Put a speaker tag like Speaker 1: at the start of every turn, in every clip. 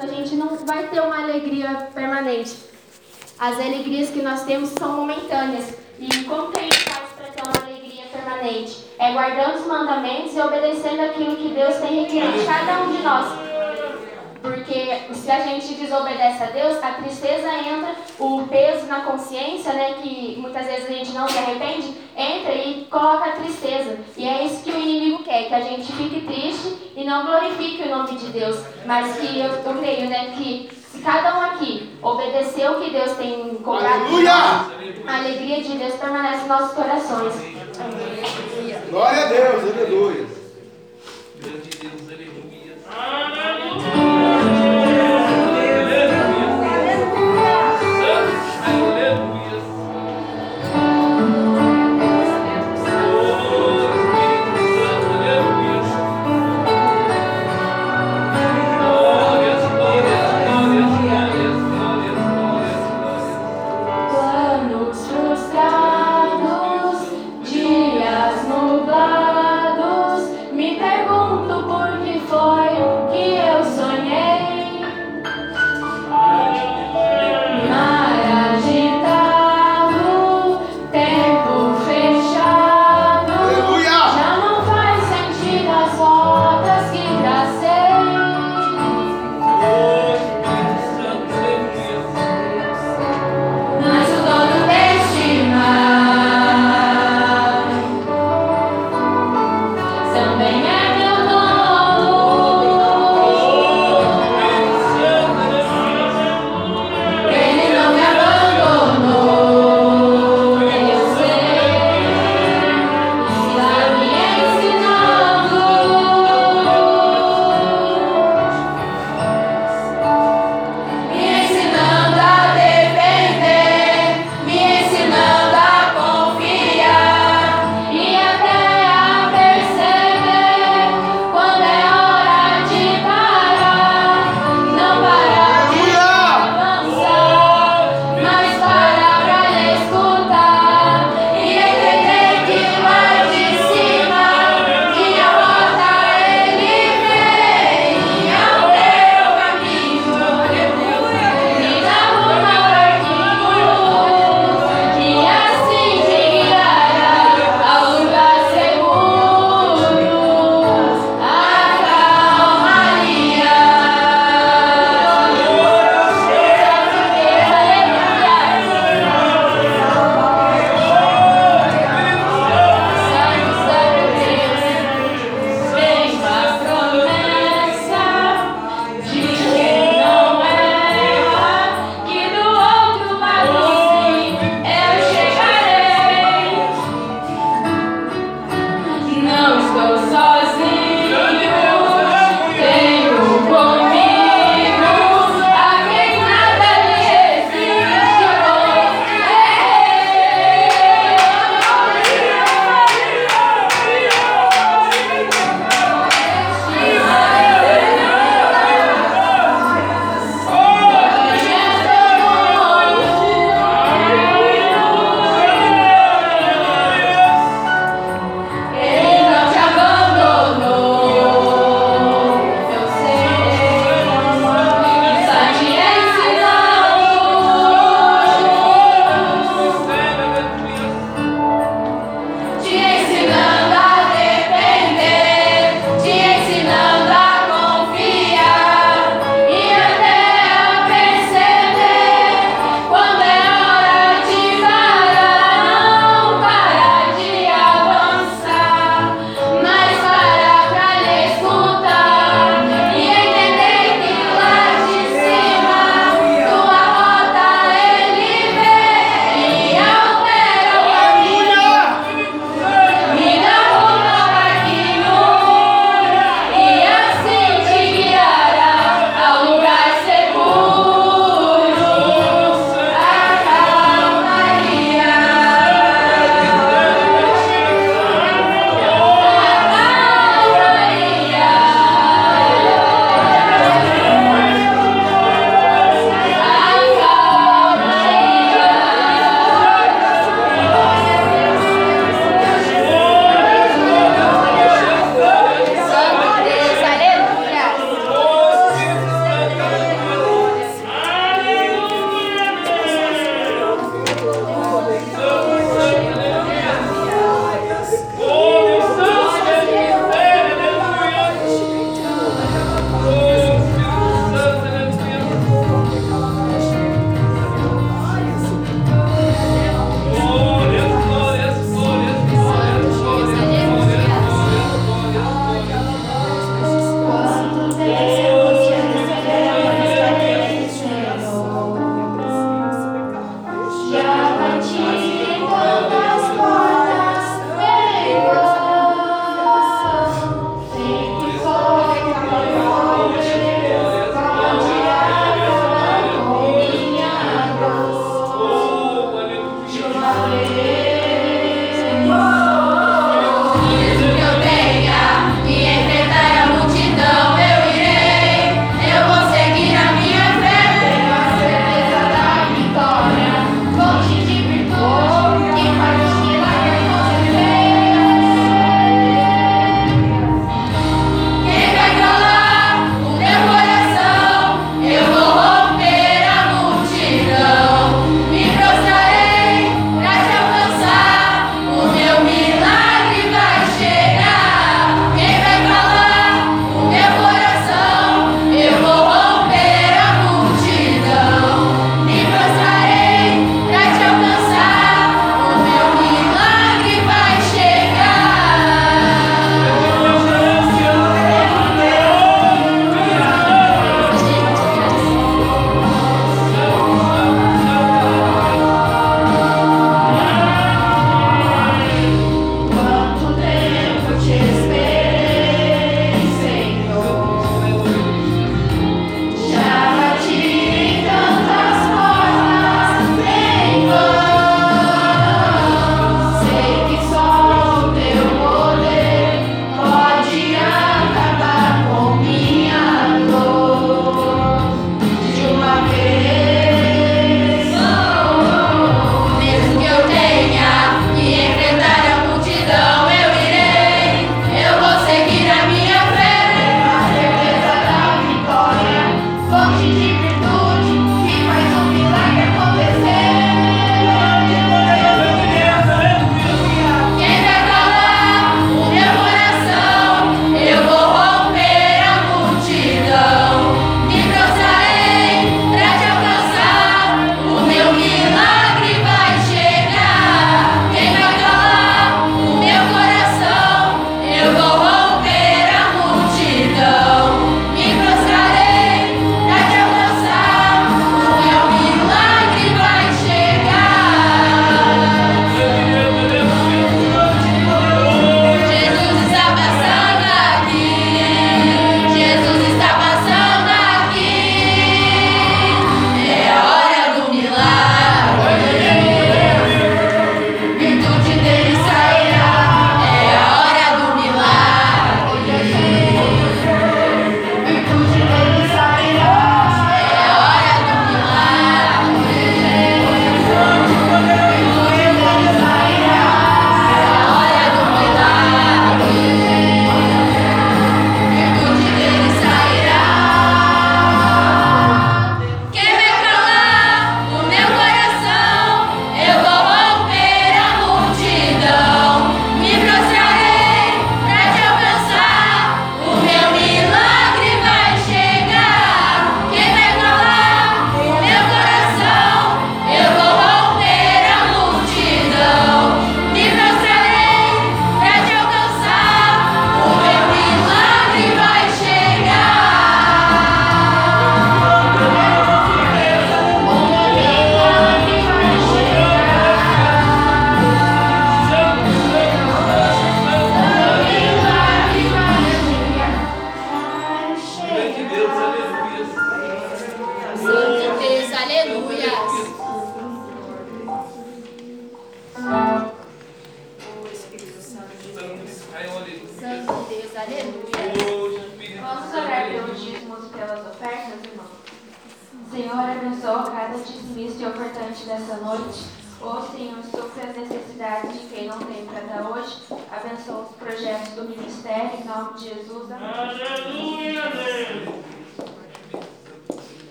Speaker 1: a gente não vai ter uma alegria permanente. As alegrias que nós temos são momentâneas. E como que a gente faz para ter uma alegria permanente? É guardando os mandamentos e obedecendo aquilo que Deus tem requerido de cada um de nós. Porque se a gente desobedece a Deus, a tristeza entra, o peso na consciência, né, que muitas vezes a gente não se arrepende, entra e coloca a tristeza. E é isso que o inimigo quer, que a gente fique triste e não glorifique o nome de Deus. Mas que eu, eu creio, né, que se cada um aqui obedecer o que Deus tem cobrado, a alegria de Deus permanece em nossos corações.
Speaker 2: Glória a Deus, aleluia.
Speaker 3: Grande Deus, aleluia. Aleluia.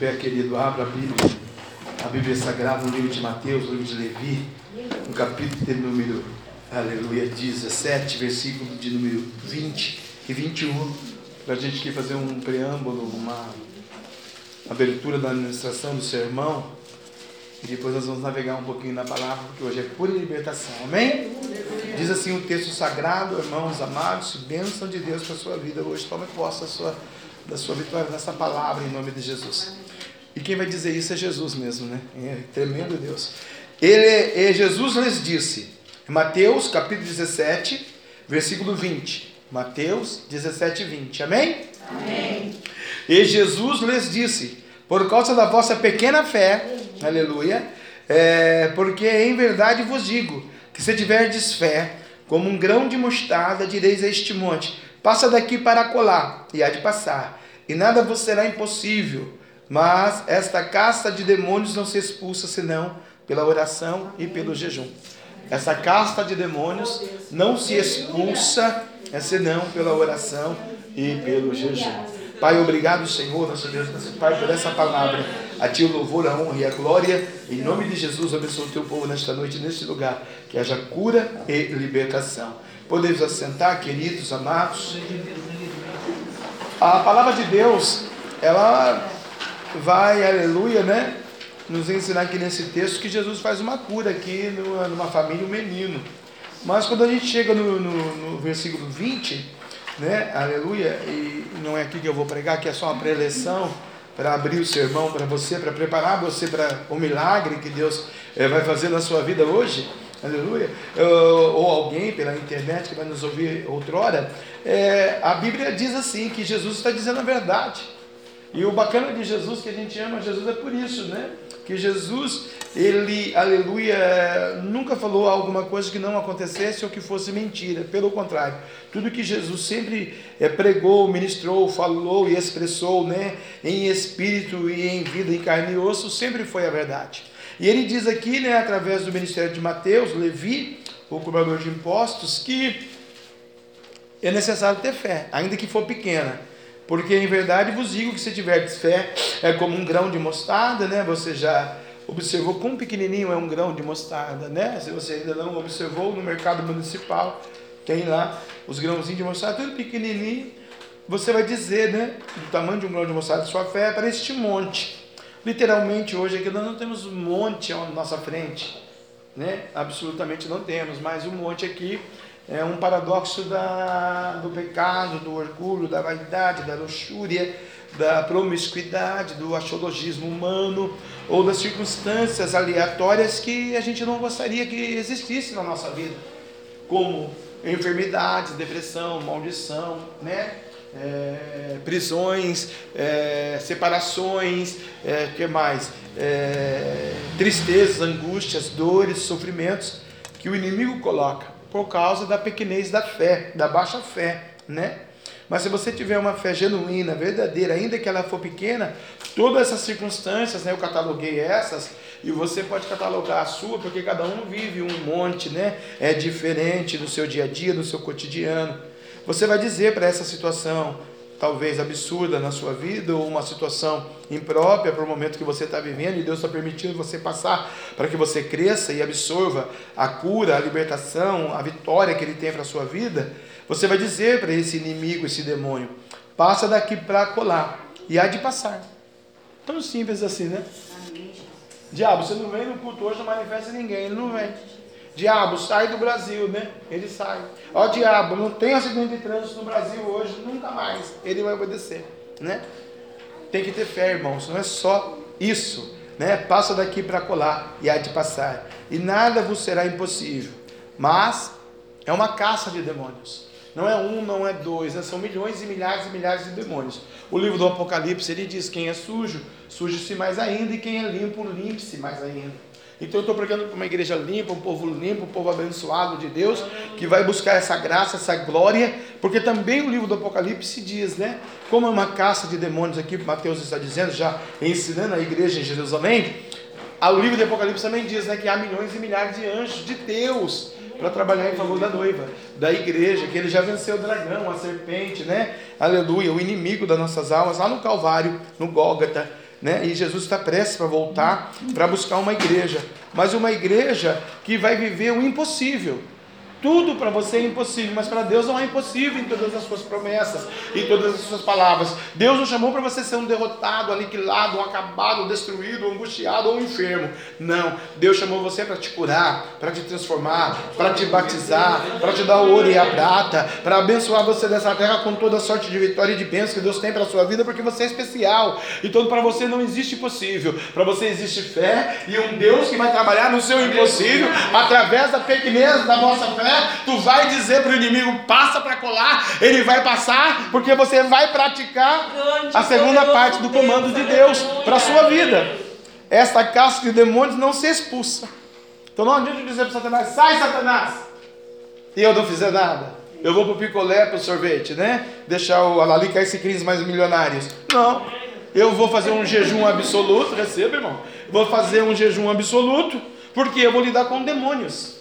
Speaker 4: Pé,
Speaker 2: querido, abra a Bíblia, a Bíblia Sagrada, no livro de Mateus, no livro de Levi, no capítulo de número, aleluia, 17, versículo de número 20 e 21, para a gente aqui fazer um preâmbulo, uma abertura da administração do sermão, e depois nós vamos navegar um pouquinho na palavra, porque hoje é pura libertação, amém? Diz assim o texto sagrado, irmãos amados, bênção de Deus para a sua vida hoje, tome posse da sua da sua vitória nessa palavra em nome de Jesus. Quem vai dizer isso é Jesus mesmo, né? É tremendo Deus. Ele, e Jesus lhes disse, Mateus capítulo 17, versículo 20. Mateus 17, 20. Amém? Amém. E Jesus lhes disse, por causa da vossa pequena fé, aleluia, é, porque em verdade vos digo, que se tiverdes fé, como um grão de mostarda, direis a este monte, passa daqui para colar, e há de passar e nada vos será impossível. Mas esta casta de demônios não se expulsa senão pela oração e pelo jejum. Essa casta de demônios não se expulsa senão pela oração e pelo jejum. Pai, obrigado, Senhor, nosso Deus, nosso Pai, por essa palavra. A Ti o louvor, a honra e a glória. Em nome de Jesus, abençoe o Teu povo nesta noite, neste lugar. Que haja cura e libertação. Podemos assentar, queridos, amados. A palavra de Deus, ela vai, aleluia, né? Nos ensinar aqui nesse texto que Jesus faz uma cura aqui numa, numa família, um menino. Mas quando a gente chega no, no, no, versículo 20, né? Aleluia, e não é aqui que eu vou pregar, que é só uma preleção para abrir o sermão para você, para preparar você para o milagre que Deus é, vai fazer na sua vida hoje aleluia, ou alguém pela internet que vai nos ouvir outrora, é, a Bíblia diz assim, que Jesus está dizendo a verdade. E o bacana de Jesus, que a gente ama Jesus, é por isso, né? Que Jesus, ele, aleluia, nunca falou alguma coisa que não acontecesse ou que fosse mentira. Pelo contrário, tudo que Jesus sempre é, pregou, ministrou, falou e expressou, né? Em espírito e em vida, em carne e osso, sempre foi a verdade. E ele diz aqui, né, através do ministério de Mateus, Levi, o cobrador de impostos, que é necessário ter fé, ainda que for pequena. Porque em verdade vos digo que se tiverdes fé, é como um grão de mostarda, né? Você já observou quão pequenininho é um grão de mostarda, né? Se você ainda não observou, no mercado municipal tem lá os grãozinhos de mostarda, tudo pequenininho. Você vai dizer, né, do tamanho de um grão de mostarda, sua fé é para este monte. Literalmente hoje aqui nós não temos um monte à nossa frente, né? Absolutamente não temos, mas um monte aqui é um paradoxo da, do pecado, do orgulho, da vaidade, da luxúria, da promiscuidade, do axiologismo humano ou das circunstâncias aleatórias que a gente não gostaria que existisse na nossa vida, como enfermidades, depressão, maldição, né? é, prisões, é, separações, é, que mais? É, tristezas, angústias, dores, sofrimentos que o inimigo coloca por causa da pequenez da fé, da baixa fé, né? Mas se você tiver uma fé genuína, verdadeira, ainda que ela for pequena, todas essas circunstâncias, né, eu cataloguei essas, e você pode catalogar a sua, porque cada um vive um monte, né? É diferente no seu dia a dia, no seu cotidiano. Você vai dizer para essa situação, talvez absurda na sua vida, ou uma situação imprópria para o momento que você está vivendo, e Deus está permitindo você passar para que você cresça e absorva a cura, a libertação, a vitória que Ele tem para a sua vida. Você vai dizer para esse inimigo, esse demônio: passa daqui para colar, e há de passar. Tão simples assim, né? Diabo, você não vem no culto hoje, não manifesta ninguém, ele não vem. Diabo, sai do Brasil, né? Ele sai. Ó, diabo, não tem acidente de trânsito no Brasil hoje, nunca mais. Ele vai obedecer, né? Tem que ter fé, irmãos. Não é só isso, né? Passa daqui para colar e há de passar. E nada vos será impossível. Mas é uma caça de demônios. Não é um, não é dois, né? são milhões e milhares e milhares de demônios. O livro do Apocalipse ele diz: quem é sujo, suje-se mais ainda, e quem é limpo, limpe-se mais ainda. Então eu estou pregando para uma igreja limpa, um povo limpo, um povo abençoado de Deus, que vai buscar essa graça, essa glória, porque também o livro do Apocalipse diz, né? Como é uma caça de demônios aqui, Mateus está dizendo, já ensinando a igreja em Jerusalém, o livro do Apocalipse também diz né, que há milhões e milhares de anjos de Deus para trabalhar em favor da noiva, da igreja, que ele já venceu o dragão, a serpente, né? Aleluia, o inimigo das nossas almas, lá no Calvário, no Gólgota, né? E Jesus está prestes para voltar para buscar uma igreja, mas uma igreja que vai viver o impossível. Tudo para você é impossível, mas para Deus não é impossível em todas as suas promessas, em todas as suas palavras. Deus não chamou para você ser um derrotado, aniquilado, um acabado, um destruído, um angustiado ou um enfermo. Não. Deus chamou você para te curar, para te transformar, para te batizar, para te dar o ouro e a prata, para abençoar você dessa terra com toda a sorte de vitória e de bênçãos que Deus tem para a sua vida, porque você é especial. Então para você não existe impossível. Para você existe fé e um Deus que vai trabalhar no seu impossível através da pequenez da nossa fé tu vai dizer para o inimigo, passa para colar, ele vai passar, porque você vai praticar a segunda parte do comando de Deus para a sua vida. Esta casca de demônios não se expulsa. Então não adianta dizer para Satanás, sai Satanás, e eu não fizer nada. Eu vou para o picolé, para o sorvete, né? Deixar o ali cair esse crise mais milionários. Não. Eu vou fazer um jejum absoluto, receba, irmão. Vou fazer um jejum absoluto, porque eu vou lidar com demônios.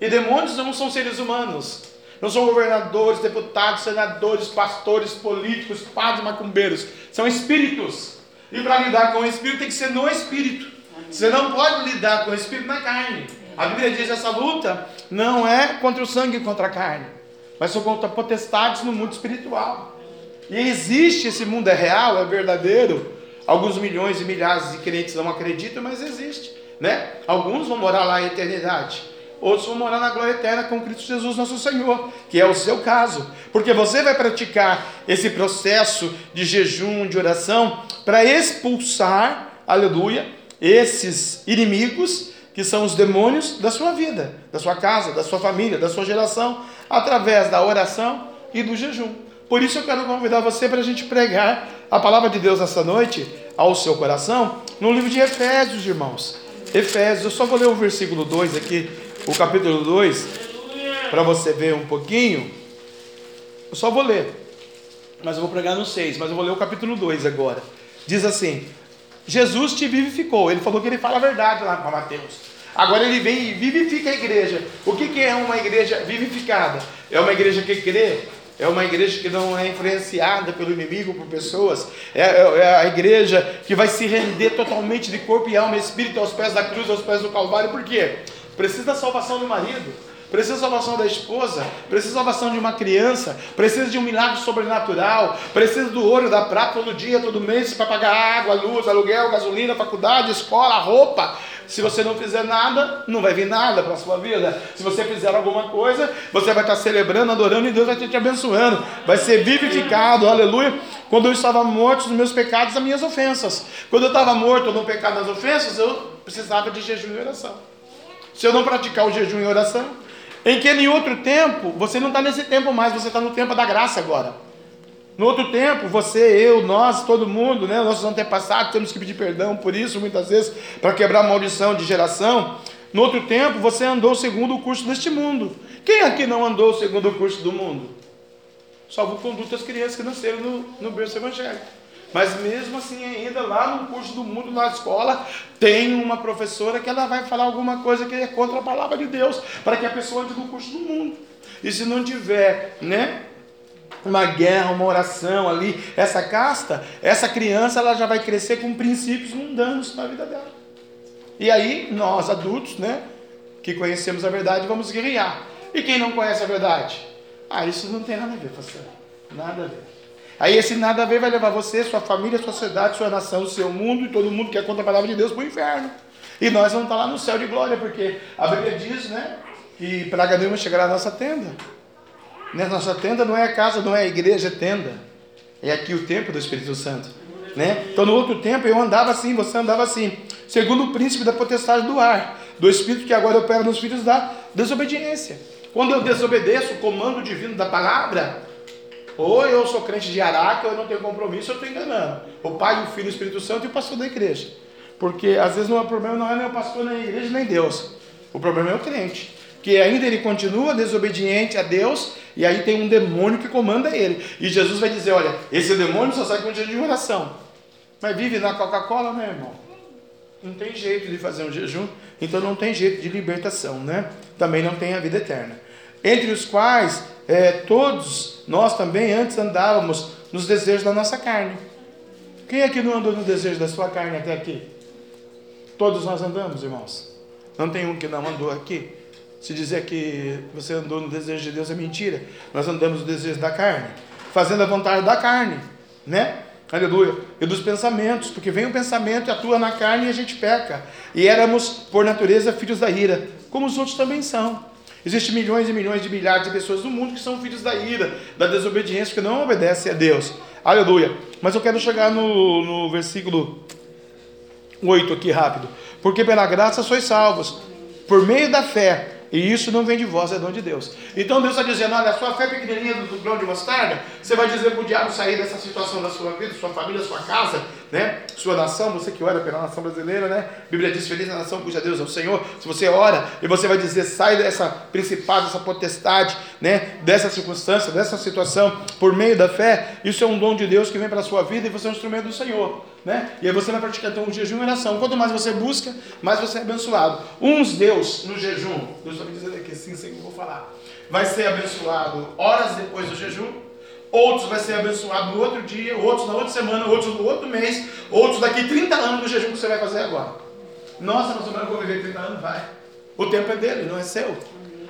Speaker 2: E demônios não são seres humanos. Não são governadores, deputados, senadores, pastores, políticos, padres, macumbeiros. São espíritos. E para lidar com o espírito tem que ser no espírito. Você não pode lidar com o espírito na carne. A Bíblia diz que essa luta não é contra o sangue e contra a carne, mas são contra potestades no mundo espiritual. E existe esse mundo, é real, é verdadeiro. Alguns milhões e milhares de crentes não acreditam, mas existe. Né? Alguns vão morar lá em eternidade outros vão morar na glória eterna com Cristo Jesus, nosso Senhor, que é o seu caso, porque você vai praticar esse processo de jejum, de oração, para expulsar, aleluia, esses inimigos que são os demônios da sua vida, da sua casa, da sua família, da sua geração, através da oração e do jejum. Por isso eu quero convidar você para a gente pregar a palavra de Deus essa noite ao seu coração, no livro de Efésios, irmãos. Efésios, eu só vou ler o versículo 2 aqui o capítulo 2, para você ver um pouquinho. Eu só vou ler, mas eu vou pregar no 6, mas eu vou ler o capítulo 2 agora. Diz assim: Jesus te vivificou. Ele falou que ele fala a verdade lá para Mateus. Agora ele vem e vivifica a igreja. O que, que é uma igreja vivificada? É uma igreja que crê, é uma igreja que não é influenciada pelo inimigo, por pessoas. É, é, é, a igreja que vai se render totalmente de corpo e alma espírito aos pés da cruz, aos pés do Calvário. Por quê? Precisa da salvação do marido, precisa da salvação da esposa, precisa da salvação de uma criança, precisa de um milagre sobrenatural, precisa do ouro, da prata todo dia, todo mês para pagar água, luz, aluguel, gasolina, faculdade, escola, roupa. Se você não fizer nada, não vai vir nada para a sua vida. Se você fizer alguma coisa, você vai estar celebrando, adorando e Deus vai te abençoando. Vai ser vivificado, aleluia. Quando eu estava morto dos meus pecados, das minhas ofensas. Quando eu estava morto no pecado das ofensas, eu precisava de jejum e oração se eu não praticar o jejum e oração, em que em outro tempo, você não está nesse tempo mais, você está no tempo da graça agora. No outro tempo, você, eu, nós, todo mundo, né, nossos antepassados, temos que pedir perdão por isso, muitas vezes, para quebrar a maldição de geração. No outro tempo, você andou segundo o curso deste mundo. Quem aqui não andou segundo o curso do mundo? Salvo conduta as crianças que nasceram no, no berço evangélico. Mas mesmo assim, ainda lá no curso do mundo, na escola, tem uma professora que ela vai falar alguma coisa que é contra a palavra de Deus, para que a pessoa entre no curso do mundo. E se não tiver, né? Uma guerra, uma oração ali, essa casta, essa criança ela já vai crescer com princípios mundanos na vida dela. E aí, nós adultos, né, que conhecemos a verdade, vamos guerrear. E quem não conhece a verdade? Ah, isso não tem nada a ver, pastor. Nada a ver. Aí esse nada a ver vai levar você, sua família, sua sociedade, sua nação, seu mundo e todo mundo que é contra a palavra de Deus para o inferno. E nós vamos estar lá no céu de glória, porque a Bíblia diz, né? Que praga nenhuma chegará na nossa tenda. Né? Nossa tenda não é casa, não é a igreja, é tenda. É aqui o templo do Espírito Santo. Né? Então no outro tempo eu andava assim, você andava assim, segundo o príncipe da potestade do ar, do Espírito que agora opera nos filhos da desobediência. Quando eu desobedeço o comando divino da palavra, ou eu sou crente de Araque, ou eu não tenho compromisso, eu estou enganando. O Pai, o Filho, o Espírito Santo e o pastor da igreja. Porque às vezes não é problema, não é nem o pastor, nem a igreja, nem Deus. O problema é o crente. Que ainda ele continua desobediente a Deus, e aí tem um demônio que comanda ele. E Jesus vai dizer: olha, esse demônio só sai com dia de oração. Mas vive na Coca-Cola, né, irmão? Não tem jeito de fazer um jejum, então não tem jeito de libertação, né? Também não tem a vida eterna. Entre os quais é, todos nós também antes andávamos nos desejos da nossa carne. Quem aqui não andou no desejo da sua carne até aqui? Todos nós andamos, irmãos. Não tem um que não andou aqui. Se dizer que você andou no desejo de Deus é mentira. Nós andamos no desejo da carne, fazendo a vontade da carne, né? Aleluia. E dos pensamentos, porque vem o pensamento e atua na carne e a gente peca. E éramos, por natureza, filhos da ira, como os outros também são. Existem milhões e milhões de milhares de pessoas no mundo que são filhos da ira, da desobediência, que não obedecem a Deus. Aleluia. Mas eu quero chegar no, no versículo 8 aqui rápido. Porque pela graça sois salvos, por meio da fé e isso não vem de vós, é dom de Deus. Então Deus está dizendo: olha, a sua fé pequenininha do grão de mostarda, você vai dizer para o diabo sair dessa situação da sua vida, sua família, sua casa, né? Sua nação, você que ora pela nação brasileira, né? A Bíblia diz: feliz a nação cuja Deus é o Senhor. Se você ora e você vai dizer: sai dessa principado, dessa potestade, né? Dessa circunstância, dessa situação, por meio da fé, isso é um dom de Deus que vem para a sua vida e você é um instrumento do Senhor. Né? E aí você vai praticar então o jejum e oração. Quanto mais você busca, mais você é abençoado. Uns Deus no jejum, Deus está me dizendo aqui, sim, sim, vou falar. Vai ser abençoado horas depois do jejum, outros vai ser abençoado no outro dia, outros na outra semana, outros no outro mês, outros daqui 30 anos do jejum que você vai fazer agora. Nossa, mas eu vou viver 30 anos, vai. O tempo é dele, não é seu.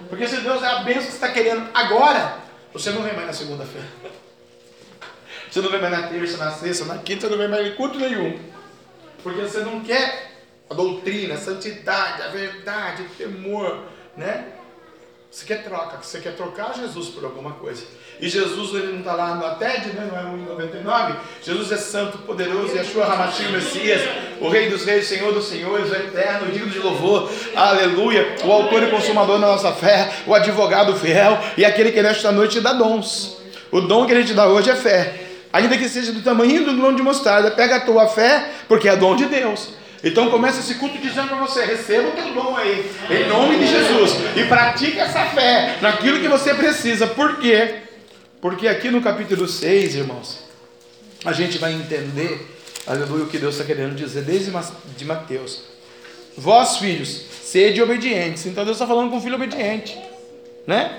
Speaker 2: Porque se Deus é a bênção que você está querendo agora, você não vem mais na segunda-feira. Você não vem mais na terça, na sexta, na quinta, você não vem mais em culto nenhum. Porque você não quer a doutrina, a santidade, a verdade, o temor, né? Você quer troca, você quer trocar Jesus por alguma coisa. E Jesus ele não está lá no TED, né? não é 1,99. Jesus é santo, poderoso, Yeshua Hamashim, Messias, o Rei dos Reis, Senhor dos Senhores, o eterno, digno de louvor, aleluia, o autor e consumador da nossa fé, o advogado fiel e aquele que nesta noite dá dons. O dom que ele te dá hoje é fé ainda que seja do tamanho do grão de mostarda, pega a tua fé, porque é dom de Deus. Então começa esse culto dizendo para você, receba o teu dom aí, em nome de Jesus, e pratique essa fé naquilo que você precisa. Por quê? Porque aqui no capítulo 6, irmãos, a gente vai entender, aleluia, o que Deus está querendo dizer desde de Mateus. Vós, filhos, sede obedientes. Então Deus está falando com o filho obediente, né?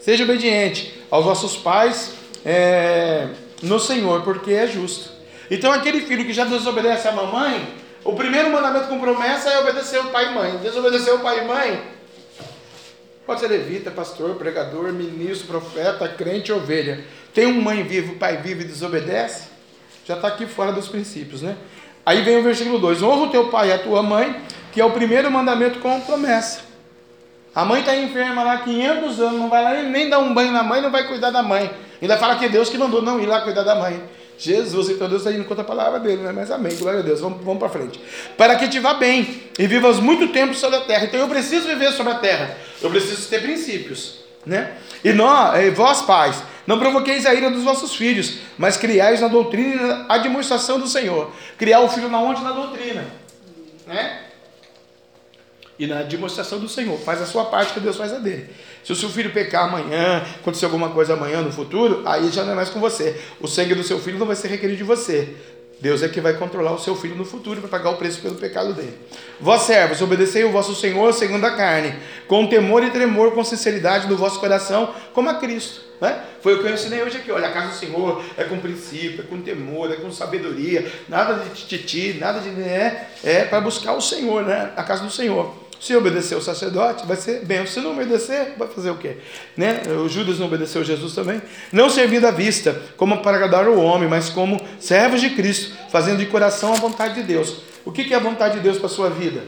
Speaker 2: Seja obediente aos vossos pais, é, no Senhor, porque é justo. Então, aquele filho que já desobedece a mamãe, o primeiro mandamento com promessa é obedecer o pai e mãe. Desobedecer o pai e mãe, pode ser levita, pastor, pregador, ministro, profeta, crente, ovelha. Tem um mãe viva, pai vivo e desobedece, já está aqui fora dos princípios, né? Aí vem o versículo 2: Honra o teu pai e a tua mãe, que é o primeiro mandamento com promessa. A mãe está enferma lá 500 anos, não vai lá nem dar um banho na mãe, não vai cuidar da mãe. Ainda fala que é Deus que mandou não ir lá cuidar da mãe. Jesus, então Deus está indo contra a palavra dele, né? Mas amém, glória a Deus, vamos, vamos para frente. Para que te vá bem e vivas muito tempo sobre a terra. Então eu preciso viver sobre a terra, eu preciso ter princípios, né? E nós, e vós pais, não provoqueis a ira dos vossos filhos, mas criais na doutrina e na administração do Senhor. Criar o filho na onde? Na doutrina, né? E na demonstração do Senhor. Faz a sua parte que Deus faz a dele. Se o seu filho pecar amanhã, acontecer alguma coisa amanhã no futuro, aí já não é mais com você. O sangue do seu filho não vai ser requerido de você. Deus é que vai controlar o seu filho no futuro para pagar o preço pelo pecado dele. Vós servos, obedecei o vosso Senhor segundo a carne, com temor e tremor, com sinceridade do vosso coração, como a Cristo. Né? Foi o que eu ensinei hoje aqui. Olha, a casa do Senhor é com princípio, é com temor, é com sabedoria, nada de tititi, nada de. Né? É para buscar o Senhor, né? a casa do Senhor. Se obedecer o sacerdote, vai ser bem. Se não obedecer, vai fazer o quê? Né? O Judas não obedeceu Jesus também. Não servindo à vista, como para agradar o homem, mas como servos de Cristo, fazendo de coração a vontade de Deus. O que é a vontade de Deus para a sua vida?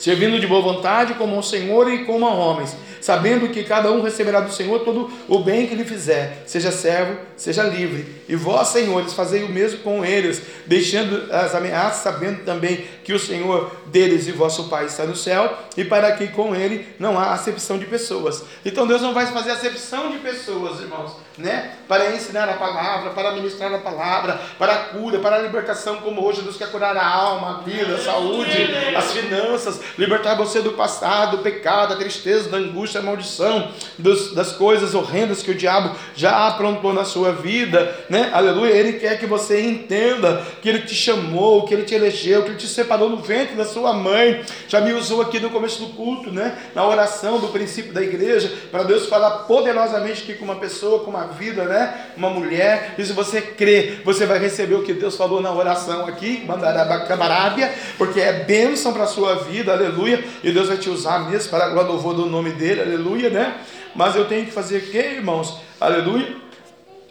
Speaker 2: Servindo de boa vontade, como ao Senhor e como a homens, sabendo que cada um receberá do Senhor todo o bem que lhe fizer, seja servo, seja livre. E vós, senhores, fazei o mesmo com eles, deixando as ameaças, sabendo também que o Senhor deles e vosso Pai está no céu, e para que com ele não há acepção de pessoas. Então Deus não vai fazer acepção de pessoas, irmãos, né? Para ensinar a palavra, para ministrar a palavra, para a cura, para a libertação, como hoje Deus quer curar a alma, a vida, a saúde, as finanças, libertar você do passado, do pecado, da tristeza, da angústia, da maldição, dos, das coisas horrendas que o diabo já aprontou na sua vida, né? Aleluia. Ele quer que você entenda que ele te chamou, que ele te elegeu, que ele te separou no ventre da sua mãe. Já me usou aqui no começo do culto, né? Na oração do princípio da igreja, para Deus falar poderosamente aqui com uma pessoa, com uma vida, né? Uma mulher. E se você crê, você vai receber o que Deus falou na oração aqui, Mandarabacabarábia, porque é bênção para a sua vida, aleluia. E Deus vai te usar mesmo para a louvor do nome dele, aleluia, né? Mas eu tenho que fazer o que, irmãos? Aleluia.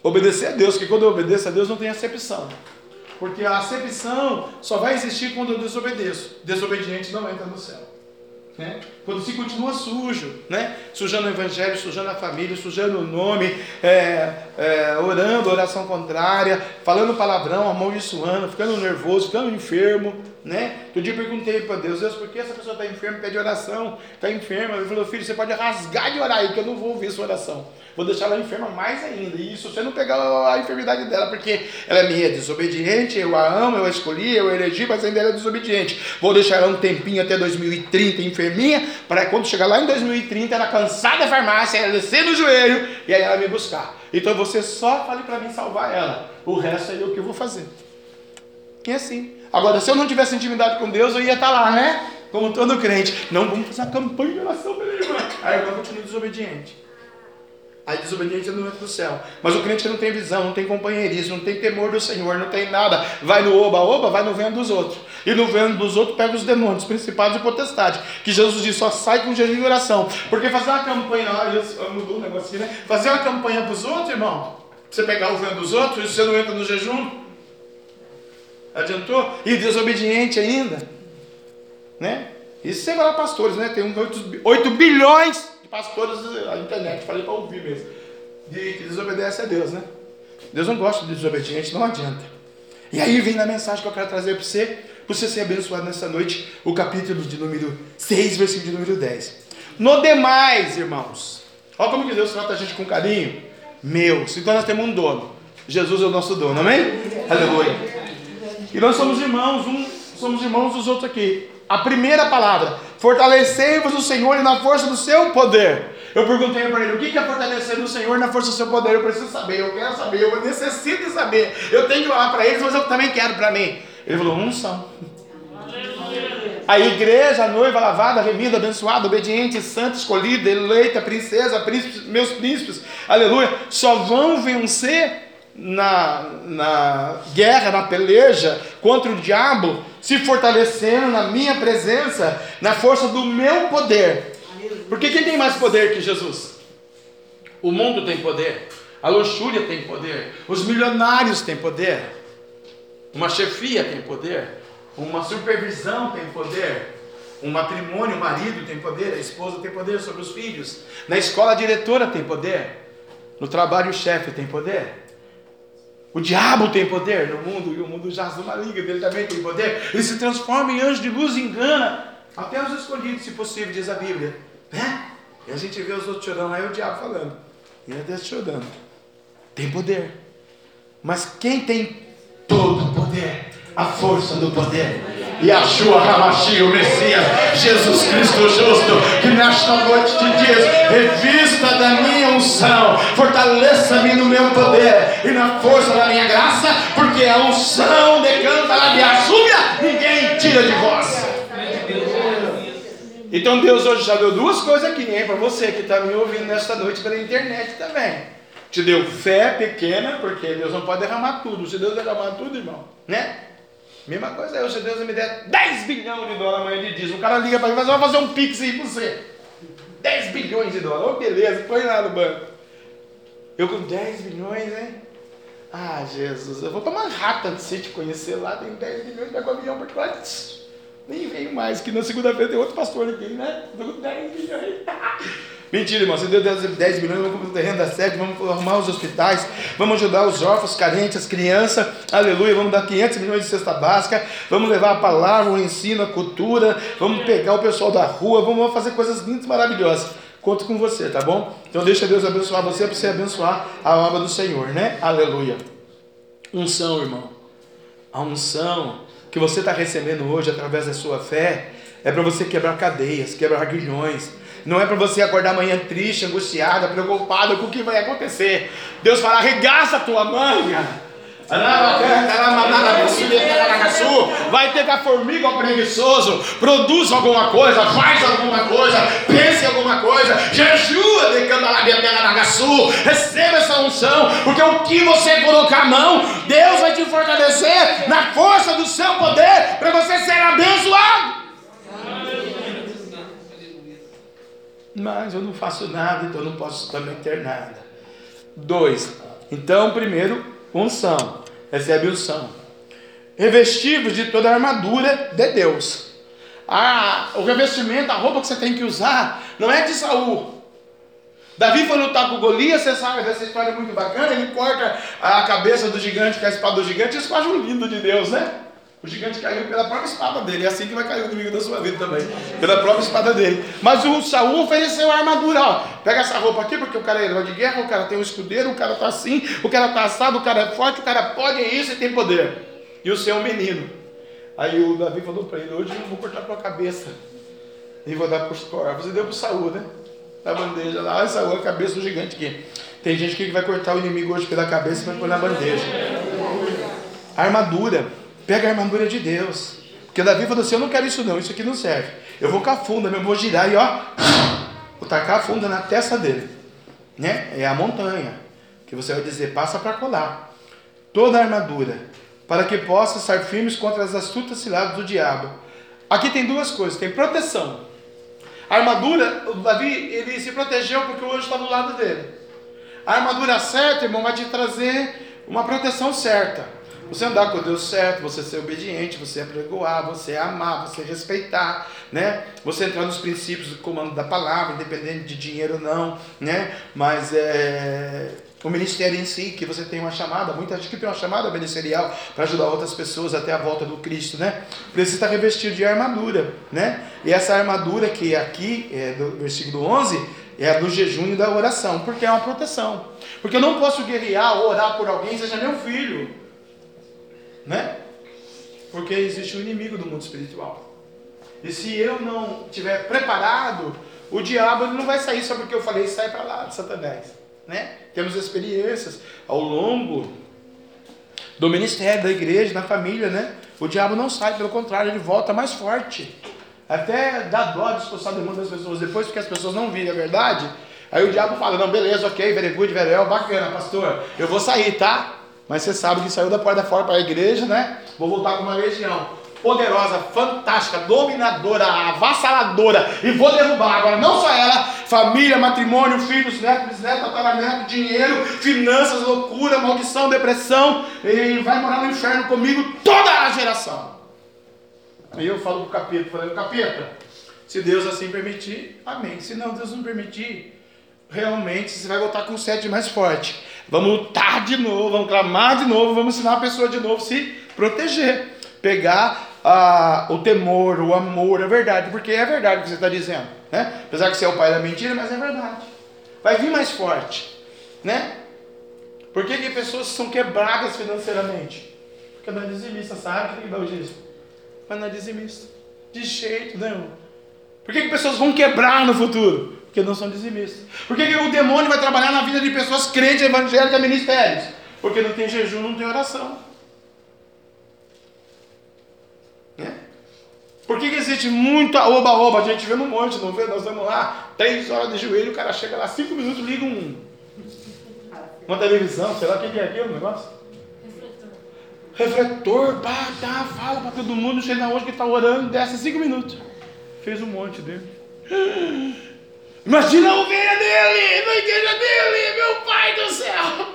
Speaker 2: Obedecer a Deus, que quando eu obedeço a Deus não tem acepção. Porque a acepção só vai existir quando eu desobedeço. Desobediente não entra no céu. Né? Quando se continua sujo, né? sujando o evangelho, sujando a família, sujando o nome, é, é, orando, oração contrária, falando palavrão, amaldiçoando, ficando nervoso, ficando enfermo. Né? Outro dia eu perguntei para Deus, Deus, por que essa pessoa está enferma, pede oração, está enferma? Ele falou, filho, você pode rasgar de orar aí, que eu não vou ouvir sua oração. Vou deixar ela enferma mais ainda. E isso você não pegar a enfermidade dela, porque ela é minha desobediente, eu a amo, eu a escolhi, eu a elegi, mas ainda ela é desobediente. Vou deixar ela um tempinho até 2030 enferminha, para quando chegar lá em 2030, ela cansar da farmácia, ela descer no joelho e aí ela me buscar. Então você só fale para mim salvar ela. O resto é eu que vou fazer. E é assim. Agora, se eu não tivesse intimidade com Deus, eu ia estar lá, né? Como todo crente. Não, vamos fazer campanha de oração pela irmã. Aí eu continuo desobediente. Aí desobediente não entra do céu. Mas o crente que não tem visão, não tem companheirismo, não tem temor do Senhor, não tem nada, vai no oba-oba, vai no vento dos outros. E no vento dos outros pega os demônios, principados e potestades. Que Jesus diz, só sai com jejum e oração. Porque fazer uma campanha, ah, mudou o aqui, né? Fazer uma campanha para os outros, irmão, você pegar o vento dos outros, e você não entra no jejum. Adiantou? E desobediente ainda. Né? Isso sem falar pastores, né? Tem 8, 8 bilhões pastores a internet, falei para ouvir mesmo, de que desobedece a Deus, né? Deus não gosta de desobediente, não adianta. E aí vem na mensagem que eu quero trazer para você, para você ser abençoado nessa noite, o capítulo de número 6, versículo de número 10. No demais, irmãos, olha como que Deus trata a gente com carinho. Meus, então nós temos um dono. Jesus é o nosso dono, amém? Aleluia. E nós somos irmãos, um, somos irmãos dos outros aqui. A primeira palavra, fortalecei-vos o Senhor e na força do seu poder. Eu perguntei para ele, o que é fortalecer o Senhor na força do seu poder? Eu preciso saber, eu quero saber, eu necessito saber. Eu tenho que orar para eles, mas eu também quero para mim. Ele falou, unção. A igreja, a noiva lavada, remida, abençoada, obediente, santa, escolhida, eleita, princesa, meus príncipes, aleluia, só vão vencer na, na guerra, na peleja contra o diabo, se fortalecendo na minha presença, na força do meu poder. Porque quem tem mais poder que Jesus? O mundo tem poder, a luxúria tem poder, os milionários têm poder, uma chefia tem poder, uma supervisão tem poder, um matrimônio, o marido tem poder, a esposa tem poder sobre os filhos, na escola a diretora tem poder, no trabalho o chefe tem poder. O diabo tem poder no mundo e o mundo jaz no maligno, ele também tem poder. Ele se transforma em anjo de luz e engana até os escolhidos, se possível, diz a Bíblia. Né? E a gente vê os outros chorando, aí o diabo falando. E é Deus chorando. Tem poder. Mas quem tem todo o poder? A força do poder Yahshua Hamashi, o Messias, Jesus Cristo justo, que nesta noite te diz: revista da minha unção, fortaleça-me no meu poder e na força da minha graça, porque a unção decanta a minha súbia, ninguém tira de vós. Então Deus hoje já deu duas coisas aqui, hein, para você que está me ouvindo nesta noite pela internet também. Te deu fé pequena, porque Deus não pode derramar tudo. Se Deus derramar tudo, irmão, né? Mesma coisa eu, se Deus me der 10 bilhões de dólares amanhã de dízimo, o cara liga para mim e fala, vai fazer um pix aí para você. 10 bilhões de dólares, oh, beleza, põe lá no banco. Eu com 10 bilhões, hein? Ah, Jesus, eu vou para Manhattan se te conhecer lá, tem 10 bilhões, pega o avião particular. Nem venho mais, que na segunda-feira tem outro pastor aqui, né? 10 milhões. Mentira, irmão. Se Deus der 10 milhões, vamos comprar o terreno da sede, vamos arrumar os hospitais, vamos ajudar os órfãos, carentes, as crianças. Aleluia. Vamos dar 500 milhões de cesta básica. Vamos levar a palavra, o ensino, a cultura. Vamos pegar o pessoal da rua. Vamos fazer coisas lindas, maravilhosas. Conto com você, tá bom? Então deixa Deus abençoar você para você abençoar a obra do Senhor, né? Aleluia. Unção, irmão. A unção que você está recebendo hoje através da sua fé é para você quebrar cadeias, quebrar guilhões não é para você acordar amanhã triste, angustiada, preocupada com o que vai acontecer. Deus fala: arregaça a tua manga. Vai ter a formiga ao preguiçoso, produz alguma coisa, faz alguma coisa, pense alguma coisa, jejua de Candarabia receba essa unção, porque o que você colocar a mão, Deus vai te fortalecer na força do seu poder para você ser abençoado. Mas eu não faço nada, então não posso também ter nada. Dois, então, primeiro, unção, recebe unção. Revestidos de toda a armadura de Deus. A, o revestimento, a roupa que você tem que usar, não é de Saul. Davi foi lutar com Golias, você sabe dessa história muito bacana, ele corta a cabeça do gigante com a espada do gigante, isso faz um lindo de Deus, né? O gigante caiu pela própria espada dele. É assim que vai cair o inimigo da sua vida também. Pela própria espada dele. Mas o Saul ofereceu a armadura. Ó, pega essa roupa aqui, porque o cara é herói de guerra, o cara tem um escudeiro, o cara tá assim, o cara tá assado, o cara é forte, o cara pode isso e tem poder. E o seu é um menino. Aí o Davi falou para ele: Hoje eu vou cortar tua cabeça. E vou dar para os corvos. E deu para o Saul, né? Na bandeja lá. Olha Saul, a cabeça do gigante aqui. Tem gente que vai cortar o inimigo hoje pela cabeça e vai pôr na bandeja. armadura. Pega a armadura de Deus. Porque Davi falou assim: Eu não quero isso, não, isso aqui não serve. Eu vou com a funda, eu vou girar e ó, vou tacar a funda na testa dele. Né? É a montanha. Que você vai dizer: Passa para colar. Toda a armadura, para que possa estar firmes contra as astutas ciladas do diabo. Aqui tem duas coisas: tem proteção. A armadura, Davi, ele se protegeu porque o anjo está do lado dele. A armadura certa, irmão, vai te trazer uma proteção certa. Você andar com Deus certo, você ser obediente, você apregoar, você amar, você respeitar, né? Você entrar nos princípios do comando da palavra, independente de dinheiro ou não, né? Mas é o ministério em si, que você tem uma chamada, muita gente que tem uma chamada ministerial para ajudar outras pessoas até a volta do Cristo, né? Precisa estar revestido de armadura, né? E essa armadura que é aqui, é do versículo 11, é a do jejum e da oração, porque é uma proteção. Porque eu não posso guerrear ou orar por alguém, seja meu filho né? Porque existe um inimigo do mundo espiritual. E se eu não estiver preparado, o diabo não vai sair só porque eu falei sai para lá Satanás, né? Temos experiências ao longo do ministério da igreja, na família, né? O diabo não sai, pelo contrário, ele volta mais forte. Até dá dó de expulsar o demônio das pessoas depois, porque as pessoas não viram a verdade. Aí o diabo fala: Não, beleza, ok, very good, very well, bacana, pastor, eu vou sair, tá? Mas você sabe que saiu da porta fora para a igreja, né? Vou voltar com uma legião poderosa, fantástica, dominadora, avassaladora, e vou derrubar. Agora, não só ela, família, matrimônio, filhos, netos, bisnetos, tataraneto, dinheiro, finanças, loucura, maldição, depressão, e vai morar no inferno comigo toda a geração. Aí eu falo pro capeta, falei, capeta, se Deus assim permitir, amém. Se não, Deus não permitir, realmente você vai voltar com sete mais forte. Vamos lutar de novo, vamos clamar de novo, vamos ensinar a pessoa de novo a se proteger. Pegar ah, o temor, o amor, a verdade, porque é verdade o que você está dizendo. Né? Apesar que você é o pai da mentira, mas é verdade. Vai vir mais forte. Né? Por que, que pessoas são quebradas financeiramente? Porque não é dizimista, sabe? O que dá o? Mas não é dizimista. De jeito nenhum. Por que, que pessoas vão quebrar no futuro? Porque não são dizimistas. Por que, que o demônio vai trabalhar na vida de pessoas crentes, evangélicas, ministérios? Porque não tem jejum, não tem oração. Né? Por que, que existe muita oba-oba? A gente vê no monte, não vê? Nós vamos lá, três horas de joelho, o cara chega lá, cinco minutos, liga um, uma televisão, sei lá o que, que é aquilo, o negócio? Refletor. Pá, tá, fala para todo mundo, chega hoje que está orando, desce cinco minutos. Fez um monte dele. Imagina a ovelha dele, na igreja dele, meu pai do céu.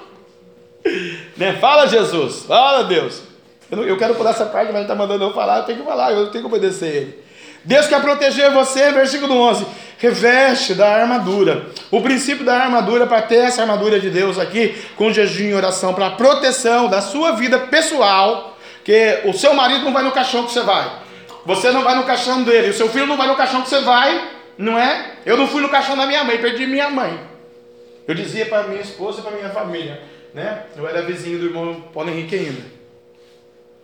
Speaker 2: Né? Fala Jesus, fala Deus. Eu, não- eu quero pular essa parte, mas ele está mandando eu falar, eu tenho que falar, eu tenho que obedecer ele. Deus quer proteger você, versículo 11. Reveste da armadura. O princípio da armadura, para ter essa armadura de Deus aqui, com jejum e oração, para proteção da sua vida pessoal, que o seu marido não vai no caixão que você vai. Você não vai no caixão dele, o seu filho não vai no caixão que você vai, não é? Eu não fui no caixão da minha mãe, perdi minha mãe. Eu dizia para minha esposa e para minha família, né? Eu era vizinho do irmão Paulo Henrique ainda.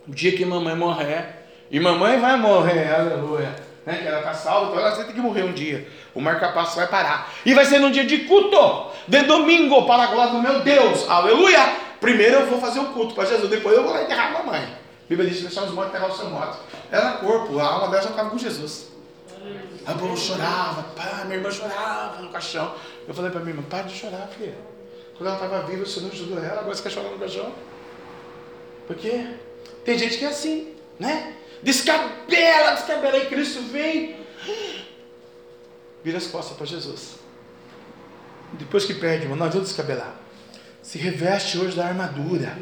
Speaker 2: O dia que mamãe morrer, e mamãe vai morrer, aleluia, né? Que ela está salva, então ela tem que morrer um dia. O marca-passo vai parar. E vai ser num dia de culto, de domingo, para a glória do meu Deus, aleluia. Primeiro eu vou fazer o culto para Jesus, depois eu vou lá enterrar a mamãe. A Bíblia diz: deixar os mortos enterrar o seu morto. Era corpo, a alma dela já estava com Jesus. Aí o povo chorava, pá, minha irmã chorava no caixão. Eu falei para minha irmã, para de chorar, filha. Quando ela estava viva, o Senhor ajudou ela, agora você quer chorar no caixão? Por quê? Tem gente que é assim, né? Descabela, descabela, e Cristo vem, vira as costas para Jesus. Depois que perde, irmão, não adianta descabelar. Se reveste hoje da armadura.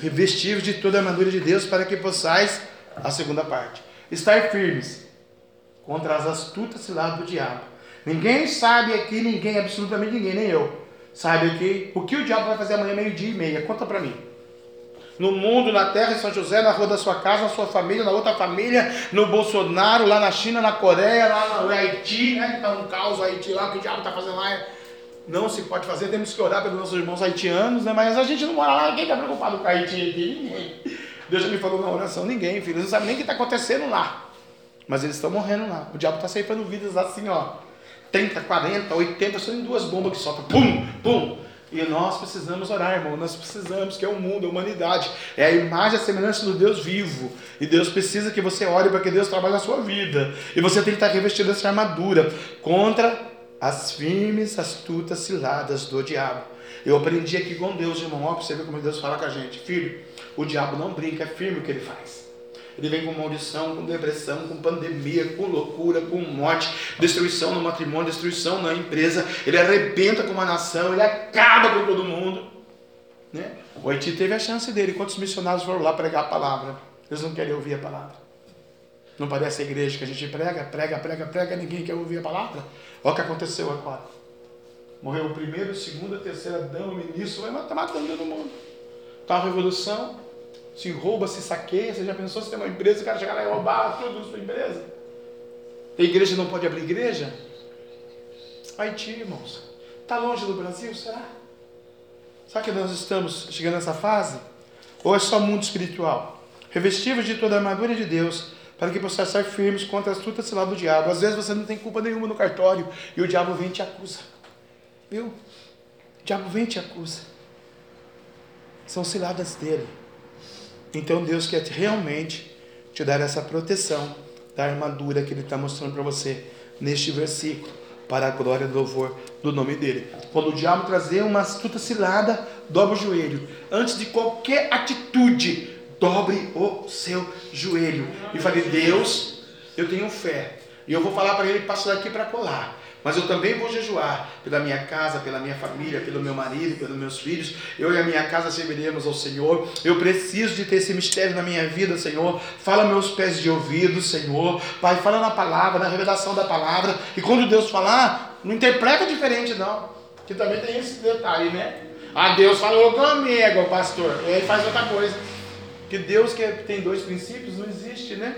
Speaker 2: Revestir de toda a armadura de Deus para que possais, a segunda parte, estar firmes contra as astutas ciladas do diabo. Ninguém sabe aqui, ninguém, absolutamente ninguém, nem eu, sabe aqui o que o diabo vai fazer amanhã, meio-dia e meia. Conta para mim. No mundo, na terra, em São José, na rua da sua casa, na sua família, na outra família, no Bolsonaro, lá na China, na Coreia, lá no Haiti, né? Que está um caos Haiti lá, o que o diabo está fazendo lá. Não se pode fazer, temos que orar pelos nossos irmãos haitianos, né? Mas a gente não mora lá, quem está preocupado com Haiti aqui? Ninguém. Deus já me falou na oração, ninguém, filho. Eles não sabem nem o que está acontecendo lá. Mas eles estão morrendo lá. O diabo está ceifando vidas assim, ó. 30, 40, 80, são em duas bombas que soltam. Pum, pum. E nós precisamos orar, irmão. Nós precisamos, que é o mundo, a humanidade. É a imagem e a semelhança do Deus vivo. E Deus precisa que você ore para que Deus trabalhe na sua vida. E você tem que estar revestido dessa armadura contra as firmes, astutas ciladas do diabo. Eu aprendi aqui com Deus, irmão. Ó, pra você ver como Deus fala com a gente. Filho, o diabo não brinca, é firme o que ele faz. Ele vem com maldição, com depressão, com pandemia, com loucura, com morte, destruição no matrimônio, destruição na empresa. Ele arrebenta com uma nação, ele acaba com todo mundo. Né? O Haiti teve a chance dele. Quantos missionários foram lá pregar a palavra? Eles não querem ouvir a palavra. Não parece a igreja que a gente prega, prega, prega, prega, ninguém quer ouvir a palavra? Olha o que aconteceu agora. Morreu o primeiro, o segundo, a terceira dama, o ministro, vai matar matando todo mundo. Tá uma revolução, se rouba, se saqueia. Você já pensou se tem uma empresa, o cara chegar lá e roubar tudo da sua empresa? A igreja não pode abrir igreja? Haiti, irmãos. Está longe do Brasil, será? Será que nós estamos chegando nessa fase? Ou é só mundo espiritual? Revestivos de toda a armadura de Deus, para que possam estar firmes contra as astutas ciladas do diabo. Às vezes você não tem culpa nenhuma no cartório e o diabo vem e te acusa. Viu? O diabo vem e te acusa. São ciladas dele. Então Deus quer realmente te dar essa proteção da armadura que Ele está mostrando para você neste versículo, para a glória e louvor do nome dele. Quando o diabo trazer uma astuta cilada, dobre o joelho. Antes de qualquer atitude, dobre o seu joelho. E fale, Deus, eu tenho fé. E eu vou falar para ele, passa daqui para colar. Mas eu também vou jejuar pela minha casa, pela minha família, pelo meu marido, pelos meus filhos. Eu e a minha casa serviremos ao Senhor. Eu preciso de ter esse mistério na minha vida, Senhor. Fala meus pés de ouvido, Senhor. Pai, fala na palavra, na revelação da palavra. E quando Deus falar, não interpreta diferente, não. Que também tem esse detalhe, né? Ah, Deus falou comigo, pastor. E aí faz outra coisa. Que Deus que tem dois princípios não existe, né?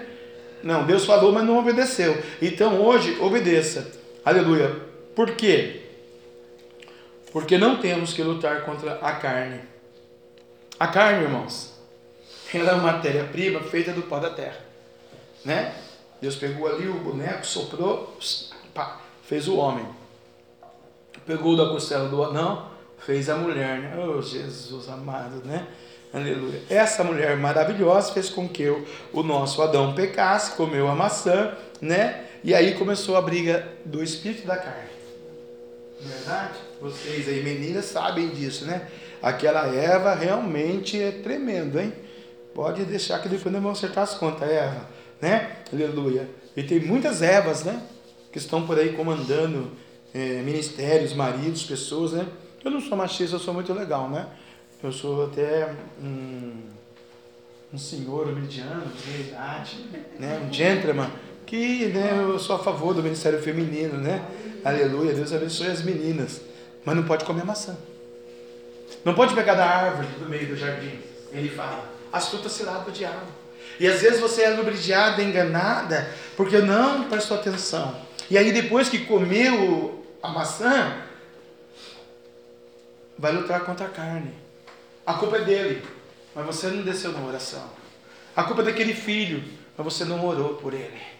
Speaker 2: Não, Deus falou, mas não obedeceu. Então hoje, obedeça. Aleluia. Por quê? Porque não temos que lutar contra a carne. A carne, irmãos, ela é uma matéria-prima feita do pó da terra. Né? Deus pegou ali o boneco, soprou, pá, fez o homem. Pegou da costela do anão, fez a mulher. Né? Oh, Jesus amado, né? Aleluia. Essa mulher maravilhosa fez com que o, o nosso Adão pecasse, comeu a maçã, né? E aí começou a briga do espírito da carne. Verdade? Vocês aí, meninas, sabem disso, né? Aquela Eva realmente é tremendo, hein? Pode deixar que depois nós vamos acertar as contas, Eva, né? Aleluia. E tem muitas Evas, né? Que estão por aí comandando é, ministérios, maridos, pessoas, né? Eu não sou machista, eu sou muito legal, né? Eu sou até. Hum, um senhor mediano, de idade, né? um gentleman, que né, eu sou a favor do ministério feminino, né? Aleluia, Deus abençoe as meninas. Mas não pode comer maçã. Não pode pegar da árvore do meio do jardim. Ele fala, as frutas será do diabo. E às vezes você é lubridiada, enganada, porque não prestou atenção. E aí depois que comeu a maçã, vai lutar contra a carne. A culpa é dele, mas você não desceu na oração. A culpa é daquele filho, mas você não orou por ele.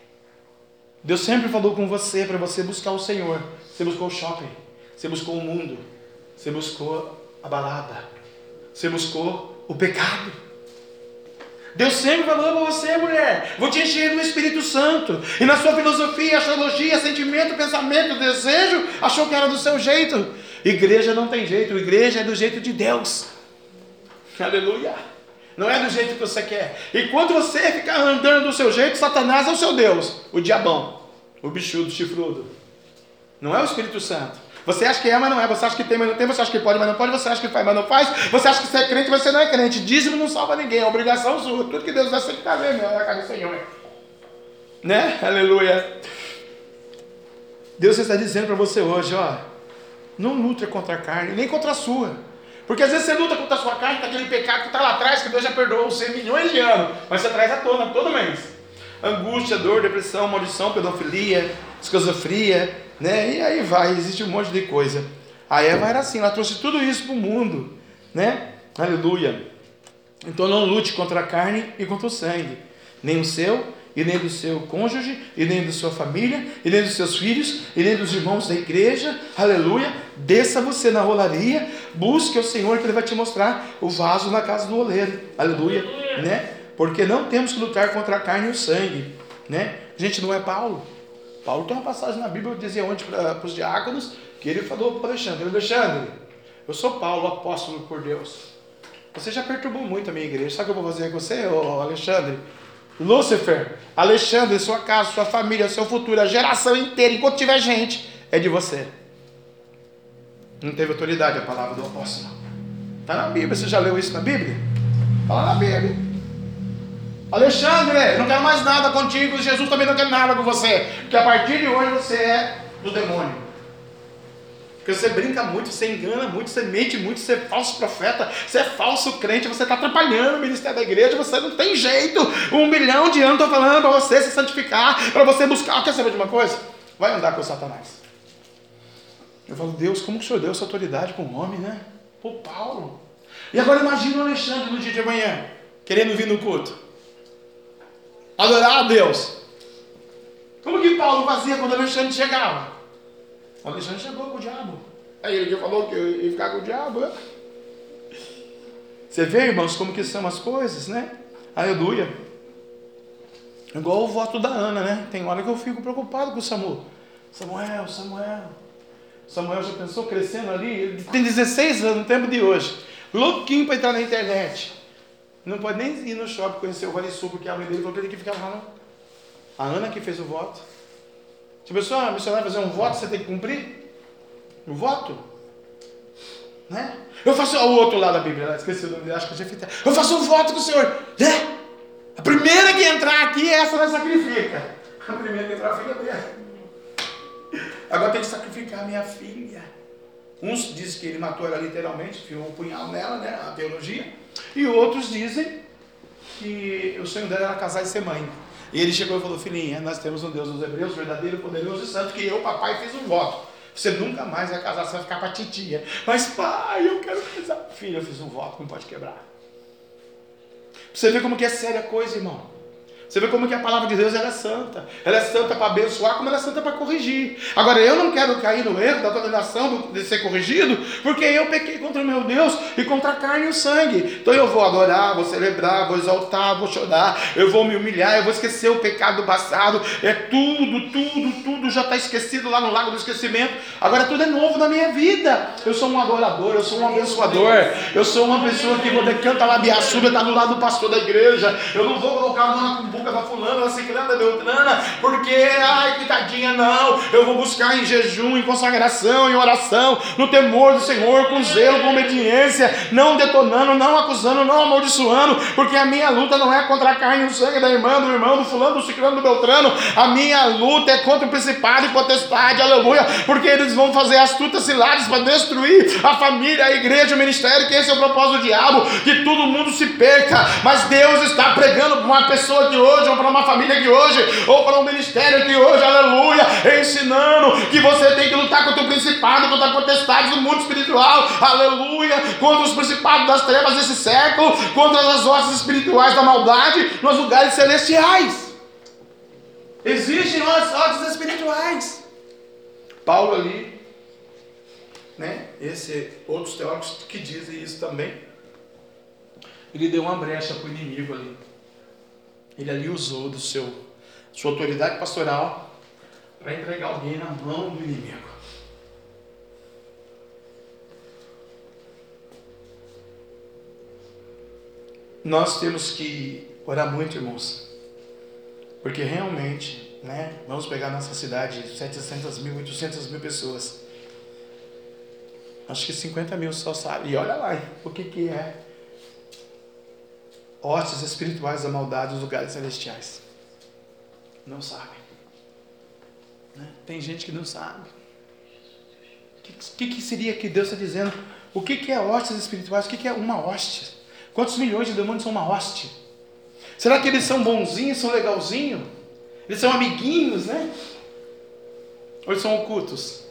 Speaker 2: Deus sempre falou com você para você buscar o Senhor. Você buscou o shopping, você buscou o mundo, você buscou a balada, você buscou o pecado. Deus sempre falou para você, mulher, vou te encher do Espírito Santo. E na sua filosofia, astrologia, sentimento, pensamento, desejo, achou que era do seu jeito. Igreja não tem jeito, igreja é do jeito de Deus. Aleluia. Não é do jeito que você quer. E quando você ficar andando do seu jeito, Satanás é o seu Deus, o diabão, o bichudo, chifrudo. Não é o Espírito Santo. Você acha que é, mas não é. Você acha que tem, mas não tem. Você acha que pode, mas não pode. Você acha que faz, mas não faz. Você acha que você é crente, mas você não é crente. Dízimo não salva ninguém. É obrigação sua. Tudo que Deus vai sempre estar vendo na casa do Senhor. Né? Aleluia. Deus está dizendo para você hoje, ó. Não luta contra a carne, nem contra a sua. Porque às vezes você luta contra a sua carne, com aquele pecado que está lá atrás, que Deus já perdoou você milhões de anos. Mas você traz à tona todo mês. Angústia, dor, depressão, maldição, pedofilia, esquizofria, né? E aí vai, existe um monte de coisa. A Eva era assim, ela trouxe tudo isso para o mundo, né? Aleluia. Então não lute contra a carne e contra o sangue, nem o seu, e nem do seu cônjuge, e nem da sua família, e nem dos seus filhos, e nem dos irmãos da igreja, aleluia. Desça você na rolaria, busque o Senhor que Ele vai te mostrar o vaso na casa do oleiro, aleluia, né? Porque não temos que lutar contra a carne e o sangue, né? A gente não é Paulo. Paulo tem uma passagem na Bíblia que dizia onde para os diáconos que ele falou para Alexandre: Alexandre, eu sou Paulo, apóstolo por Deus. Você já perturbou muito a minha igreja. Sabe o que eu vou fazer com você, ô Alexandre? Lúcifer, Alexandre, sua casa, sua família, seu futuro, a geração inteira, enquanto tiver gente, é de você. Não teve autoridade a palavra do apóstolo. Está na Bíblia. Você já leu isso na Bíblia? Fala na Bíblia. Alexandre, não quero mais nada contigo. Jesus também não quer nada com você. Porque a partir de hoje você é do demônio. Porque você brinca muito, você engana muito, você mente muito, você é falso profeta, você é falso crente, você está atrapalhando o ministério da igreja, você não tem jeito. Um milhão de anos estou falando para você se santificar, para você buscar. Quer saber de uma coisa? Vai andar com o Satanás. Eu falo, Deus, como que o Senhor deu essa autoridade para um homem, né? Para Paulo. E agora imagina o Alexandre no dia de amanhã, querendo vir no culto. Adorar a Deus. Como que Paulo fazia quando Alexandre chegava? O Alexandre chegou com o diabo. Aí ele falou que eu ia ficar com o diabo. Né? Você vê, irmãos, como que são as coisas, né? Aleluia. Igual o voto da Ana, né? Tem hora que eu fico preocupado com o Samuel. Samuel, Samuel. Samuel já pensou crescendo ali? Ele tem 16 anos no tempo de hoje. Louquinho para entrar na internet. Não pode nem ir no shopping conhecer o Vale Sul, porque a mãe dele falou que ele tem que ficar lá. Não. A Ana que fez o voto. Se a pessoa missionária fazer um voto, você tem que cumprir? O voto? Né? Eu faço o outro lado da Bíblia, esqueci o nome, acho que eu fiz. Eu faço um voto com o Senhor. Né? A primeira que entrar aqui, essa vai sacrifica. A primeira que entrar, a filha dele. Agora tem que sacrificar minha filha. Uns dizem que ele matou ela literalmente, enfiou um punhal nela, né? A teologia. E outros dizem que o sonho dela era casar e ser mãe. E ele chegou e falou: Filhinha, nós temos um Deus dos Hebreus, verdadeiro, poderoso e santo, que eu, papai, fiz um voto. Você nunca mais vai casar, você vai ficar para titia. Mas, pai, eu quero casar. Filho, eu fiz um voto, não pode quebrar. Você vê como que é séria a coisa, irmão. Você vê como que a palavra de Deus é santa. Ela é santa para abençoar, como ela é santa para corrigir. Agora, eu não quero cair no erro da condenação de ser corrigido, porque eu pequei contra o meu Deus e contra a carne e o sangue. Então eu vou adorar, vou celebrar, vou exaltar, vou chorar, eu vou me humilhar, eu vou esquecer o pecado passado. É tudo, tudo, tudo já está esquecido lá no lago do esquecimento. Agora tudo é novo na minha vida. Eu sou um adorador, eu sou um abençoador. Eu sou uma pessoa que quando canta lá Biaçuba, está do lado do pastor da igreja. Eu não vou colocar a mão na cumbuca da fulana, da ciclana, da beltrana, porque, ai, coitadinha, não. Eu vou buscar em jejum, em consagração, em oração, no temor do Senhor, com zelo, com obediência, não detonando, não acusando, não amaldiçoando, porque a minha luta não é contra a carne e o sangue da irmã, do irmão, do fulano, do ciclano, do beltrano. A minha luta é contra o principado e potestade, aleluia, porque eles vão fazer astutas ciladas para destruir a família, a igreja, o ministério, que esse é o propósito do diabo, que todo mundo se perca, mas Deus está pregando para uma pessoa de hoje, ou para uma família de hoje, ou para um ministério de hoje, aleluia, ensinando que você tem que lutar contra o principado, contra a potestade do mundo espiritual, aleluia, contra os principados das trevas desse século, contra as hostes espirituais da maldade nos lugares celestiais. Existem hostes espirituais. Paulo ali, né? Esse outros teólogos que dizem isso também. Ele deu uma brecha para o inimigo ali. Ele ali usou do seu sua autoridade pastoral para entregar alguém na mão do inimigo. Nós temos que orar muito, irmãos, porque realmente, né, vamos pegar nossa cidade, 700 mil, 800 mil pessoas. Acho que 50 mil só sabe. E olha lá, o que, que é hostes espirituais da maldade dos lugares celestiais. Não sabem. Né? Tem gente que não sabe. O que, que, seria que Deus está dizendo? O que, que é hostes espirituais? O que, que é uma hoste? Quantos milhões de demônios são uma hoste? Será que eles são bonzinhos, são legalzinhos? Eles são amiguinhos, né? Ou eles são ocultos?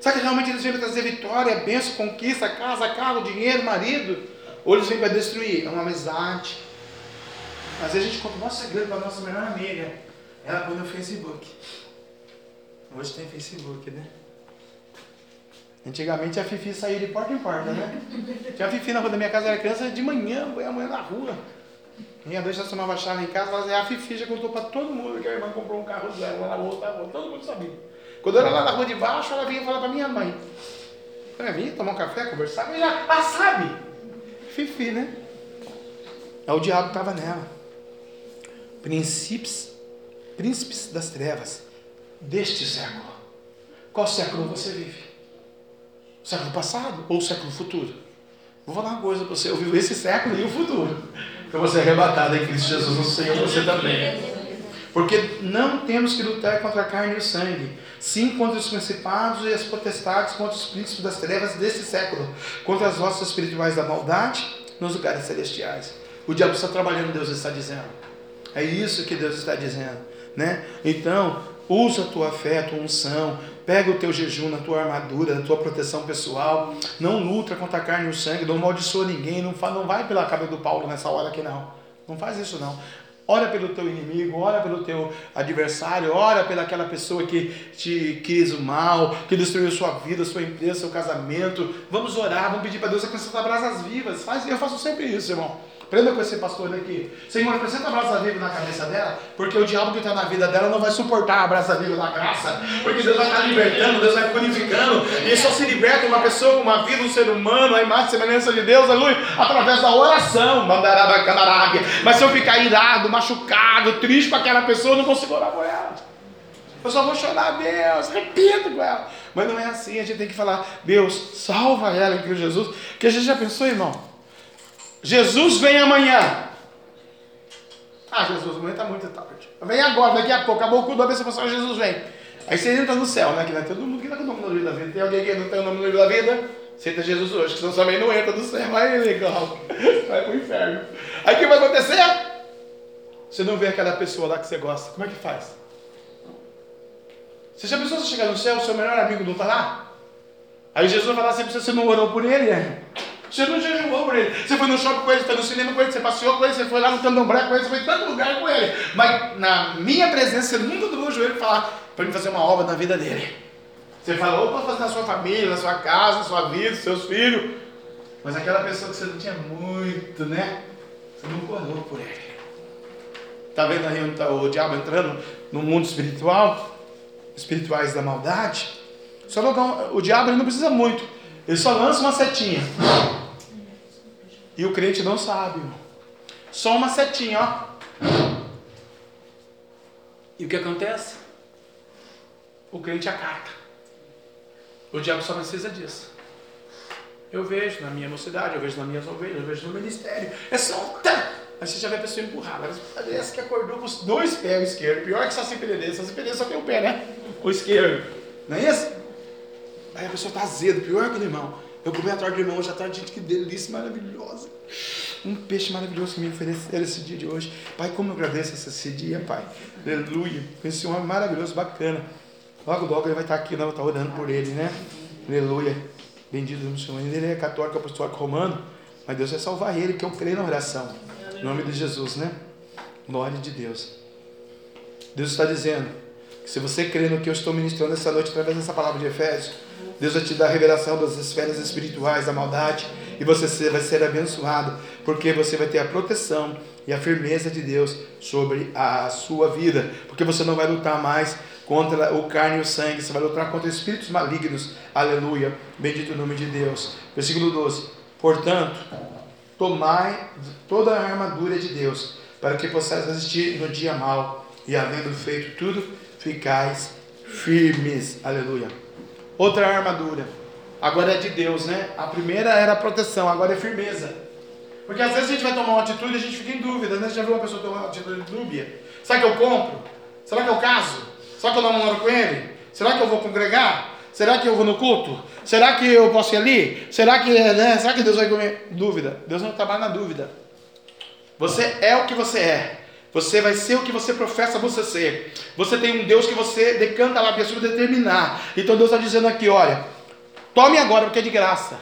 Speaker 2: Será que realmente eles vêm trazer vitória, bênção, conquista, casa, carro, dinheiro, marido? Ou eles vêm para destruir? É uma amizade. Às vezes a gente conta o nosso segredo para a nossa melhor amiga. Ela põe no Facebook. Hoje tem Facebook, né? Antigamente a Fifi saía de porta em porta, né? Tinha a Fifi na rua da minha casa, era criança, de manhã, a mãe na rua. Minha dois já tomava chave em casa, ela a Fifi já contou para todo mundo que a irmã comprou um carro zero na outra todo mundo sabia. Quando eu era lá na rua de baixo, ela vinha falar para minha mãe. Ela vinha tomar um café, conversar, e já, ah, sabe? Fifi, né? É o diabo estava nela. Príncipes, príncipes das trevas deste século. Qual século você vive? O século passado ou o século futuro? Vou falar uma coisa para você, eu vivo esse século e o futuro. Para você arrebatado em Cristo Jesus, no Senhor, você também. Porque não temos que lutar contra a carne e o sangue, sim contra os principados e as potestades, contra os príncipes das trevas deste século, contra as hostes espirituais da maldade nos lugares celestiais. O diabo está trabalhando, Deus está dizendo. É isso que Deus está dizendo, né? Então, usa a tua fé, a tua unção, pega o teu jejum na tua armadura, na tua proteção pessoal, não luta contra a carne e o sangue, não amaldiçoa ninguém, não, não vai pela cabeça do Paulo nessa hora aqui não. Não faz isso não. Ora pelo teu inimigo, ora pelo teu adversário, ora pelaquela pessoa que te quis o mal, que destruiu sua vida, sua empresa, seu casamento. Vamos orar, vamos pedir para Deus acrescentar brasas vivas. Faz, eu faço sempre isso, irmão. Aprenda com esse pastor daqui. Senhor, acrescenta a brasa viva na cabeça dela, porque o diabo que está na vida dela não vai suportar a brasa viva da graça. Porque Deus vai estar libertando, Deus vai purificando. E só se liberta uma pessoa, uma vida, um ser humano, a imagem e semelhança de Deus, aleluia, através da oração. Mas se eu ficar irado, machucado, triste com aquela pessoa, eu não consigo orar por ela. Eu só vou chorar, Deus, repito com ela. Mas não é assim, a gente tem que falar, Deus, salva ela em Cristo Jesus. Porque a gente já pensou, irmão? Jesus vem amanhã. Ah, Jesus, amanhã está muito tarde. Vem agora, daqui a pouco. Acabou o culto bênção pessoal, Jesus vem. Aí você entra no céu, né? Que vai todo mundo que está com o nome no livro da vida. Tem alguém que não tem o nome no livro da vida? Aceita Jesus hoje, que senão também não entra no céu. Vai, legal. Vai pro inferno. Aí o que vai acontecer? Você não vê aquela pessoa lá que você gosta. Como é que faz? Você já pensou você chegar no céu, o seu melhor amigo não está lá? Aí Jesus vai falar assim, você não orou por ele? É? Você não jejuou por ele. Você foi no shopping com ele, foi no cinema com ele, você passeou com ele, você foi lá no candomblé com ele, você foi em tanto lugar com ele. Mas na minha presença, você nunca dobrou o joelho para falar para ele fazer uma obra na vida dele. Você falou para fazer na sua família, na sua casa, na sua vida, nos seus filhos. Mas aquela pessoa que você não tinha muito, né? Você não correu por ele. Tá vendo aí tá o diabo entrando no mundo espiritual? Espirituais da maldade. Só não, o diabo ele não precisa muito. Ele só lança uma setinha. E o crente não sabe. Só uma setinha, ó. E o que acontece? O crente acarta. O diabo só precisa disso. Eu vejo na minha mocidade, eu vejo nas minhas ovelhas, eu vejo no ministério. É só tá. Aí você já vê a pessoa empurrar. Mas parece que acordou com os dois pés esquerdos. Pior que Saci Pererê. Saci Pererê só tem o pé, né? O esquerdo. Não é isso? Aí a pessoa tá azeda. Pior que o irmão. Eu comi a torta do irmão hoje à tarde. Gente, que delícia maravilhosa. Um peixe maravilhoso que me ofereceram esse dia de hoje. Pai, como eu agradeço esse dia, Pai. Aleluia. Um homem maravilhoso, bacana. Logo, logo ele vai estar aqui, nós vamos estar orando por ele, né? Aleluia. Bendito no Senhor. Ele é católico, apostólico romano, mas Deus vai salvar ele, que eu creio na oração. Em nome de Jesus, né? Glória de Deus. Deus está dizendo que se você crê no que eu estou ministrando essa noite através dessa palavra de Efésios, Deus vai te dar a revelação das esferas espirituais da maldade e você vai ser abençoado, porque você vai ter a proteção e a firmeza de Deus sobre a sua vida, porque você não vai lutar mais contra o carne e o sangue, você vai lutar contra espíritos malignos. Aleluia. Bendito o nome de Deus. Versículo 12. Portanto, tomai toda a armadura de Deus, para que possais resistir no dia mal, e havendo feito tudo, ficais firmes. Aleluia. Outra armadura. Agora é de Deus, né? A primeira era proteção, agora é firmeza. Porque às vezes a gente vai tomar uma atitude e a gente fica em dúvida, né? Você já viu uma pessoa tomar uma atitude de dúvida? Será que eu compro? Será que eu caso? Será que eu namoro com ele? Será que eu vou congregar? Será que eu vou no culto? Será que eu posso ir ali? Será que, né? Será que Deus vai comer? Dúvida. Deus não trabalha na dúvida. Você é o que você é. Você vai ser o que você professa você ser. Você tem um Deus que você decanta lá para determinar. Então Deus está dizendo aqui, olha, tome agora porque é de graça,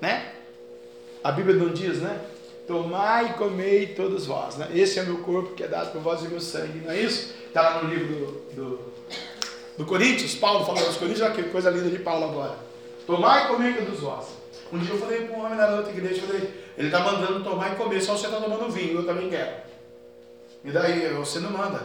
Speaker 2: né? A Bíblia não diz, né? Tomai e comei todos vós, né? Esse é meu corpo que é dado por vós e meu sangue, não é isso? Está lá no livro do, do, do Coríntios, Paulo falando dos Coríntios, olha que coisa linda de Paulo agora. Tomai e comei todos vós. Um dia eu falei para um homem na outra igreja, falei, ele está mandando tomar e comer, só você está tomando vinho, eu também quero. E daí, você não manda.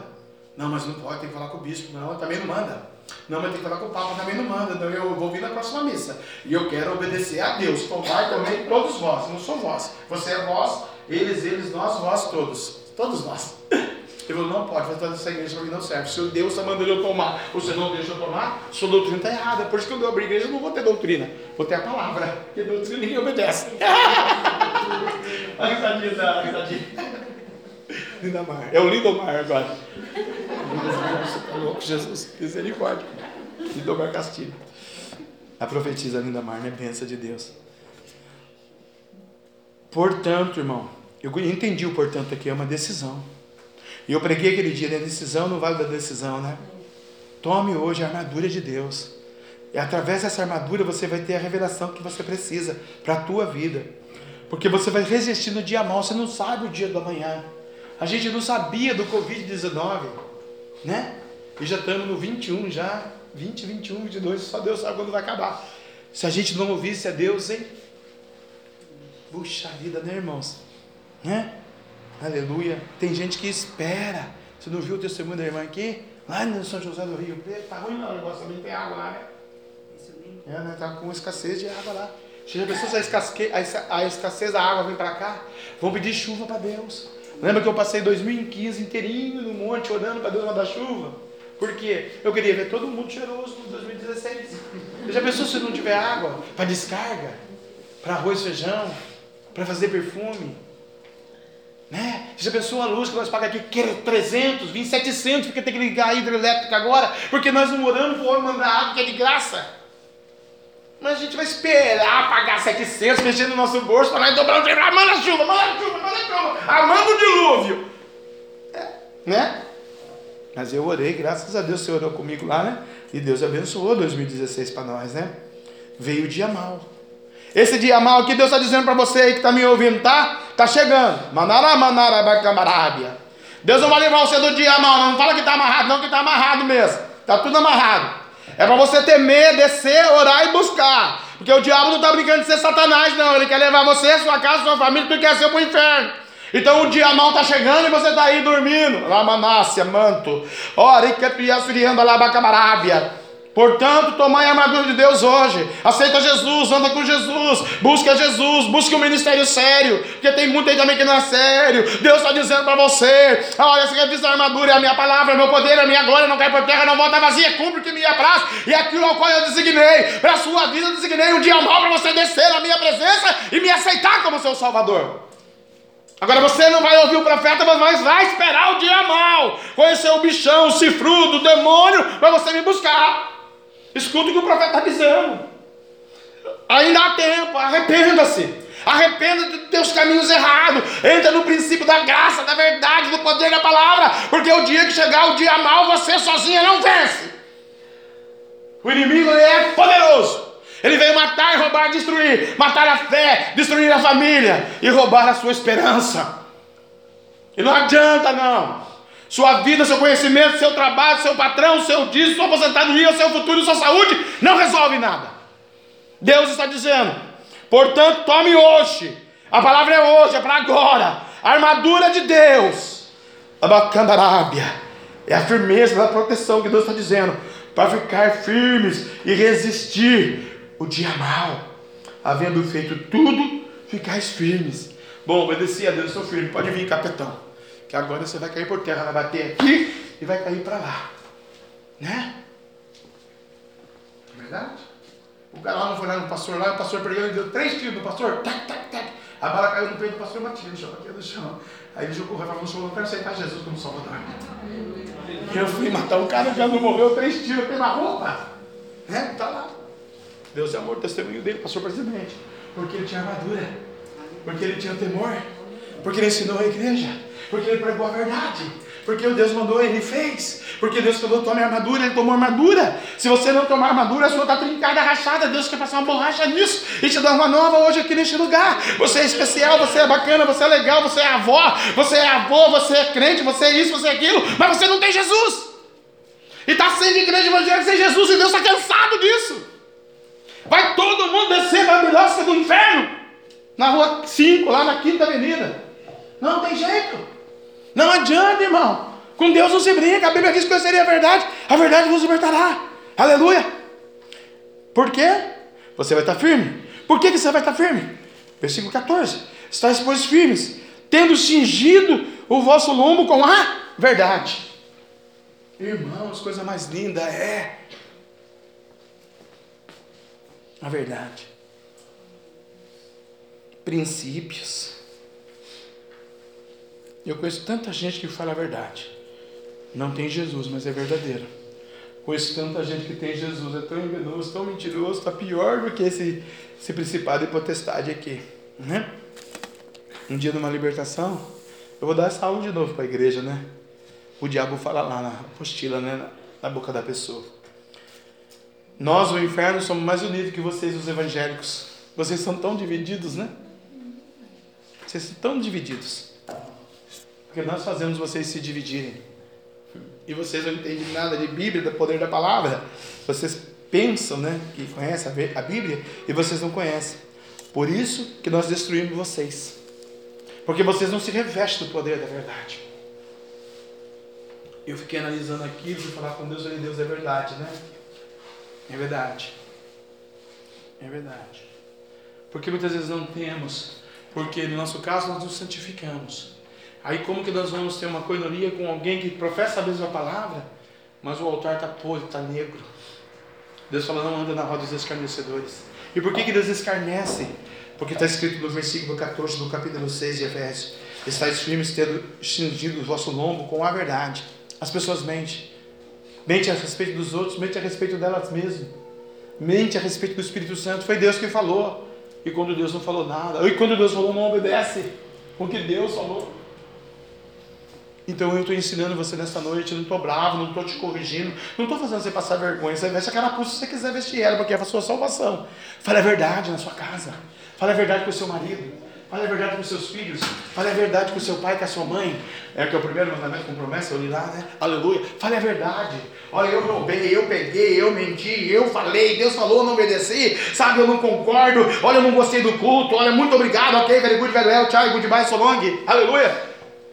Speaker 2: Não, mas não pode, tem que falar com o bispo. Não, também não manda. Não, mas tem que falar com o Papa, também não manda. Então eu vou vir na próxima missa. E eu quero obedecer a Deus. Tomar também todos vós, não sou vós. Você é vós, eles, eles, nós, vós todos. Todos nós. Ele falou, não pode, fazer essa igreja para mim não serve. Se Deus está mandando eu tomar, você não deixa eu tomar, sua doutrina está errada. Por isso que eu abro a igreja, eu não vou ter doutrina. Vou ter a palavra. Porque doutrina ninguém obedece. a risadinha da risadinha. Lindamar. É o Lindomar agora. Louco, Jesus. Misericórdia. Lindomar Castilho. A profetisa Lindamar, né? Benção de Deus. Portanto, irmão, eu entendi o portanto aqui, é uma decisão. E eu preguei aquele dia, né? Decisão não vale da decisão, né? Tome hoje a armadura de Deus. E através dessa armadura você vai ter a revelação que você precisa para a tua vida. Porque você vai resistir no dia mal, você não sabe o dia do amanhã. A gente não sabia do Covid-19, né? E já estamos no 21 já, 20, 21, 22, só Deus sabe quando vai acabar. Se a gente não ouvisse a Deus, hein? Puxa vida, né, irmãos? Né? Aleluia. Tem gente que espera. Você não viu o testemunho da irmã aqui? Lá no São José do Rio Preto, tá ruim não, o negócio também tem água lá, né? É, né? Tá com escassez de água lá. Se a pessoa a escassez da água vem para cá, vão pedir chuva para Deus. Lembra que eu passei 2015 inteirinho no monte orando para Deus mandar chuva? Por quê? Eu queria ver todo mundo cheiroso em 2016. Você já pensou se não tiver água para descarga? Para arroz e feijão? Para fazer perfume? Né? Você já pensou a luz que nós pagamos aqui? Que 300, 20, 700, porque tem que ligar a hidrelétrica agora? Porque nós não oramos para o homem mandar água que é de graça. Mas a gente vai esperar pagar 700, mexer no nosso bolso, para nós dobrar o dinheiro. Ah, manda chuva, manda chuva, manda o dilúvio. É, né? Mas eu orei, graças a Deus, você orou comigo lá, né? E Deus abençoou 2016 para nós, né? Veio o dia mal. Esse dia mal que Deus está dizendo para você aí que está me ouvindo, tá? Tá chegando. Manara, manara, bacamarabia. Deus não vai levar você do dia mal, não. Não fala que está amarrado, não, que está amarrado mesmo. Está tudo amarrado. É para você temer, descer, orar e buscar. Porque o diabo não está brincando de ser Satanás, não. Ele quer levar você, sua casa, sua família, porque quer ser para o inferno. Então o dia mal está chegando e você está aí dormindo. Lamanácia, manto. Ora, que tu lá bacabarábia. Portanto, tomai a armadura de Deus hoje. Aceita Jesus, anda com Jesus, busca Jesus, busca um ministério sério, porque tem muita gente também que não é sério. Deus está dizendo para você: olha, você quer ver a armadura, é a minha palavra, é meu poder, é a minha glória, não cai por terra, não volta vazia, cumpre o que me apraz, e aquilo ao qual eu designei, para a sua vida eu designei um dia mal para você descer na minha presença e me aceitar como seu Salvador. Agora você não vai ouvir o profeta, mas vai esperar o dia mal, conhecer o bichão, o cifrudo, o demônio, para você me buscar. Escuta o que o profeta está dizendo. Ainda há tempo, arrependa-se. Arrependa dos teus caminhos errados. Entra no princípio da graça, da verdade, do poder da palavra. Porque o dia que chegar o dia mal, você sozinha não vence. O inimigo é poderoso. Ele veio matar, roubar, destruir. Matar a fé, destruir a família e roubar a sua esperança. E não adianta não. Sua vida, seu conhecimento, seu trabalho, seu patrão, seu dízimo, sua aposentadoria, seu futuro, sua saúde, não resolve nada. Deus está dizendo, portanto, tome hoje. A palavra é hoje, é para agora. A armadura de Deus. A bacandarábia. É a firmeza da proteção que Deus está dizendo. Para ficar firmes e resistir o dia mal. Havendo feito tudo, ficais firmes. Bom, obedeci a Deus, estou firme. Pode vir, capitão que agora você vai cair por terra, vai bater aqui e vai cair para lá. Né? É verdade? O cara lá não foi lá no pastor lá, o pastor pregando deu três tiros no pastor, tac, tac, tac. A bala caiu no peito do pastor, batia no chão, batia no chão. Aí ele jogou, vai falar, eu quero aceitar Jesus como Salvador. Eu fui matar um cara, já não morreu, três tiros na roupa. Né? Tá lá. Deus é amor, testemunho dele, pastor presidente. Porque ele tinha armadura. Porque ele tinha temor. Porque ele ensinou a igreja porque ele pregou a verdade. Porque o Deus mandou, ele fez. Porque Deus falou, tome armadura, ele tomou armadura. Se você não tomar armadura, a sua está trincada, rachada. Deus quer passar uma borracha nisso e te dar uma nova hoje aqui neste lugar. Você é especial, você é bacana, você é legal, você é avó, você é avô, você é crente, você é isso, você é aquilo, mas você não tem Jesus. E está sendo igreja evangélica sem Jesus e Deus está cansado disso. Vai todo mundo descer para a bilhosca do inferno. Na rua 5, lá na quinta avenida. Não tem jeito. Não adianta, irmão. Com Deus não se brinca. A Bíblia diz que conheceria a verdade. A verdade vos libertará. Aleluia. Por quê? Você vai estar firme. Por que, você vai estar firme? Versículo 14. Estáis, pois, firmes, tendo cingido o vosso lombo com a verdade. Irmãos, coisa mais linda é a verdade. Princípios. Eu conheço tanta gente que fala a verdade. Não tem Jesus, mas é verdadeiro. Conheço tanta gente que tem Jesus, é tão enganoso, tão mentiroso, está pior do que esse, esse principado e potestade aqui. Né? Um dia de uma libertação, eu vou dar essa aula de novo para a igreja, né? O diabo fala lá na apostila, né? Na, na boca da pessoa. Nós, o inferno, somos mais unidos que vocês, os evangélicos. Vocês são tão divididos, né? Vocês são tão divididos. Porque nós fazemos vocês se dividirem. E vocês não entendem nada de Bíblia, do poder da palavra. Vocês pensam né, que conhecem a Bíblia e vocês não conhecem. Por isso que nós destruímos vocês. Porque vocês não se revestem do poder da verdade. Eu fiquei analisando aquilo e falar com Deus, falei, Deus é verdade, né? É verdade. É verdade. Porque muitas vezes não temos, porque no nosso caso nós nos santificamos. Aí como que nós vamos ter uma coinonia com alguém que professa a mesma palavra, mas o altar está podre, está negro? Deus fala, não anda na roda dos escarnecedores. E por que, que Deus escarnece? Porque está escrito no versículo 14 do capítulo 6 de Efésios: Estáis firmes, tendo cingido o vosso lombo com a verdade. As pessoas mentem. Mente a respeito dos outros, mente a respeito delas mesmas. Mente a respeito do Espírito Santo. Foi Deus que falou. E quando Deus não falou nada, e quando Deus falou, não obedece. O que Deus falou. Então eu estou ensinando você nesta noite, não estou bravo, não estou te corrigindo, não estou fazendo você passar vergonha. Você veste aquela carapuça se você quiser vestir ela, porque é a sua salvação. Fale a verdade na sua casa. Fale a verdade com o seu marido. Fale a verdade com seus filhos. Fale a verdade com seu pai, com a sua mãe. É que é o primeiro mandamento com promessa, eu li lá, né? Aleluia. Fale a verdade. Olha, eu roubei, eu peguei, eu menti, eu falei, Deus falou, eu não obedeci. Sabe, eu não concordo. Olha, eu não gostei do culto. Olha, muito obrigado. Ok, very good, very well. Tchau, goodbye, so long. Aleluia.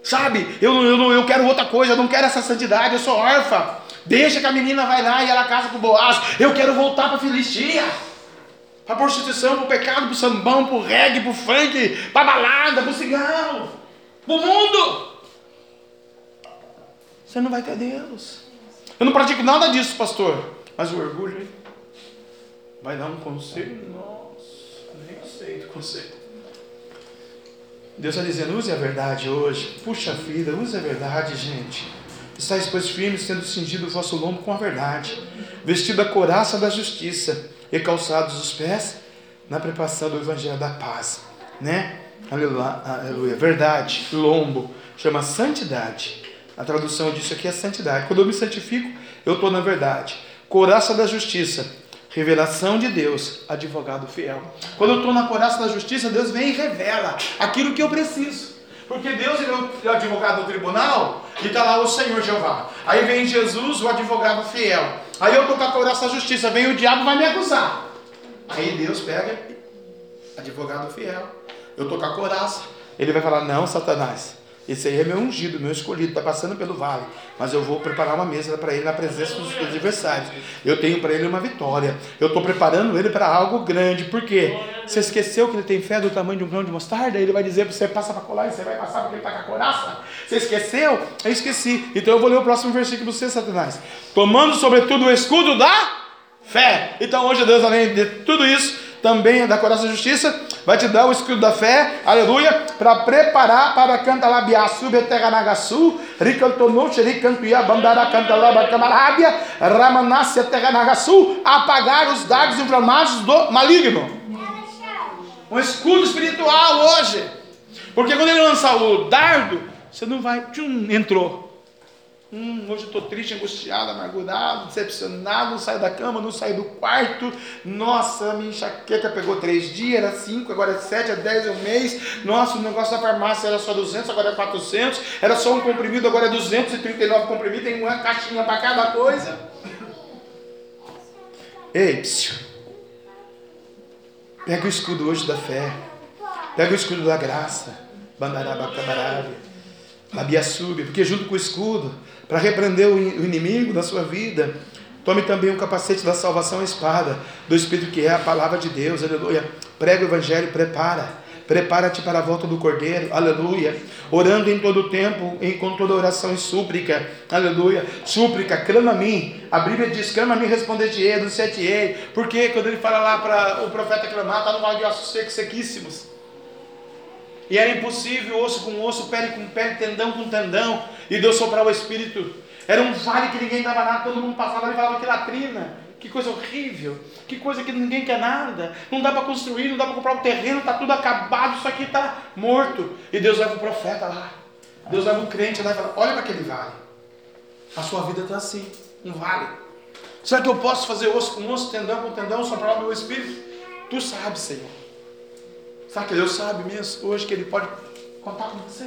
Speaker 2: Sabe, eu, eu, eu quero outra coisa, eu não quero essa santidade, eu sou órfã. Deixa que a menina vai lá e ela casa com Boaz. Eu quero voltar para Filistia para prostituição, para o pecado, para o sambão, para o reggae, para o funk, para balada, para o cigarro, para o mundo. Você não vai ter Deus. Eu não pratico nada disso, pastor. Mas o orgulho, hein? Vai dar um conselho? Nossa, nem sei do conselho. Deus está dizendo, use a verdade hoje. Puxa vida, use a verdade, gente. Estáis, pois, firmes, tendo cingido o vosso lombo com a verdade, vestido a coraça da justiça e calçados os pés na preparação do Evangelho da paz, né? Aleluia, aleluia. Verdade, lombo, chama santidade. A tradução disso aqui é santidade. Quando eu me santifico, eu estou na verdade. Coraça da justiça, revelação de Deus, advogado fiel. Quando eu estou na coraça da justiça, Deus vem e revela aquilo que eu preciso. Porque Deus é o advogado do tribunal e está lá o Senhor Jeová. Aí vem Jesus, o advogado fiel. Aí eu estou com a coraça da justiça, vem o diabo vai me acusar. Aí Deus pega, advogado fiel. Eu estou com a coraça. Ele vai falar: Não, Satanás, esse aí é meu ungido, meu escolhido, está passando pelo vale. Mas eu vou preparar uma mesa para ele na presença dos adversários. Eu tenho para ele uma vitória. Eu estou preparando ele para algo grande. Por quê? Você esqueceu que ele tem fé do tamanho de um grão de mostarda? Ele vai dizer para você: passa para colar e você vai passar porque ele está com a coraça. Você esqueceu? Eu esqueci. Então eu vou ler o próximo versículo para você, Satanás. Tomando sobretudo o escudo da fé. Então hoje Deus, além de tudo isso, também da coraça da justiça, vai te dar o escudo da fé, aleluia, para preparar para cantar lá biaçu, beteganagaçu, ricantonuche, ricantuia, bandara, cantalaba, camarábia, ramanácia, terranagaçu, apagar os dardos inflamados do maligno. Um escudo espiritual hoje. Porque quando ele lançar o dardo, você não vai, tchum, entrou. Hum, hoje eu estou triste, angustiado, amargurado, decepcionado, não saio da cama, não saio do quarto. Nossa, minha enxaqueca pegou três dias, era cinco, agora é sete, é dez, é um mês. Nossa, o negócio da farmácia era só 200, agora é 400. Era só um comprimido, agora é 239 comprimidos, tem uma caixinha para cada coisa. Ei, psiu. Pega o escudo hoje da fé. Pega o escudo da graça. Bandarabacabarabe. Labiaçube. Porque junto com o escudo para repreender o inimigo da sua vida. Tome também o capacete da salvação, a espada do Espírito que é a palavra de Deus, aleluia. Prega o Evangelho, prepara. Prepara-te para a volta do Cordeiro, aleluia. Orando em todo o tempo, em, com toda oração e súplica, aleluia. Súplica, clama a mim. A Bíblia diz: clama a mim, responder-te-ei, do te ei Porque quando ele fala lá para o profeta clamar, está no vale de ossos secos, sequíssimos. E era impossível, osso com osso, pele com pele, tendão com tendão. E Deus soprava o Espírito. Era um vale que ninguém dava nada, todo mundo passava e falava que latrina. Que coisa horrível, que coisa que ninguém quer nada. Não dá para construir, não dá para comprar um terreno, está tudo acabado, isso aqui está morto. E Deus leva o profeta lá. Deus leva o crente lá e fala: Olha para aquele vale. A sua vida está assim, um vale. Será que eu posso fazer osso com osso, tendão com tendão, soprar o meu espírito? Tu sabes, Senhor. Sabe que Deus sabe mesmo hoje que Ele pode contar com você?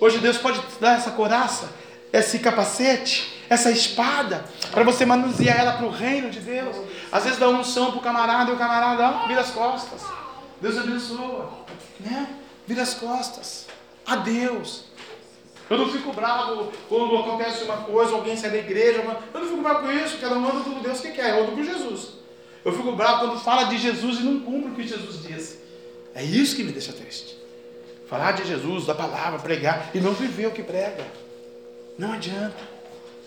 Speaker 2: Hoje Deus pode te dar essa coraça, esse capacete, essa espada, para você manusear ela para o reino de Deus. Às vezes dá unção para o camarada e o camarada vira as costas. Deus abençoa, né? Vira as costas. A Deus. Eu não fico bravo quando acontece uma coisa, alguém sai da igreja. Eu não fico bravo com isso, cada um anda com Deus que quer, ando com Jesus. Eu fico bravo quando fala de Jesus e não cumpre o que Jesus disse. É isso que me deixa triste. Falar de Jesus, da palavra, pregar e não viver o que prega. Não adianta,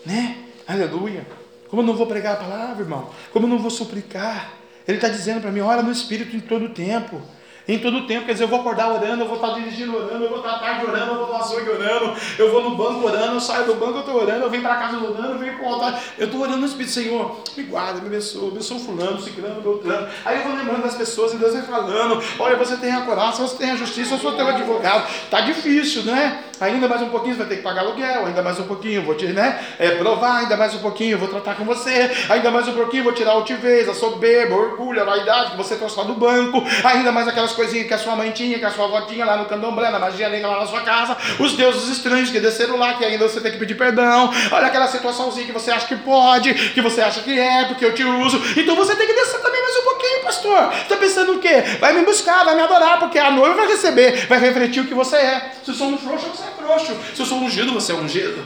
Speaker 2: né? Aleluia. Como eu não vou pregar a palavra, irmão? Como eu não vou suplicar? Ele está dizendo para mim: ora no Espírito em todo o tempo em todo o tempo. Quer dizer, eu vou acordar orando, eu vou estar dirigindo orando, eu vou estar à tarde orando, eu vou no açougue orando, eu vou no banco orando, eu saio do banco, eu estou orando, eu venho para casa orando, eu venho para o altar. Eu estou orando no Espírito, Senhor, me guarda, me abençoa, abençoa fulano, ciclano, beltrano. Aí eu vou lembrando das pessoas e Deus vai falando, olha, você tem a coragem, você tem a justiça, eu sou teu advogado. Está difícil, não é? Ainda mais um pouquinho você vai ter que pagar aluguel, ainda mais um pouquinho vou te né, é, provar, ainda mais um pouquinho vou tratar com você, ainda mais um pouquinho vou tirar a altivez, a soberba, o orgulho, a vaidade que você trouxe lá do banco, ainda mais aquelas coisinhas que a sua mãe tinha, que a sua avó tinha lá no candomblé, na magia negra lá na sua casa, os deuses estranhos que desceram lá, que ainda você tem que pedir perdão, olha aquela situaçãozinha que você acha que pode, que você acha que é, porque eu te uso, então você tem que descer também mais um pouquinho, pastor. Está pensando o quê? Vai me buscar, vai me adorar, porque a noiva vai receber, vai refletir o que você é. Se sou um frouxo, você é frouxo. Se eu sou ungido, você é ungido.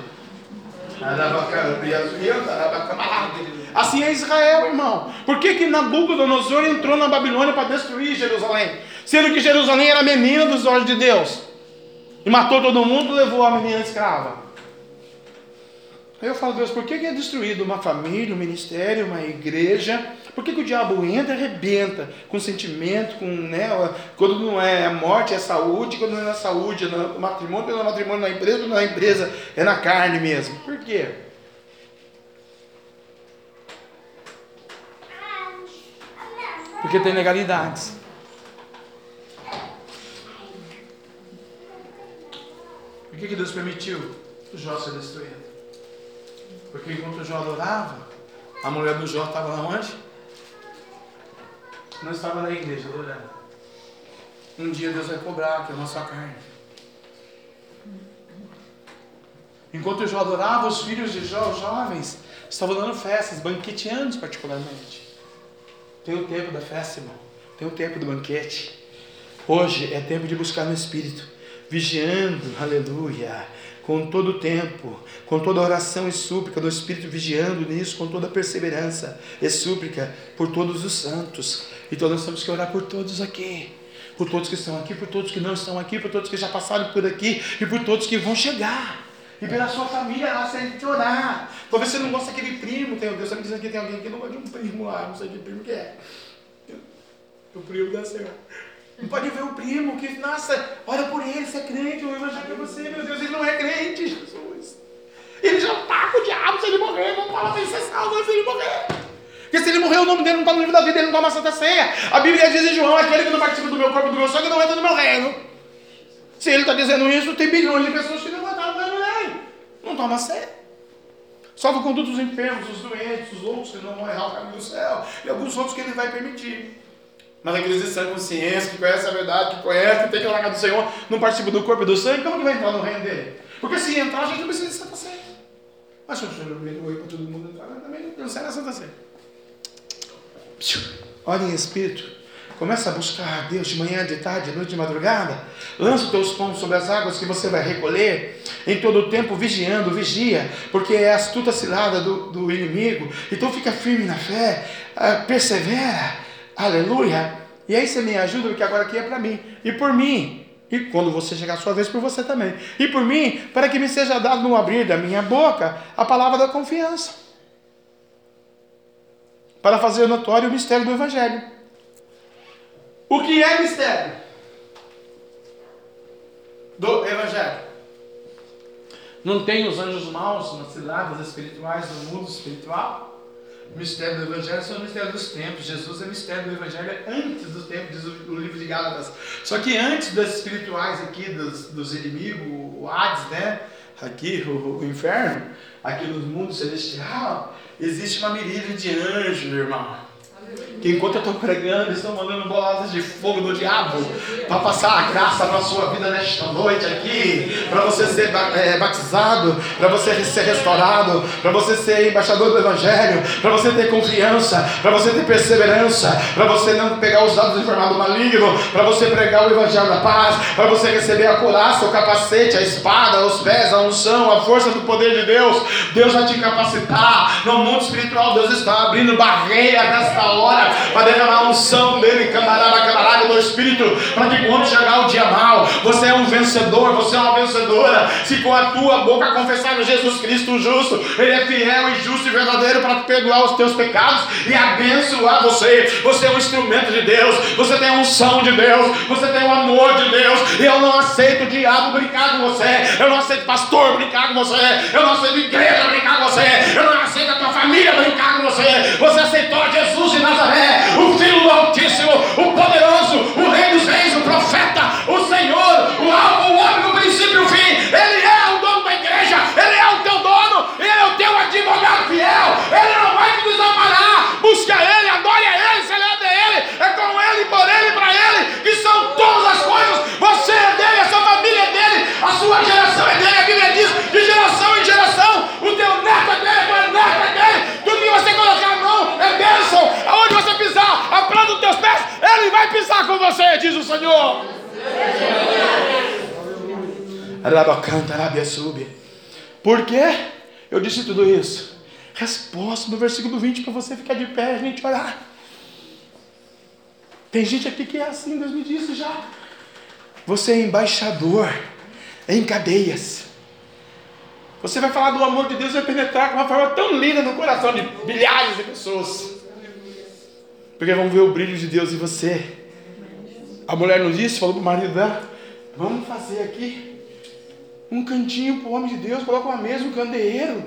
Speaker 2: Assim é Israel, irmão. Por que, que Nabucodonosor entrou na Babilônia para destruir Jerusalém? Sendo que Jerusalém era a menina dos olhos de Deus. E matou todo mundo, levou a menina escrava. Aí eu falo, Deus, por que é destruído uma família, um ministério, uma igreja? Por que, que o diabo entra e arrebenta com sentimento, com, né, quando não é morte, é saúde, quando não é na saúde, é no matrimônio, quando não é matrimônio, na empresa, quando não é na empresa, é na carne mesmo. Por quê? Porque tem legalidades. Por que, que Deus permitiu o Jó ser destruído? Porque enquanto Jó adorava, a mulher do Jó estava lá onde? Não estava na igreja adorando. Um dia Deus vai cobrar, que é a nossa carne. Enquanto Jó adorava, os filhos de Jó, os jovens, estavam dando festas, banqueteando particularmente. Tem o tempo da festa, irmão. Tem o tempo do banquete. Hoje é tempo de buscar no Espírito, vigiando, aleluia com todo o tempo, com toda oração e súplica do Espírito, vigiando nisso, com toda perseverança e súplica por todos os santos. Então nós temos que orar por todos aqui, por todos que estão aqui, por todos que não estão aqui, por todos que já passaram por aqui e por todos que vão chegar. E pela sua família lá, você tem que orar. Talvez você não goste daquele primo, tem, Deus está me dizendo que tem alguém que não gosta de um primo lá, não sei que primo que é. O primo da Senhora. Não pode ver o primo que, nossa, olha por ele, você é crente, o evangelho para você, meu Deus, ele não é crente, Jesus. Ele já está com o diabo, se ele morrer, vamos falar para ele ser salvo se ele morrer. Porque se ele morrer, o nome dele não está no livro da vida, ele não toma a santa ceia. A Bíblia diz em João, aquele que não participa do meu corpo e do meu sangue não entra no meu reino. Se ele está dizendo isso, tem bilhões de pessoas que não entraram no meu reino. Não toma ceia. Salvo conduto os enfermos, os doentes, os outros que não vão errar o caminho do céu. E alguns outros que ele vai permitir. Mas aqueles de sã consciência, que conhecem a verdade, que conhecem, tem que casa do Senhor, não participa do corpo e do sangue, como que vai entrar no reino dele? Porque se entrar, a gente não precisa de Santa Ceia. Mas se não oi para todo mundo entrar, também não sai na Santa Ceia. Olha em espírito. Começa a buscar a Deus de manhã, de tarde, de noite, de madrugada. Lança os teus pães sobre as águas que você vai recolher. Em todo o tempo vigiando, vigia, porque é a astuta cilada do, do inimigo. Então fica firme na fé, ah, persevera Aleluia. E aí você me ajuda, porque agora aqui é para mim. E por mim. E quando você chegar a sua vez, por você também. E por mim, para que me seja dado no abrir da minha boca a palavra da confiança. Para fazer notório o mistério do Evangelho. O que é mistério? Do Evangelho. Não tem os anjos maus nas ciladas espirituais do mundo espiritual? O mistério do Evangelho são o mistério dos tempos. Jesus é mistério do Evangelho antes dos tempos, diz o, livro de Gálatas. Só que antes das espirituais aqui, dos, dos inimigos, o Hades, né? Aqui, o, o inferno, aqui no mundo celestial, existe uma miríade de anjos, irmão que enquanto eu estou pregando, estão mandando boladas de fogo do diabo para passar a graça na sua vida nesta noite aqui, para você ser é, batizado, para você ser restaurado, para você ser embaixador do Evangelho, para você ter confiança, para você ter perseverança, para você não pegar os dados informados maligno, para você pregar o Evangelho da paz, para você receber a couraça, o capacete, a espada, os pés, a unção, a força do poder de Deus. Deus vai te capacitar no mundo espiritual. Deus está abrindo barreiras nesta hora para derramar a unção dele, camarada, camarada do Espírito, para que quando chegar o dia mal, você é um vencedor, você é uma vencedora. Se com a tua boca confessar Jesus Cristo justo, Ele é fiel e justo e verdadeiro para perdoar os teus pecados e abençoar você. Você é um instrumento de Deus, você tem a unção de Deus, você tem o amor de Deus. E eu não aceito o diabo brincar com você, eu não aceito pastor brincar com você, eu não aceito igreja brincar com você, eu não aceito a tua família brincar com você. Você aceitou Jesus de Nazaré o Filho do Altíssimo, o poderoso, o Rei dos Reis, o profeta, o Senhor, o Alfa, o homem, o princípio e o fim. Ele diz o Senhor. Arabacanta, Arábia sube. Por quê? Eu disse tudo isso. Resposta no versículo 20 para você ficar de pé, a gente orar. Tem gente aqui que é assim, Deus me disse já. Você é embaixador em cadeias. Você vai falar do amor de Deus e vai penetrar de uma forma tão linda no coração de milhares de pessoas. Porque vão ver o brilho de Deus em você. A mulher não disse, falou para o marido dela: Vamos fazer aqui um cantinho para o homem de Deus, coloca uma mesa, um candeeiro,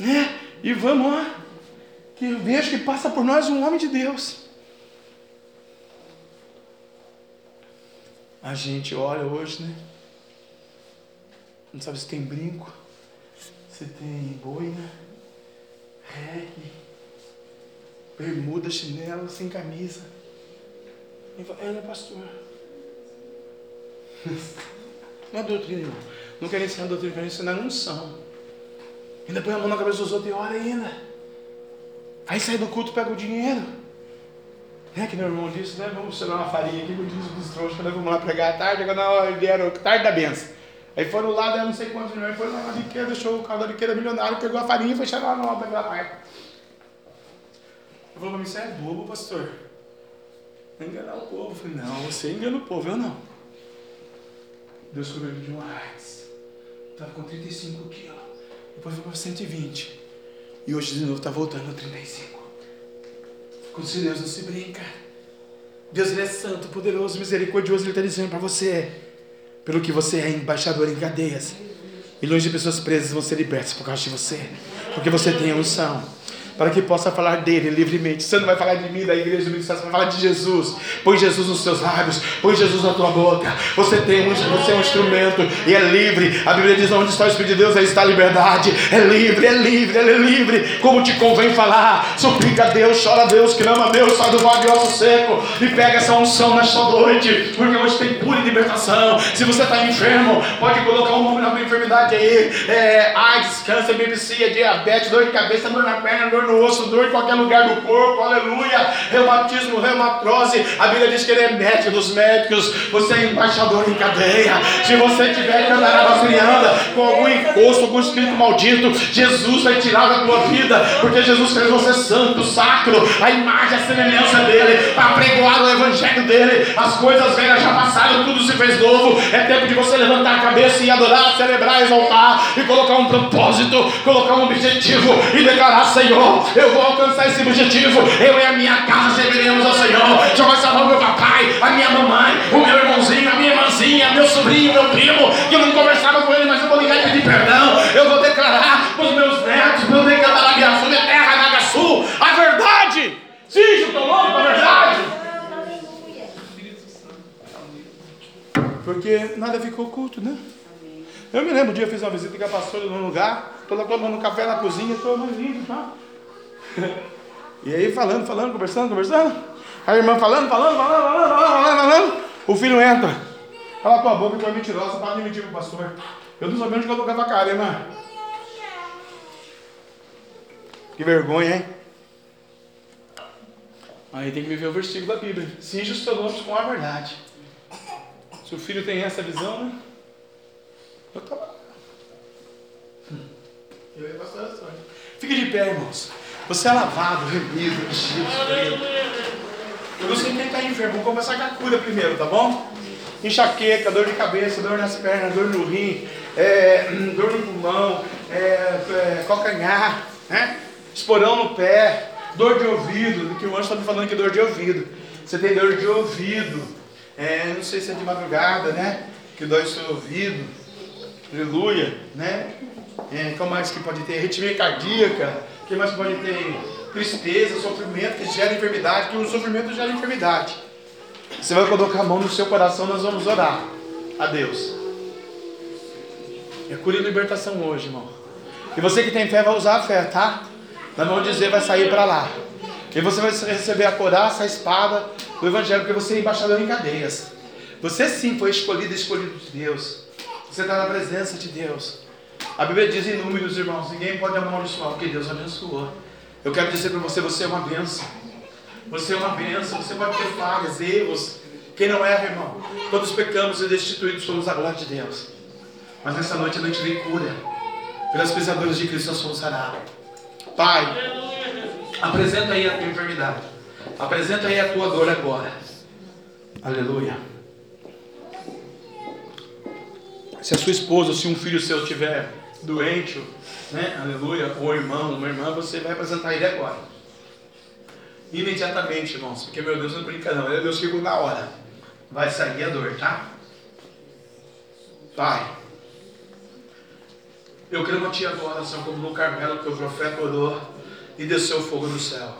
Speaker 2: né? E vamos lá. Que eu vejo que passa por nós um homem de Deus. A gente olha hoje, né? Não sabe se tem brinco, se tem boina, reggae, bermuda, chinelo, sem camisa. E fala, é, né, pastor? Não é doutrina, irmão. Não quero ensinar doutrina, quero ensinar unção. Ainda põe a mão na cabeça dos outros e ora ainda. Aí sai do culto, pega o dinheiro. É que meu irmão disse, né? Vamos tirar uma farinha aqui, o dízimo dos trouxas, quando vamos lá pregar à tarde, quando hora vieram, tarde da benção. Aí foram lá, deram não sei quantos milhões, foram lá na biqueira, deixou o carro da biqueira milionário, pegou a farinha e foi lá na obra daquela parte. Falei pra mim, você é bobo, pastor. Vai enganar o povo. Eu falei, não, você engana o povo, eu não. Deus curou de uma AIDS. Estava com 35 quilos. Depois foi para 120. E hoje de novo está voltando a 35. Com Deus não se brinca. Deus ele é santo, poderoso, misericordioso. Ele está dizendo para você: pelo que você é embaixador em cadeias, milhões de pessoas presas vão ser libertas por causa de você. Porque você tem unção para que possa falar dele livremente. Você não vai falar de mim, da igreja do você vai falar de Jesus. Põe Jesus nos seus lábios, põe Jesus na tua boca. Você tem um, você é um instrumento e é livre. A Bíblia diz: onde está o Espírito de Deus, aí está a liberdade. É livre, é livre, ele é livre. Como te convém falar, suplica a Deus, chora a Deus, clama a Deus, sai do vale osso seco e pega essa unção nesta noite, porque hoje tem cura e libertação. Se você está enfermo, pode colocar um nome na tua enfermidade aí: é, AIDS, câncer, bipsia, diabetes, dor de cabeça, dor na perna, dor no osso, dor em qualquer lugar do corpo, aleluia. Reumatismo, reumatrose. A Bíblia diz que ele é médico dos médicos. Você é embaixador em cadeia. Se você tiver que andar abafrianda com algum encosto, algum espírito maldito, Jesus vai tirar da tua vida, porque Jesus fez você santo, sacro, a imagem, a semelhança dele, para pregoar o evangelho dele. As coisas velhas já passaram, tudo se fez novo. É tempo de você levantar a cabeça e adorar, celebrar, exaltar e colocar um propósito, colocar um objetivo e declarar: Senhor, eu vou alcançar esse objetivo. Eu e a minha casa serviremos ao Senhor. Já vai salvar o meu papai, a minha mamãe, o meu irmãozinho, a minha irmãzinha, meu sobrinho, meu primo, que eu não conversava com ele, mas eu vou ligar e pedir perdão. Eu vou declarar para os meus netos, meu da Sul, minha terra, Nagasul, a verdade. Sim, o teu nome para a verdade. Porque nada ficou oculto, né? Eu me lembro um dia eu fiz uma visita com a pastora num lugar, estou lá tomando café na cozinha, estou mais lindo, tá? E aí falando, falando, conversando, conversando. A irmã falando, falando, falando, falando, falando, falando, falando. O filho entra. Cala tua boca, tu é mentirosa, para de mentir pro pastor. Eu não sabia onde colocar tua cara, irmã. Que vergonha, hein? Aí tem que me ver o versículo da Bíblia. Cinja os teus lombos com a verdade. Se o filho tem essa visão, né? Eu estava. Eu ia pastor Fique de pé, irmãos. Você é lavado, remido, enchido. Eu não sei quem está enfermo. Vamos começar com a cura primeiro, tá bom? Enxaqueca, dor de cabeça, dor nas pernas, dor no rim, é, dor no pulmão, é, é, calcanhar, né? esporão no pé, dor de ouvido, que o anjo está me falando que dor de ouvido. Você tem dor de ouvido, é, não sei se é de madrugada, né? Que dói o seu ouvido, aleluia, né? É, qual mais que pode ter? Arritmia cardíaca, que mais pode ter? Tristeza, sofrimento, que gera enfermidade, que o sofrimento gera enfermidade. Você vai colocar a mão no seu coração, nós vamos orar a Deus. É cura e libertação hoje, irmão. E você que tem fé vai usar a fé, tá? Nós vamos dizer, vai sair para lá. E você vai receber a coraça, a espada do Evangelho, porque você é embaixador em cadeias. Você sim foi escolhido, escolhido de Deus. Você está na presença de Deus. A Bíblia diz em números, irmãos, ninguém pode amaldiçoar porque Deus abençoou. Eu quero dizer para você, você é uma bênção. Você é uma bênção, você pode ter falhas, erros, Quem não erra, irmão? Todos pecamos e destituídos somos a glória de Deus. Mas nessa noite a noite vem cura. Pelas pisaduras de Cristo nós somos sarados. Pai, apresenta aí a tua enfermidade. Apresenta aí a tua dor agora. Aleluia. Se a sua esposa, se um filho seu estiver doente, né? Aleluia, ou irmão, uma irmã, você vai apresentar ele agora. Imediatamente, irmãos, porque meu Deus não brinca não, meu Deus chegou na hora. Vai sair a dor, tá? Pai, eu creio uma tia agora, oração como no Carmelo, que o profeta orou e desceu fogo do céu.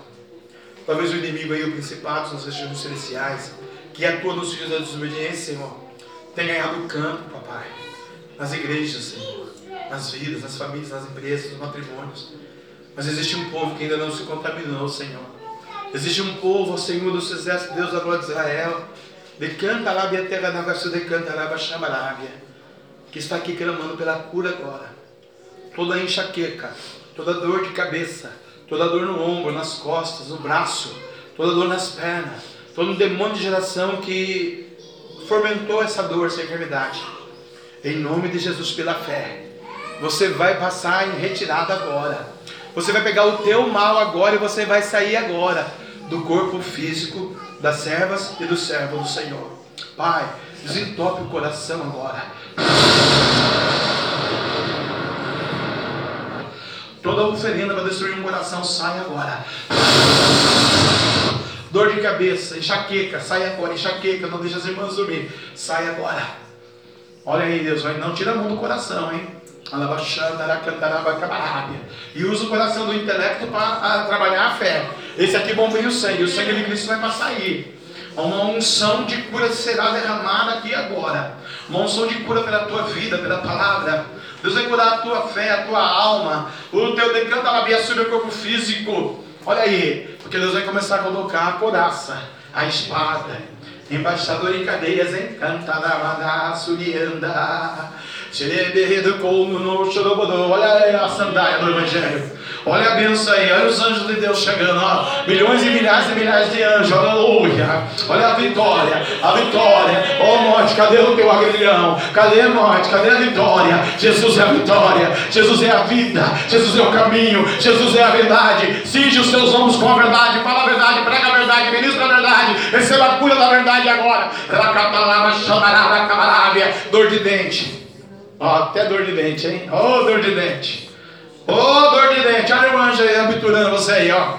Speaker 2: Talvez o inimigo aí, o principado, nas regiões celestiais, que atua nos filhos da desobediência, Senhor, tenha ganhado o campo, papai, nas igrejas, Senhor, nas vidas, nas famílias, nas empresas, nos matrimônios. Mas existe um povo que ainda não se contaminou, Senhor. Existe um povo, Senhor dos exércitos, Deus da glória de Israel, decanta lá, terra na decanta lá, que está aqui clamando pela cura agora. Toda enxaqueca, toda dor de cabeça, toda dor no ombro, nas costas, no braço, toda dor nas pernas, todo um demônio de geração que fomentou essa dor, essa enfermidade. Em nome de Jesus, pela fé, você vai passar em retirada agora. Você vai pegar o teu mal agora e você vai sair agora do corpo físico das servas e do servo do Senhor. Pai, desentope o coração agora. Toda oferenda para destruir um coração sai agora. Dor de cabeça, enxaqueca, sai agora. Enxaqueca, não deixa as irmãs dormir. Sai agora. Olha aí, Deus, não tira a mão do coração, hein? E usa o coração do intelecto para trabalhar a fé. Esse aqui bombeia o sangue. O sangue de Cristo vai passar aí. Uma unção de cura será derramada aqui agora. Uma unção de cura pela tua vida, pela palavra. Deus vai curar a tua fé, a tua alma. O teu decanta labia sobre o corpo físico. Olha aí. Porque Deus vai começar a colocar a coraça, a espada. Embaixador em cadeias, encanta da surianda. Olha a sandália do Evangelho. Olha a benção aí, olha os anjos de Deus chegando, ó. milhões e milhares e milhares de anjos, aleluia. Olha a vitória, a vitória. Ó oh, morte, cadê o teu agrilhão? Cadê a morte? Cadê a vitória? Jesus é a vitória, Jesus é a vida, Jesus é o caminho, Jesus é a verdade. Cinge os seus ombros com a verdade, fala a verdade, prega a verdade, ministra a verdade, receba a cura da verdade agora. Dor de dente. Ó, até dor de dente, hein? Ó, oh, dor de dente. Ô, oh, dor de dente. Olha o anjo aí abiturando você aí, ó.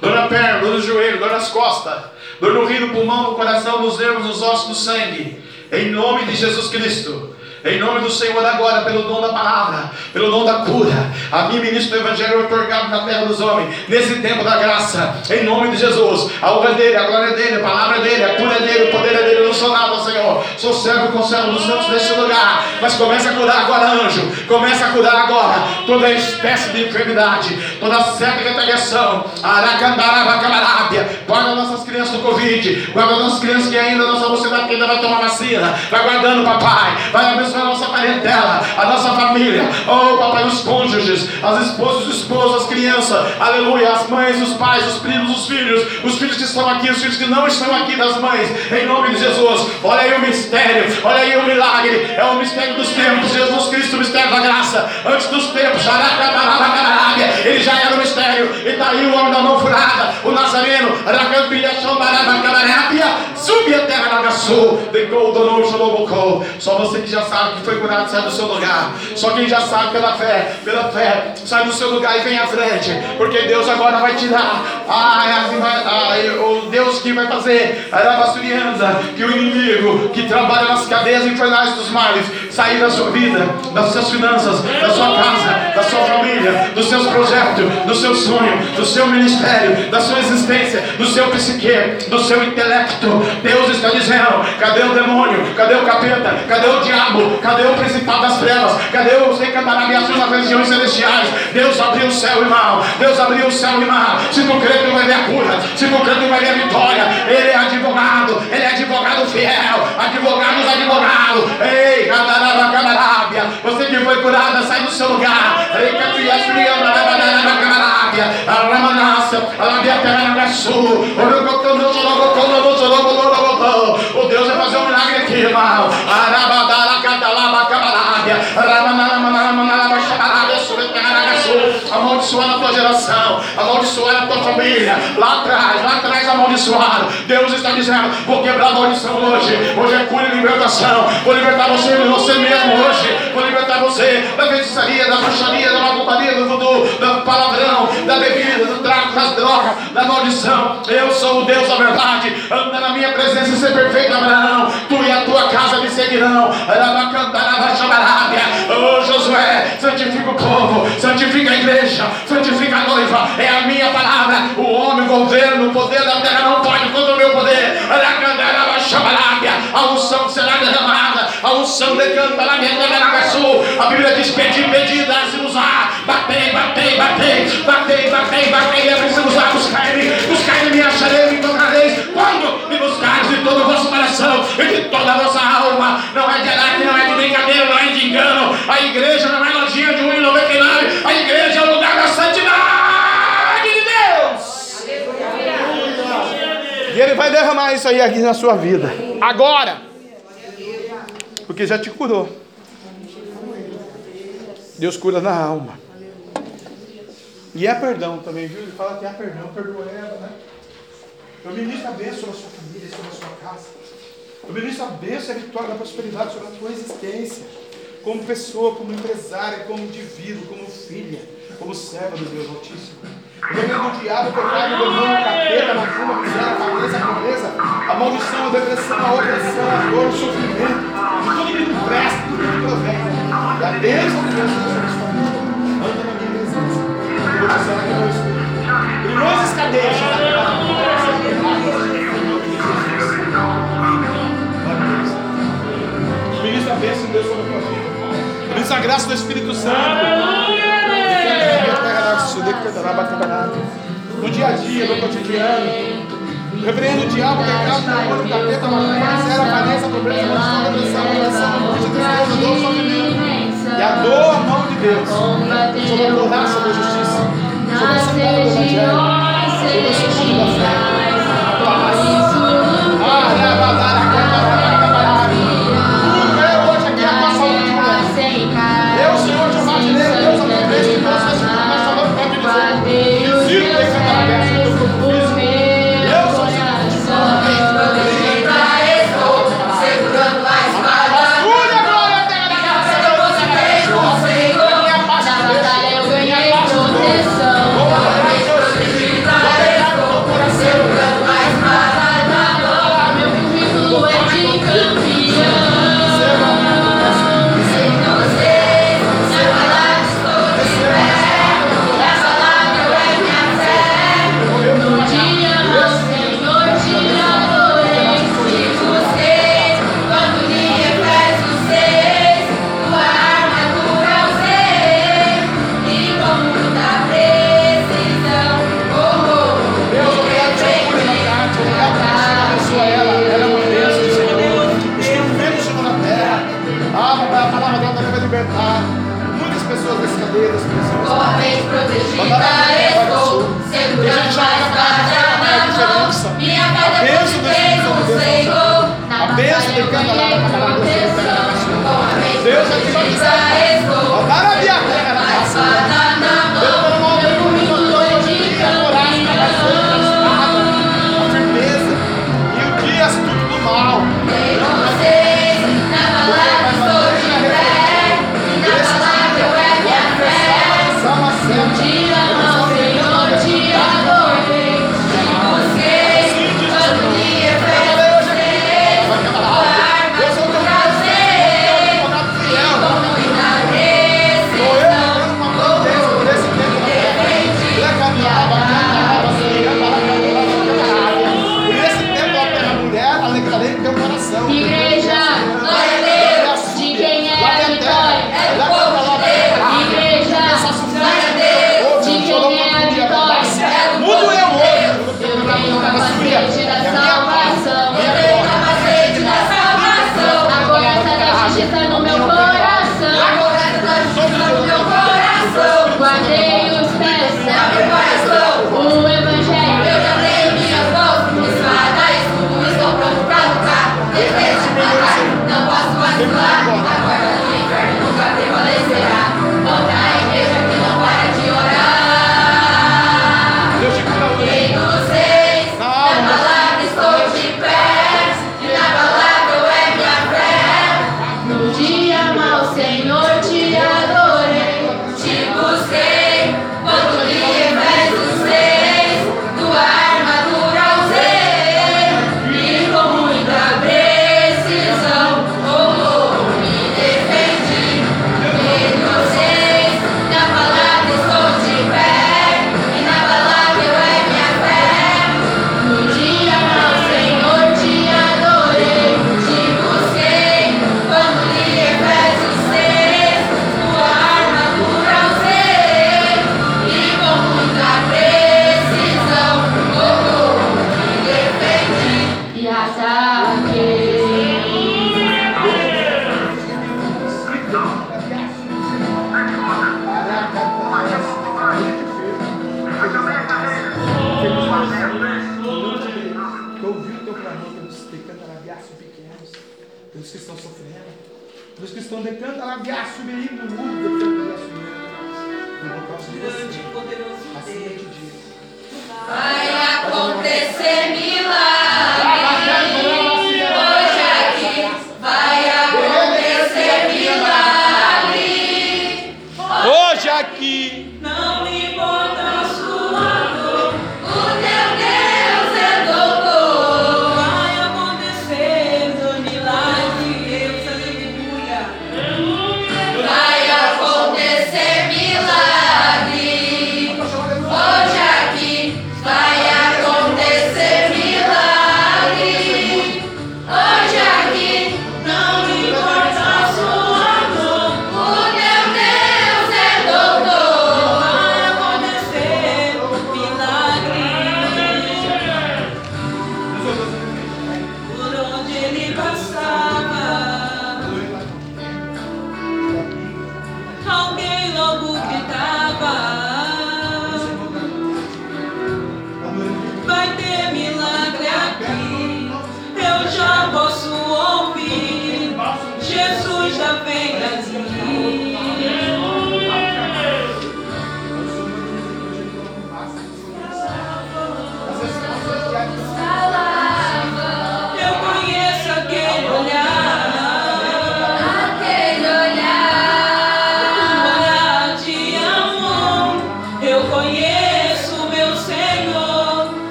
Speaker 2: Dor na perna, dor no joelho, dor nas costas. Dor no rio, no pulmão, no coração, nos nervos, nos ossos, no sangue. Em nome de Jesus Cristo. Em nome do Senhor agora, pelo dom da palavra, pelo dom da cura. A mim, ministro do Evangelho, otorgado na terra dos homens, nesse tempo da graça. Em nome de Jesus. A honra dele, a glória dele, a palavra dele, a cura dele, o poder é dele. Eu não sou nada, Senhor. Sou servo com servo dos santos neste lugar. Mas começa a curar agora, anjo. Começa a curar agora toda espécie de enfermidade, toda certa retaliação. Aracandaraba, camarábia. Guarda nossas crianças do Covid. Guarda nossas crianças que ainda, nossa mocidade que ainda vai tomar vacina. Vai guardando, papai. Vai abençoando a nossa parentela, a nossa família, oh papai, os cônjuges, as esposas, os esposos, as crianças, aleluia, as mães, os pais, os primos, os filhos, os filhos que estão aqui, os filhos que não estão aqui das mães, em nome de Jesus, olha aí o mistério, olha aí o milagre, é o mistério dos tempos, Jesus Cristo, o mistério da graça, antes dos tempos, ele já era o mistério, e está aí o homem da mão furada, o Nazareno, subia a terra na sul, só você que já sabe que foi curado sai do seu lugar. Só quem já sabe pela fé, pela fé, sai do seu lugar e vem à frente. Porque Deus agora vai tirar. Ah, o Deus que vai fazer a Arabassurianza, que o inimigo que trabalha nas cadeias infernais dos mares sair da sua vida, das suas finanças, da sua casa, da sua família, dos seus projetos, do seu sonho, do seu ministério, da sua existência, do seu psique, do seu intelecto. Deus está dizendo: cadê o demônio? Cadê o capeta? Cadê o diabo? Cadê o principal das trevas? Cadê o Senhor cantarabia nas regiões celestiais? Deus abriu o céu, irmão. Deus abriu o céu, irmão. Se tu crê, tu vai ver a cura. Se tu crê, tu vai ver a vitória. Ele é advogado. Ele é advogado fiel. Advogados, advogado. Ei, cantaraba, canarábia. Você que foi curada, sai do seu lugar. Ei, catrias, frianda, canábia. A ramanassa, a labia O Deus vai fazer um milagre aqui, irmão. Amaldiçoar na tua geração, amaldiçoar na tua família. Lá atrás, lá atrás amaldiçoado. Deus está dizendo: vou quebrar a maldição hoje. Hoje é cura e libertação. Vou libertar você você mesmo hoje. Vou libertar você da feitiçaria, da bruxaria, da macumbaria, das drogas, da maldição. Eu sou o Deus da verdade. Anda na minha presença e ser perfeito, Abraão. Tu e a tua casa me seguirão. Oh Josué, santifica o povo, santifica a igreja, santifica a noiva. É a minha palavra. O homem, o governo, o poder da terra não pode contra o meu poder. A unção será derramada. A unção decanta lá dentro da A Bíblia diz: pedir, pedir, dá-se usar. Batei, batei, batei, batei, batei, batei. É preciso usar, buscar-me, buscar-me, me acharei, me encontrareis. Quando me buscares de todo o vosso coração e de toda a vossa alma. Não é de não é de brincadeira, não é de engano. A igreja não é lojinha de 1,99. A igreja é o lugar da santidade de Deus. E Ele vai derramar isso aí aqui na sua vida. Agora. Porque já te curou. Deus cura na alma. E é perdão também, viu? Ele fala que é perdão, perdoa ela, né? Eu ministro a bênção sobre a sua família, sobre a sua casa. Eu ministro a bênção e a vitória da prosperidade sobre a tua existência. Como pessoa, como empresária, como indivíduo, como filha, como serva do Deus Altíssimo. O domínio do diabo, o pecado, o demônio, o capeta, a macumba, a miséria, a falência, a pobreza, a maldição, a depressão, a opressão, a dor, o sofrimento, tudo que não presta, tudo que provém. A bênção de Deus. Anda na minha presença. Eu vou passar aqui no Espírito. Brilhosas cadeias. Ministra a bênção de Deus sobre a tua vida. Ministra a graça do Espírito Santo. No dia a dia, no cotidiano. Repreendo o diabo, pecado, o demônio, capeta, macumba, miséria, falência, a pobreza, a maldição, a depressão, a angústia, tristeza, dor, sofrimento. E a dor, a mão de Deus. Sobre a bondade, sobre a justiça. Sobre a cidade do Evangelho. Sobre o segundo da fé. A paz.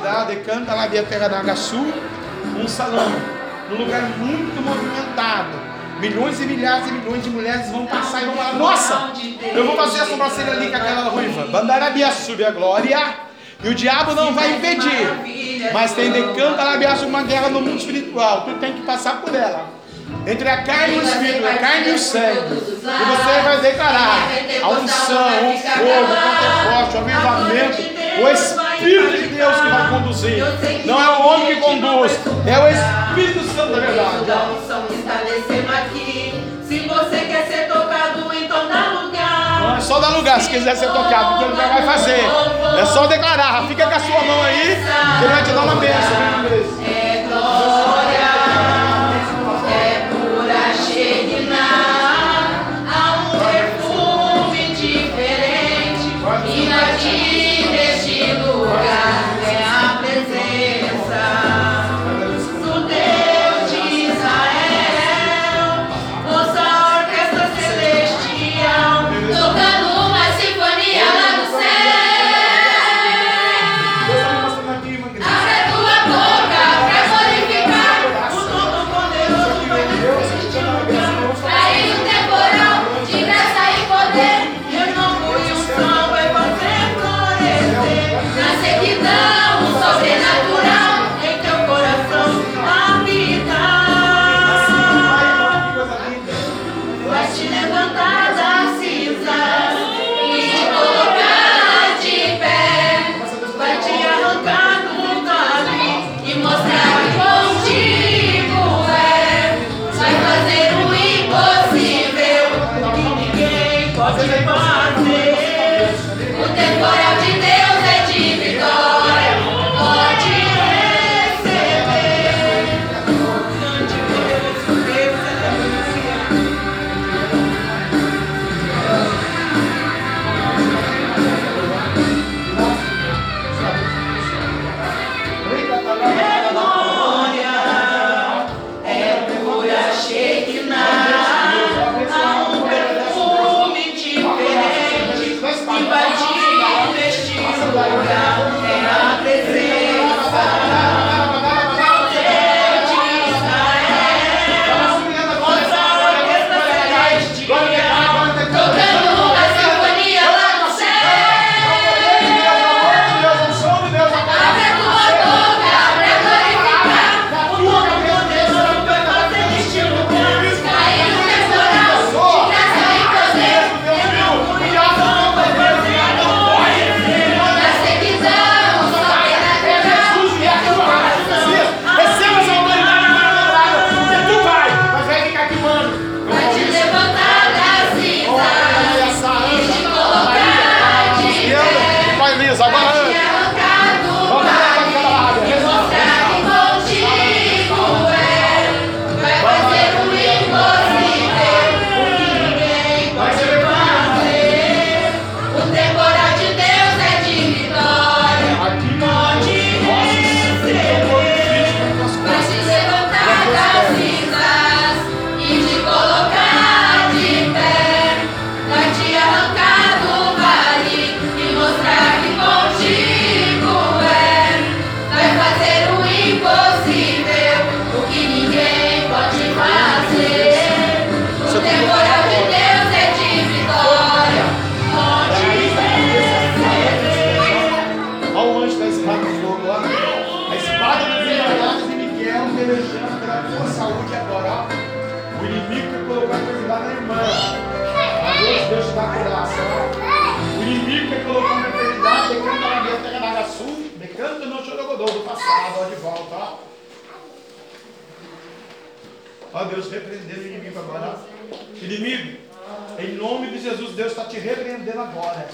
Speaker 2: Decanta, lá via Terra da Agaçu, um salão, um lugar muito movimentado. Milhões e milhares e milhões de mulheres vão passar e vão falar: Nossa, eu vou fazer essa sobrancelha ali com aquela ruiva. Bandarabia sube a glória e o diabo não vai impedir. Mas tem decanta labiaço uma guerra no mundo espiritual. Tu tem que passar por ela. Entre a carne e o espírito, a carne e o sangue. E você vai declarar a unção, o fogo, o forte, o avivamento, o espírito Espírito de Deus que vai conduzir. Não é o homem que conduz, é o Espírito Santo da verdade.
Speaker 3: Estabelecendo aqui. Se você quer ser tocado, então dá lugar.
Speaker 2: É só dar lugar, se quiser ser tocado, porque lugar vai fazer. É só declarar, fica com a sua mão aí, que ele vai te dar uma bênção.
Speaker 1: Né, Deus
Speaker 2: está te repreendendo agora.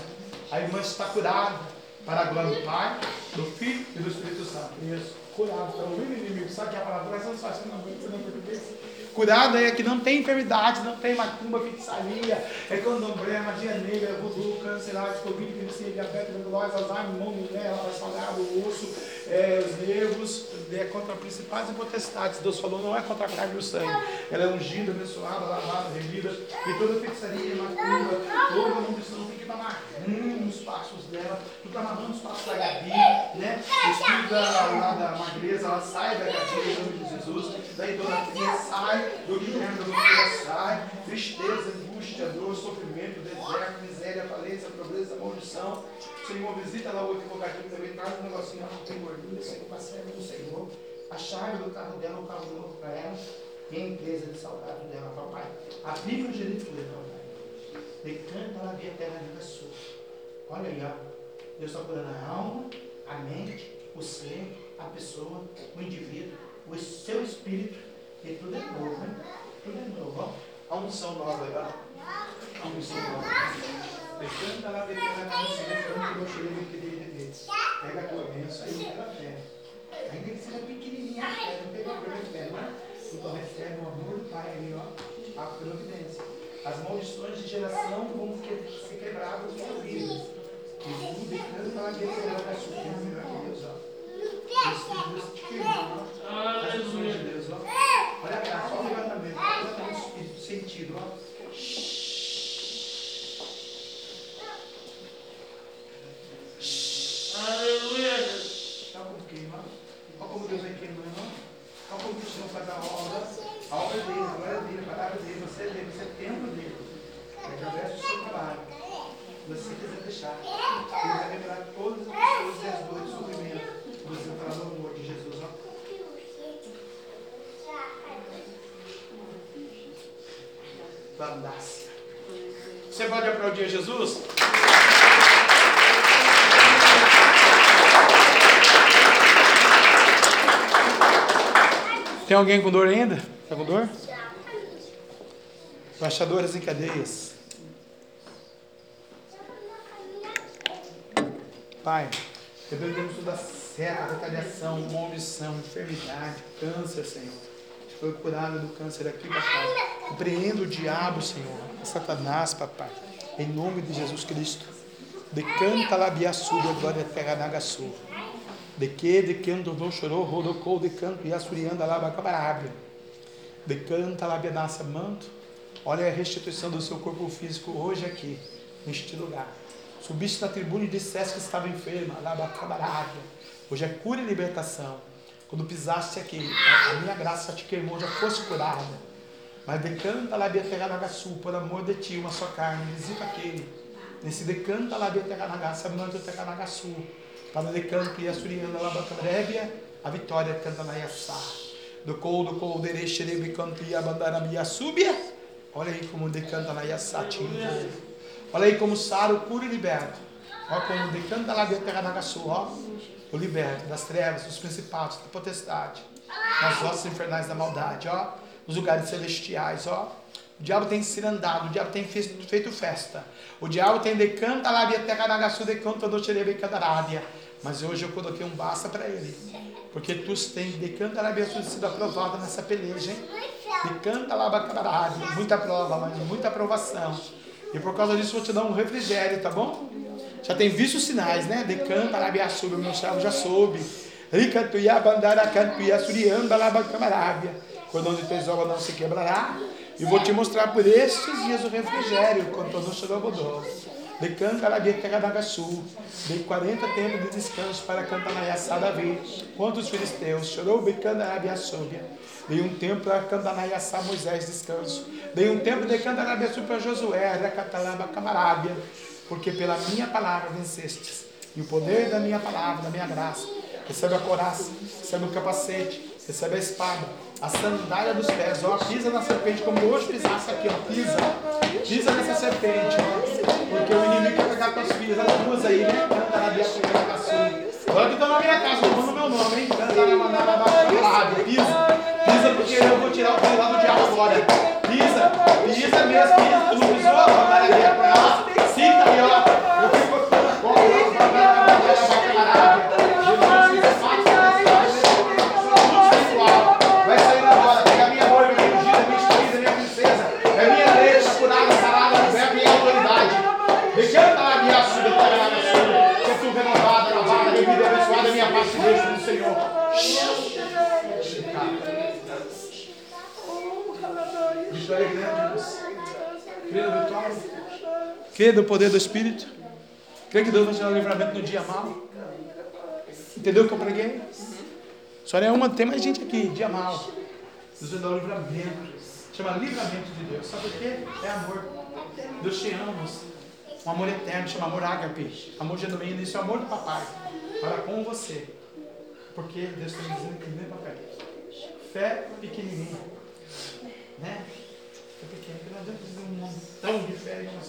Speaker 2: A irmã está curada para a glória do Pai, do Filho e do Espírito Santo. Isso. Curado. Está ouvindo, inimigo? Sabe que a palavra mas não você não não é português? Curado é que não tem enfermidade, não tem macumba, feitiçaria, é candomblé, magia negra, voodoo, cancerose, covid, virucinha, diabetes, tuberculose, Alzheimer, mulher, ela vai salgar o osso, é, os nervos, é contra principais e potestades. Deus falou, não é contra a carne e o sangue. Ela é ungida, abençoada, lavada, remida, e toda feitiçaria, macumba, toda maldição tem que tomar rumo nos passos dela. Tu tá amarrando os passos da Gabi, né? O espírito da, da magreza, ela sai da Gabi em nome de Jesus. Da idolatria sai, do guilherme da loucura sai, tristeza, angústia, dor, sofrimento, deserto, miséria, falência, pobreza, maldição. Senhor, visita lá o equivocativo também, traz um negocinho lá que tem gordura, Senhor, para serva do Senhor. A chave do carro dela, o carro novo para ela. E a empresa de salgado dela, papai. A Bíblia genitura, papai. Decanta lá via terra de sua. Olha aí, ó. Deus está curando a alma, a mente, o ser, a pessoa, o indivíduo, o seu espírito. E tudo é novo, né? Tudo é novo, ó. A unção nova Canta lá dentro da casa, eu cheguei no que dele Pega a tua bênção fé. Ainda que seja pequenininha, não tem a de fé, não é? Então recebe o amor do Pai ó, a providência. As maldições de geração vão ser quebradas por vidas. Jesus canta lá dentro da casa, meu Deus, ó. Aleluia. Olha a graça, olha o levantamento, olha o espírito, sentido, ó.
Speaker 5: Aleluia.
Speaker 2: Tá como queima. Olha como Deus vai queimando. Olha como o Senhor faz a obra. A obra dele, a glória dele, a palavra dele. Você é dele, você é templo dele. É através do seu trabalho. Você quiser deixar. Ele vai revelar todas as pessoas e as dores e sofrimento. Você falar no amor de Jesus. Ó. Bandácia. Você pode aplaudir Jesus? Tem alguém com dor ainda? Está com dor? Baixadoras em cadeias. Pai, repreendemos toda seca, retaliação, maldição, enfermidade, câncer, Senhor. Foi curado do câncer aqui, papai. Repreendo o diabo, Senhor. Satanás, papai. Em nome de Jesus Cristo. Decanta labiaçuda, glória terra nagaçu. De que, de que não chorou, rodocou, de canto, e assurianda lá, bacabarábia. De canta lá, bedaça, manto. Olha a restituição do seu corpo físico hoje aqui, neste lugar. Subiste na tribuna e disseste que estava enferma, lá, bacabarábia. Hoje é cura e libertação. Quando pisaste aqui, a, minha graça te queimou, já fosse curada. Mas decanta lá, beterranagaçu, por amor de ti, uma só carne, visita aquele. Nesse decanta lá, beterranagaçu, manto tecanagaçu. Para de canto e a suriana lá bacarébia, a vitória canta na yassá. Do col, do col, dere, xerebe, canto e a bandana minha súbia. Olha aí como decanta na yassá, tinha. Olha aí como saro cura e liberta. Olha como decanta lá de terra nagaçu, ó. Eu liberto das trevas, dos principados, da potestade, das ossos infernais da maldade, ó. Nos lugares celestiais, ó. O diabo tem se andado, o diabo tem feito festa. O diabo tem decanta lá de terra nagaçu, decanta do xerebe, cantarábia. Mas hoje eu coloquei um basta para ele. Porque tu tem de sido aprovado nessa peleja, hein? Decanta lá bacaralho, muita prova, mas muita aprovação. E por causa disso vou te dar um refrigério, tá bom? Já tem visto os sinais, né? Biaçubi, o meu servo já soube. Ricantuia bandara cantuia suriamba. Quando onde tens obra não se quebrará. E vou te mostrar por estes dias o refrigério, quando não chegou de canta la terra da Sul, de 40 tempos de descanso para cantar na Yassá Davi, quanto os filisteus chorou becando a Abiaçúbia, dei um tempo para cantar na Yassá Moisés descanso, dei um tempo de cantar na Abiaçúbia para Josué, Recatalaba Camarábia, porque pela minha palavra vencestes, e o poder da minha palavra, da minha graça, recebe a coraça, recebe o capacete, recebe a espada, a sandália dos pés, ó, pisa na serpente, como hoje pisasse aqui, ó, pisa, pisa nessa serpente, ó, porque o inimigo quer pegar tuas filhas, as duas aí, né, canta na Bíblia, canta na sua, agora que estão na minha casa, tomando meu nome, hein, canta na mandala, baixa, pisa, pisa, porque eu vou tirar o pé lá do diabo agora, pisa, pisa mesmo, pisa, tu não pisou, ó, na areia, ó, sinta aí, ó, ó, ó, ó, minha parte Deus no Senhor. Vitória grande. Crê na vitória. Crê no poder do Espírito. Crê que Deus vai te dar livramento no dia mal. Entendeu o que eu preguei? Só é uma, tem mais gente aqui, dia mal. Deus vai dar um livramento. Chama livramento de Deus. Sabe por quê? É amor. Deus te ama. Um amor eterno, chama amor ágape. Amor genuíno, isso é o amor do papai para com você. Porque Deus está dizendo que nem papel. Fé pequenininha. Né? Fé pequena, porque não adianta dizer um montão de fé em uma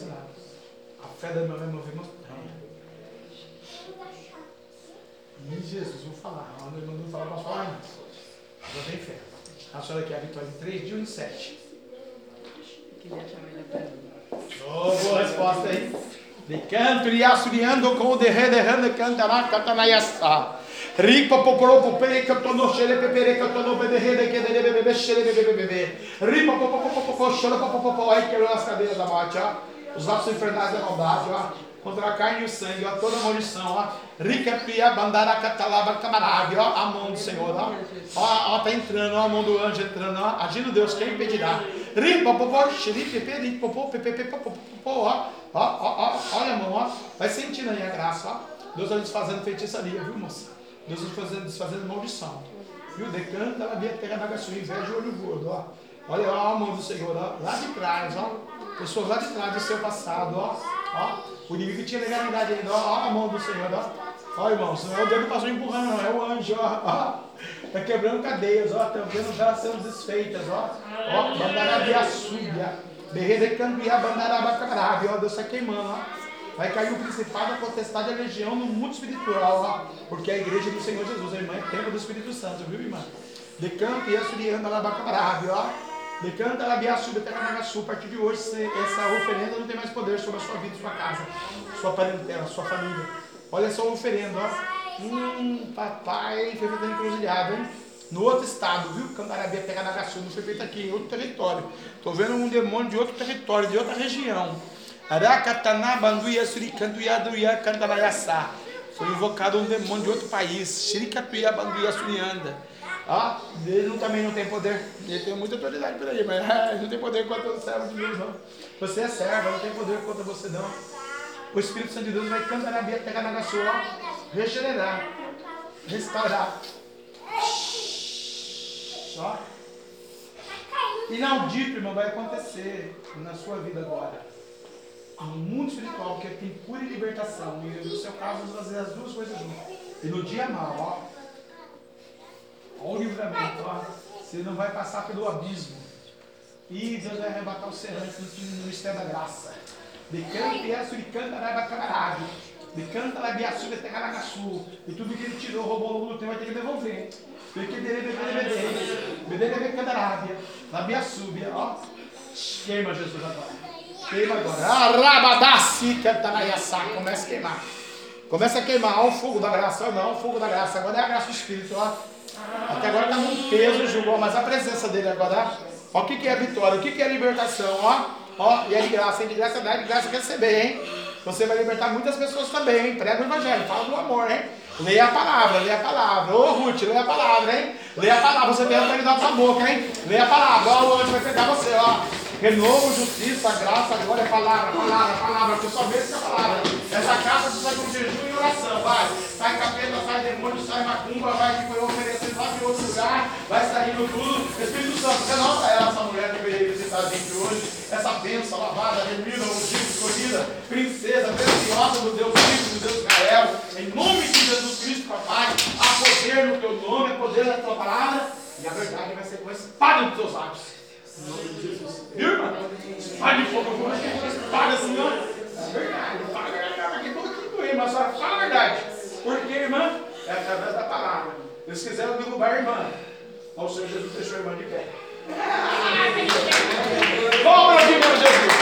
Speaker 2: café da minha mãe, nós temos. E Jesus, vou falar. A minha mandou falar, posso falar? Não. Já tem fé. A senhora quer a vitória em três dias ou em sete?
Speaker 4: Queria
Speaker 2: oh, boa resposta aí. Decanto e assuriando com o derre derrando cantará catanaiassá. Ripa popolo popere catono shele pepere catono bederre de que de bebê shele bebê bebê. Ripa popolo popolo shele popolo popolo ai que nas cadeiras da marcha. Os laços infernais da maldade, ó. Contra a carne e o sangue, ó. Toda maldição, ó. Rica pia bandara catalaba camarada, ó. A mão do Senhor, ó. Ó, ó, tá entrando, ó. A mão do anjo entrando, ó. Agindo Deus, quem impedirá? Ripa popopó xere pepe popopó pepe popopó, ó. Ó, ó, ó. Olha a mão, ó. Vai sentindo aí a graça, ó. Deus vai desfazendo feitiçaria, viu, moça? Deus vai desfazendo, desfazendo maldição. Viu? Decanta, ela via na sua inveja olho gordo, ó. Olha ó, a mão do Senhor, ó. Lá de trás, ó. Pessoas lá de trás do seu passado, ó. Ó. O inimigo tinha legalidade ainda, ó. Ó a mão do Senhor, ó. Ó, irmãos, não é o dedo que passou empurrando, não. É o anjo, ó. ó. Tá quebrando cadeias, ó. Tá vendo elas sendo desfeitas, ó. Ó. Bandarabia súbia. Berrede cambiar, bandarabacarabe, ó. Deus tá queimando, ó. Vai cair o principado, a potestade a legião no mundo espiritual, ó, porque é a igreja do Senhor Jesus, a irmã é templo do Espírito Santo, viu, irmã? Decanta e assurianda labacabarave, ó. Decanta labiaçu, beteranagaçu. A partir de hoje, essa oferenda não tem mais poder sobre a sua vida, sua casa, sua parentela, sua família. Olha só a oferenda, ó. Hum, papai, foi feita encruzilhada, hein? No outro estado, viu? Candarabia pegar na não foi feito aqui, em outro território. Estou vendo um demônio de outro território, de outra região. Arakatanabanduia suricantuiaduia cantaraiaçá. Foi invocado um demônio de outro país. Shirikatuia banduia surianda. Ah, ele também não tem poder. Ele tem muita autoridade por aí, mas não tem poder contra o servo de Deus, não. Você é servo, não tem poder contra você, não. O Espírito Santo de Deus vai cantar na Bia, pegar na sua, regenerar, restaurar. Só. Inaudito, irmão, vai acontecer na sua vida agora no mundo espiritual, que tem cura e libertação. E no seu caso, vamos fazer as duas coisas juntas. E no dia mal, ó. Ó o livramento, ó. Você não vai passar pelo abismo. E Deus vai arrebatar o serrante no ministério da graça. Decanta e açuricanta rabacamarado. Decanta la biaçu de tecaragaçu. E tudo que ele tirou, roubou no tempo, vai ter que devolver. Porque dele bebê bebê. Bebê bebê candarábia. La biaçúbia, ó. Queima Jesus agora. Queima agora. Arabadaci, cantanaiaçá. Começa a queimar. Começa a queimar. Olha o fogo da graça. Não, o fogo da graça. Agora é a graça do Espírito. Ó. Até agora está um peso, julgou, mas a presença dele agora. Ó, o que, que é vitória? O que, que é libertação? Ó, ó, e é de graça, hein? De graça dá, de graça receber, hein? Você vai libertar muitas pessoas também, hein? Prega o evangelho, fala do amor, hein? Leia a palavra, leia a palavra. Ô Ruth, leia a palavra, hein? Leia a palavra, você tem autoridade da sua boca, hein? Leia a palavra, ó, o anjo vai pegar você, ó. Renovo, justiça, graça, glória, palavra, palavra, palavra, que só vê essa palavra. Essa casa precisa de um jejum e oração, vai. Sai capeta, sai demônio, sai macumba, vai que foi oferecer lá de outro lugar, vai saindo tudo. Espírito Santo, você nota ela, essa mulher que veio visitar a gente hoje, essa bênção lavada, remida, ungida, escolhida, princesa, preciosa do Deus Cristo, do Deus Israel, em nome de Jesus Cristo, papai, há poder no teu nome, há poder na tua palavra, e a verdade vai ser com espada nos teus lábios. Viu, irmão? De fogo, eu vou espada assim, ó. É verdade, fala a verdade. Aqui tudo aqui doer, mas só fala a verdade. Porque, irmã, é através da palavra. Eles quiseram derrubar a irmã. Mas o Senhor Jesus deixou a irmã de pé. Vamos para cima de Jesus.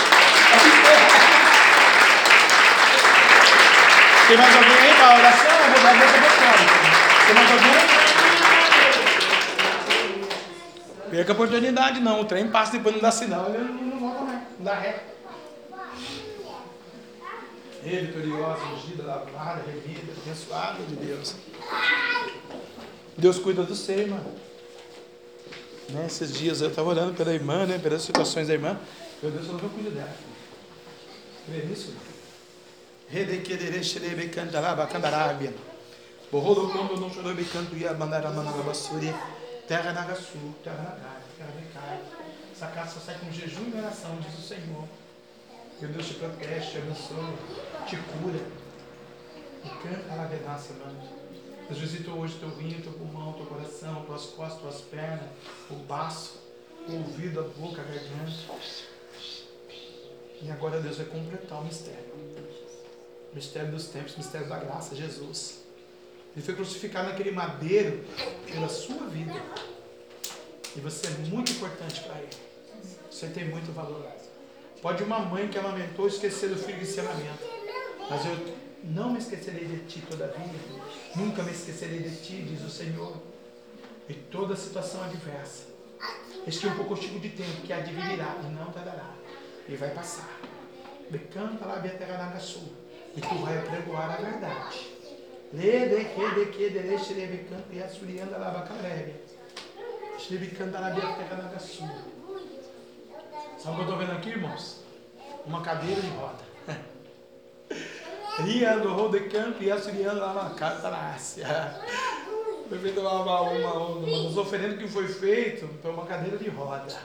Speaker 2: Tem mais alguém aí para a oração? Eu vou dar a para Tem mais alguém? Perca a oportunidade, não. O trem passa depois não dá sinal, ele não, volta mais, não dá ré. E vitoriosa, ungida, lavada, revida, abençoada de Deus. Deus cuida do ser, irmã. Né? Esses dias eu estava orando pela irmã, né? pelas situações da irmã. Meu Deus, eu não cuidar dela. Vê nisso? Redequerere xerebe cantaraba candarábia. Borrolo quando não chorou becanto ia mandar a basura. Terra na sul, terra na terra, recai. Essa casa só sai com jejum e oração, diz o Senhor. Que Deus te protege, te abençoe, te cura. E canta a venança, irmãos. Deus visita hoje teu rim, teu pulmão, teu coração, tuas costas, tuas pernas, o baço, o ouvido, a boca, a garganta. E agora Deus vai completar o mistério. O mistério dos tempos, o mistério da graça, Jesus. Ele foi crucificado naquele madeiro pela sua vida. E você é muito importante para ele. Você tem muito valor. Pode uma mãe que amamentou esquecer do filho de ensinamento. Mas eu não me esquecerei de ti, todavia. Nunca me esquecerei de ti, diz o Senhor. E toda situação adversa. Este é um pouco tipo de tempo que advirá e não tardará. E vai passar. Decanta lá, Beteranaga Sul. E tu vai pregoar a verdade. Sabe o que eu estou vendo aqui, irmãos? Uma cadeira de roda. Riando, rodecampo e assuriando lá na casa da Ásia. Foi feito uma, uma, uma, uma das oferendas que foi feito foi uma cadeira de roda.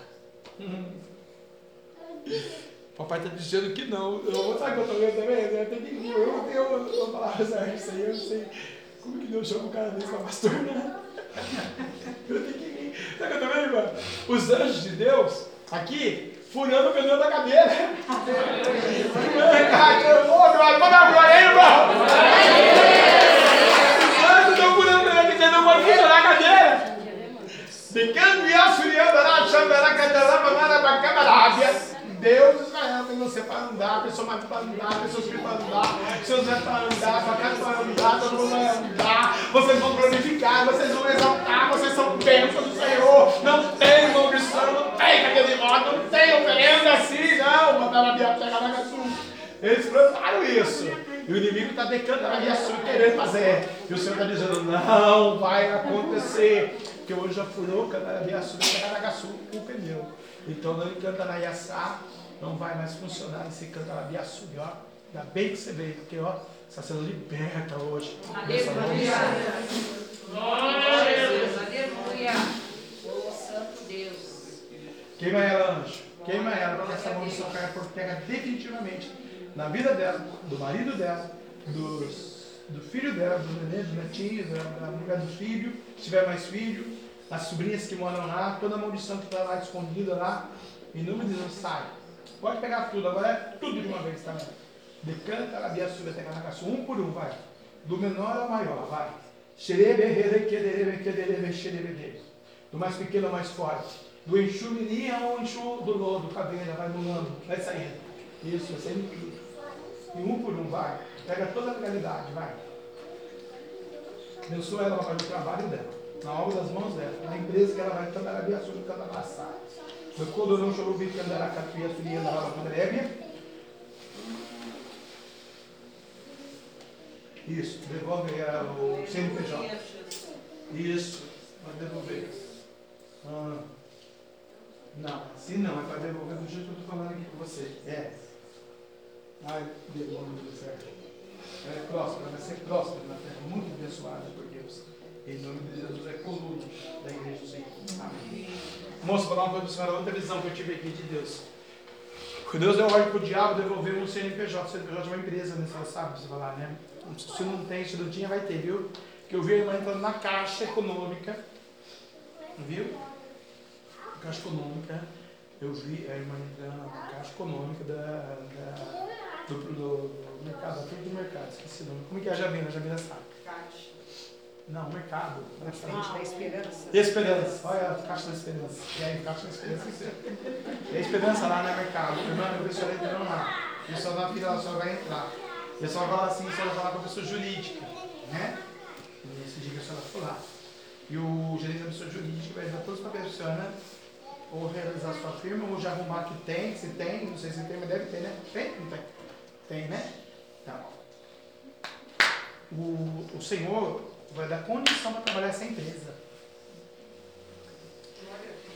Speaker 2: Papai está dizendo que não. Eu vou saber que eu estou vendo também? Eu tenho que ir. Eu, eu, eu vou falar isso aí, eu não sei como que Deus chama o cara desse para pastor, né? Eu tenho que ir. Sabe o que eu estou vendo, irmão? Os anjos de Deus, aqui, furando o pneu da cadeira. Manda a glória aí, irmão! Os anjos estão furando o pneu da cadeira, não pode funcionar a cadeira. Ficando e auxiliando a Xandará, Candará, Manara, Bacabarábia. Deus Israel tem você para andar, pessoa mais para andar, pessoas que para andar, seus netos para andar, sua casa para andar, todo mundo vai andar, vocês vão glorificar, vocês vão exaltar, vocês são bênçãos do Senhor, não tem maldição, não tem cadeia de moto, não tem oferenda assim, não, mandar a Bia pegar na Eles plantaram isso. E o inimigo está decantando a sua querendo fazer. E o Senhor está dizendo, não vai acontecer. Porque hoje já furou, Canarabiaçu, Canaragaçu, o pneu. Então não encanta na Iaçá, não vai mais funcionar esse Cantarabiaçu, ó. Ainda bem que você veio, porque ó, está sendo liberta hoje.
Speaker 1: Aleluia. Glória a Deus. Aleluia. Oh, Santo Deus.
Speaker 2: Queima ela, anjo. Queima ela, porque essa maldição cai por terra definitivamente na vida dela, do marido dela, dos, do filho dela, do neném, do netinho, da, da mulher do filho, se tiver mais filho, as sobrinhas que moram lá, toda a maldição que está lá escondida lá, em nome de Deus, sai. Pode pegar tudo, agora é tudo de uma vez, tá? Decanta, labia, sube, até canacaçu, um por um, vai. Do menor ao maior, vai. Do mais pequeno ao mais forte. Do enxumirinha ao enxu do lodo, caveira, vai mulando, vai saindo. Isso, vai saindo tudo. E um por um, vai. Pega toda a realidade, vai. Abençoa ela fazer o trabalho dela na obra das mãos dela, na empresa que ela vai trabalhar bem açúcar ela vai passar. Eu quando não chorou bico que andará catuia, suria, andará com Isso, devolve o CNPJ. Isso, vai devolver. Ah, não, assim não, é para devolver do jeito que eu estou falando aqui com você. É. Ai, devolve certo. É próspero, vai ser próspero na terra, muito abençoada. Em nome de Jesus é coluna da igreja do Senhor. Amém. Moço, vou falar uma coisa para a senhora, outra visão que eu tive aqui de Deus. Quando Deus deu ordem para o diabo devolver um CNPJ, o CNPJ é uma empresa, né? Você sabe, você falar, né? Se não tem, se não tinha, vai ter, viu? Que eu vi a irmã entrando na caixa econômica, viu? Caixa econômica, eu vi a irmã entrando na caixa econômica da, da do, do, do, mercado, da do mercado, esqueci o nome. Como é que é a Javina? A Javina sabe. Caixa. Não, mercado.
Speaker 4: Na frente da esperança.
Speaker 2: Esperança. Olha a caixa da esperança. E aí, caixa da esperança. E a esperança lá no né, mercado. Irmã, a pessoa entrando lá. O pessoal na fila, a senhora vai entrar. O pessoal fala assim, a senhora vai falar com a pessoa jurídica. Né? Nesse dia que a senhora for lá. E o gerente da pessoa jurídica vai dar todos os papéis para a senhora, ou realizar sua firma, ou já arrumar que tem, se tem, não sei se tem, mas deve ter, né? Tem? Não tem? Tem, né? Então. O, o Senhor vai dar condição para trabalhar essa empresa.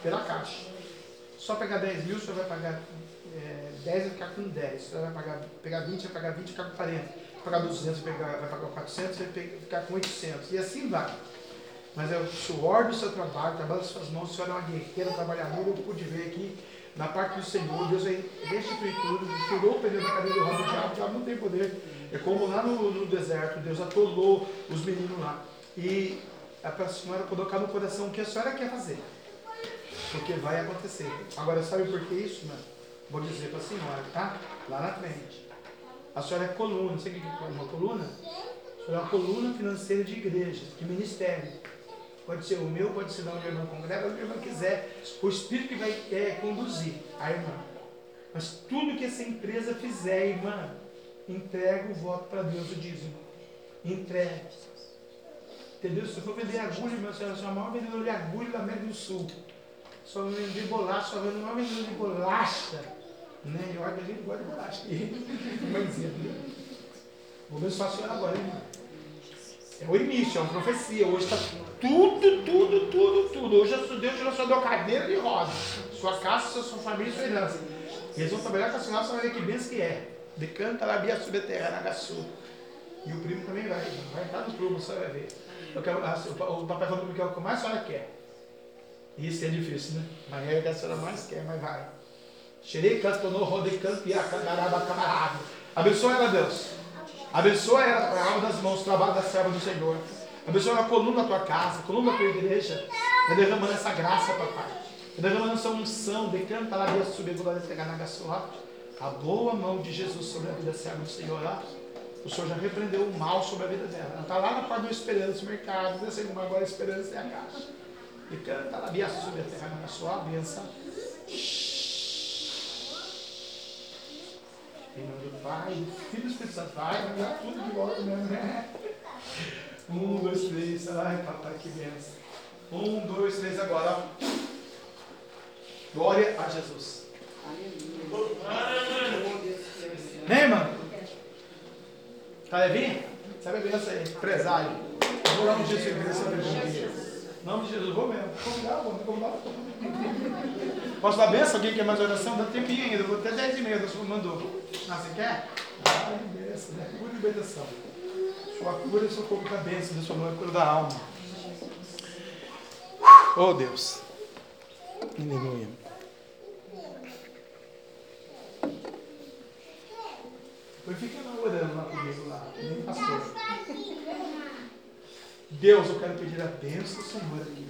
Speaker 2: Pela caixa. Só pegar 10 mil, o senhor vai pagar é, 10 vai ficar com 10. O senhor vai pagar, pegar 20, vai pagar 20, vai ficar com 40. Vai pagar 200, vai, pegar, vai pagar 400, vai ficar com 800. E assim vai. Mas é o suor do seu trabalho, trabalho das suas mãos, o senhor é uma guerreira, trabalhadora, eu pude ver aqui, na parte do Senhor, Deus vai restituir tudo, tirou o pneu da cadeira do roda do diabo, o diabo não tem poder é como lá no, no deserto, Deus atolou os meninos lá. E a senhora colocar no coração o que a senhora quer fazer. Porque vai acontecer. Agora, sabe por que isso, mano? Vou dizer para a senhora, tá? Lá na frente. A senhora é coluna. O que é uma coluna? A senhora é uma coluna financeira de igreja, de ministério. Pode ser o meu, pode ser da onde irmã congrega, onde a irmã quiser. O Espírito que vai é, conduzir a irmã. Mas tudo que essa empresa fizer, irmã, Entrega o voto para Deus, o dízimo. Entrega. Entendeu? Se for vender agulha, meu senhor, sou o maior vendedor de agulha da América do Sul. Só vender bolacha, só vendo o maior vendedor de bolacha. Né? E olha que a gente gosta de bolacha aqui. Mãezinha. Vou ver se faço agora, hein? É o início, é uma profecia. Hoje está tudo, tudo, tudo, tudo. Hoje Deus tirou sua cadeira de rosa. Sua casa, sua, sua família, sua herança. Eles vão trabalhar com a senhora, você vai ver que benção que é. Decanta lá, bia subterrânea, agaçu. E o primo também vai. Vai entrar no clube, você vai ver. Eu quero, o papai falou que é o que mais a senhora quer. Isso é difícil, né? Mas é o que a senhora mais quer, mas vai. Xerei canto, no rode canto e a camarada. Abençoa ela, Deus. Abençoa ela a alma das mãos, o trabalho da serva do Senhor. Abençoa a coluna da tua casa, a coluna da tua igreja. Vai derramando essa graça, papai. Vai derramando essa unção. Decanta lá, Deus, subir, na. A boa mão de Jesus sobre a vida da serva do Senhor. O Senhor já repreendeu o mal sobre a vida dela. Ela está lá na porta do esperança, mercado, descendo uma agora esperança é a caixa. E canta lá, Bia subir a terra na sua benção. Em nome do Pai, Filho do Espírito Santo. Vai, vai tudo de volta mesmo, né? Um, dois, três. Ai, papai, que benção. Um, dois, três agora. Glória a Jesus. Né, irmão? Tá levinho? Sabe a benção aí? Empresário. Vou lá no Jesus, igreja, Em nome de Jesus, vou mesmo. Convidar, vou convidar. Posso dar benção? Alguém quer mais oração? Dá tempinho ainda, vou até 10 e meia, Deus mandou. Ah, você quer? Ah, benção, né? Cura e libertação. Sua cura e seu corpo da bênção, da sua mão é cura da alma. Oh Deus. Aleluia. Depois fica lá orando lá comigo lá, nem pastor. Deus, eu quero pedir a bênção do Senhor aqui.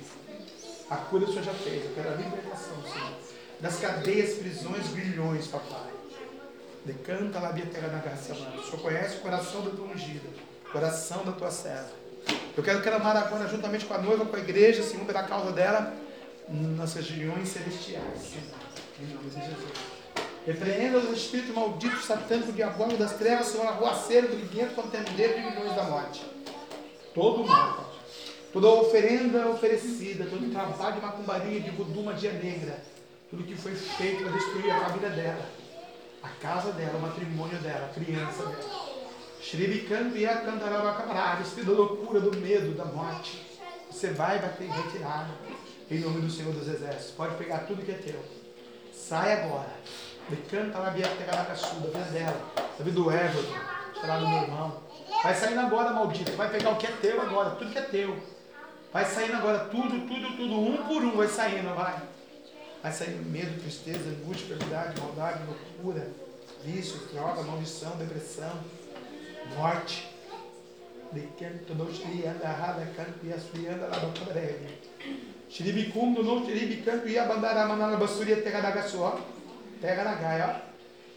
Speaker 2: A cura o Senhor já fez, eu quero a libertação, Senhor. Das cadeias, prisões, grilhões, papai. Decanta lá a terra na graça, mano. O Senhor conhece o coração da tua ungida, o coração da tua serva. Eu quero clamar agora, juntamente com a noiva, com a igreja, Senhor, pela causa dela, nas regiões celestiais. Em nome de Jesus. Repreenda os espíritos malditos, satânicos, diabólicos das trevas, Senhor, arruaceiro, briguento, contendeiro de milhões da morte. Todo o mal, toda oferenda oferecida, todo trabalho de macumbaria, de voodoo, magia negra, tudo que foi feito para destruir a família dela, a casa dela, o matrimônio dela, a criança dela. Xeribicando e a cantarabacamaraga, espírito da loucura, do medo, da morte. Você vai bater retirado em nome do Senhor dos Exércitos. Pode pegar tudo que é teu. Sai agora. Decanta lá, Bia, pegar na caçuda, da vida dela, da vida do Everton, será do meu irmão. Vai saindo agora, maldito. Vai pegar o que é teu agora, tudo que é teu. Vai saindo agora, tudo, tudo, tudo, um por um vai saindo, vai. Vai saindo medo, tristeza, angústia, perversidade, maldade, loucura, vício, droga, maldição, depressão, morte. Decanto no xirianda, rada, canto e asfianda, lá do. Xiribicum, no xiribicanto e abandara, manana, bassuria, terra da gaçoa. Pega na gaia,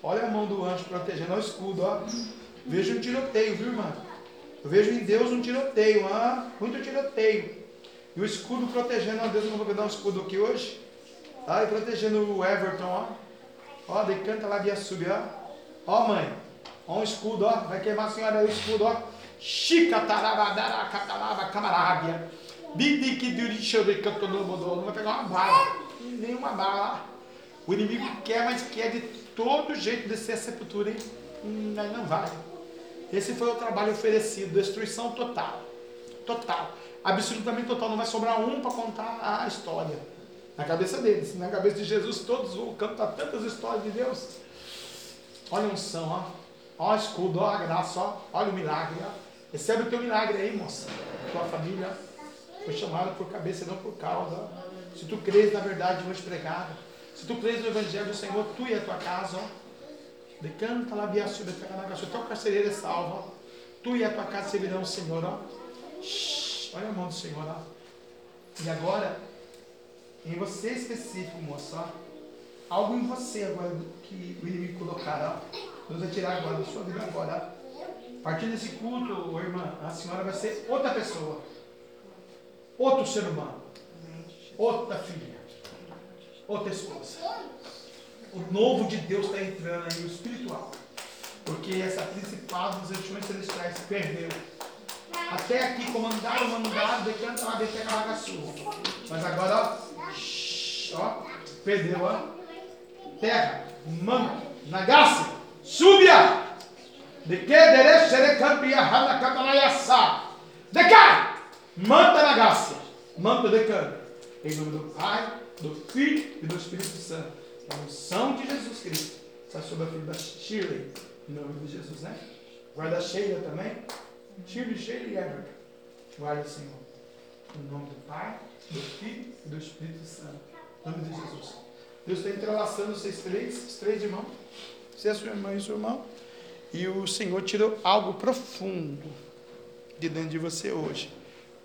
Speaker 2: ó. Olha a mão do anjo protegendo o escudo, ó. Vejo um tiroteio, viu, irmã? Eu vejo em Deus um tiroteio, ó. Muito tiroteio. E o escudo protegendo, ó. Deus não vou dar um escudo aqui hoje. Tá? E protegendo o Everton, ó. Ó, decanta lá via sub, ó. Ó, mãe. Ó, um escudo, ó. Vai queimar a senhora o escudo, ó. Chica tarabadara catalaba camarábia. Bidique Não vai pegar uma bala. Nenhuma bala. O inimigo quer, mas quer de todo jeito descer a sepultura, hein? Hum, não vai. Esse foi o trabalho oferecido, destruição total. Total. Absolutamente total. Não vai sobrar um para contar a história. Na cabeça deles. Na cabeça de Jesus, todos vão cantar tantas histórias de Deus. Olha a unção, ó. Olha o escudo, olha a graça, ó. Olha o milagre, ó. Recebe o teu milagre aí, moça. Tua família foi chamada por cabeça, não por causa. Ó. Se tu crês na verdade hoje pregada. Se tu crês no Evangelho do Senhor, tu e a tua casa, ó. Decanta lá, biaçu, o teu carcereiro é salvo, ó. Tu e a tua casa servirão o Senhor, ó. Shhh, olha a mão do Senhor, ó. E agora, em você específico, moço, ó. Algo em você agora que o inimigo colocar, ó. Deus vai tirar agora da sua vida agora, ó. A partir desse culto, irmã, a senhora vai ser outra pessoa. Outro ser humano. Outra filha outra esposa. O novo de Deus está entrando aí, o espiritual. Porque essa principal dos regiões celestiais perdeu. Até aqui comandaram, mandaram, decanta lá, decanta lá, Mas agora, ó, shh, ó, perdeu, ó. Terra, mano, nagasse, subia. De que derecho será campeã, rana catanaiaçá. Decai, manta nagasse, manta decanta. Em nome do Pai, do Filho e do Espírito Santo. A unção de Jesus Cristo está sobre a filha da Shirley. Em nome de Jesus, né? Guarda Sheila também. Shirley, Sheila e Everton. Guarda Senhor. Em nome do Pai, do Filho e do Espírito Santo. Em nome de Jesus. Deus está entrelaçando vocês três, os três irmãos. Você, a sua irmã e seu irmão. E o Senhor tirou algo profundo de dentro de você hoje.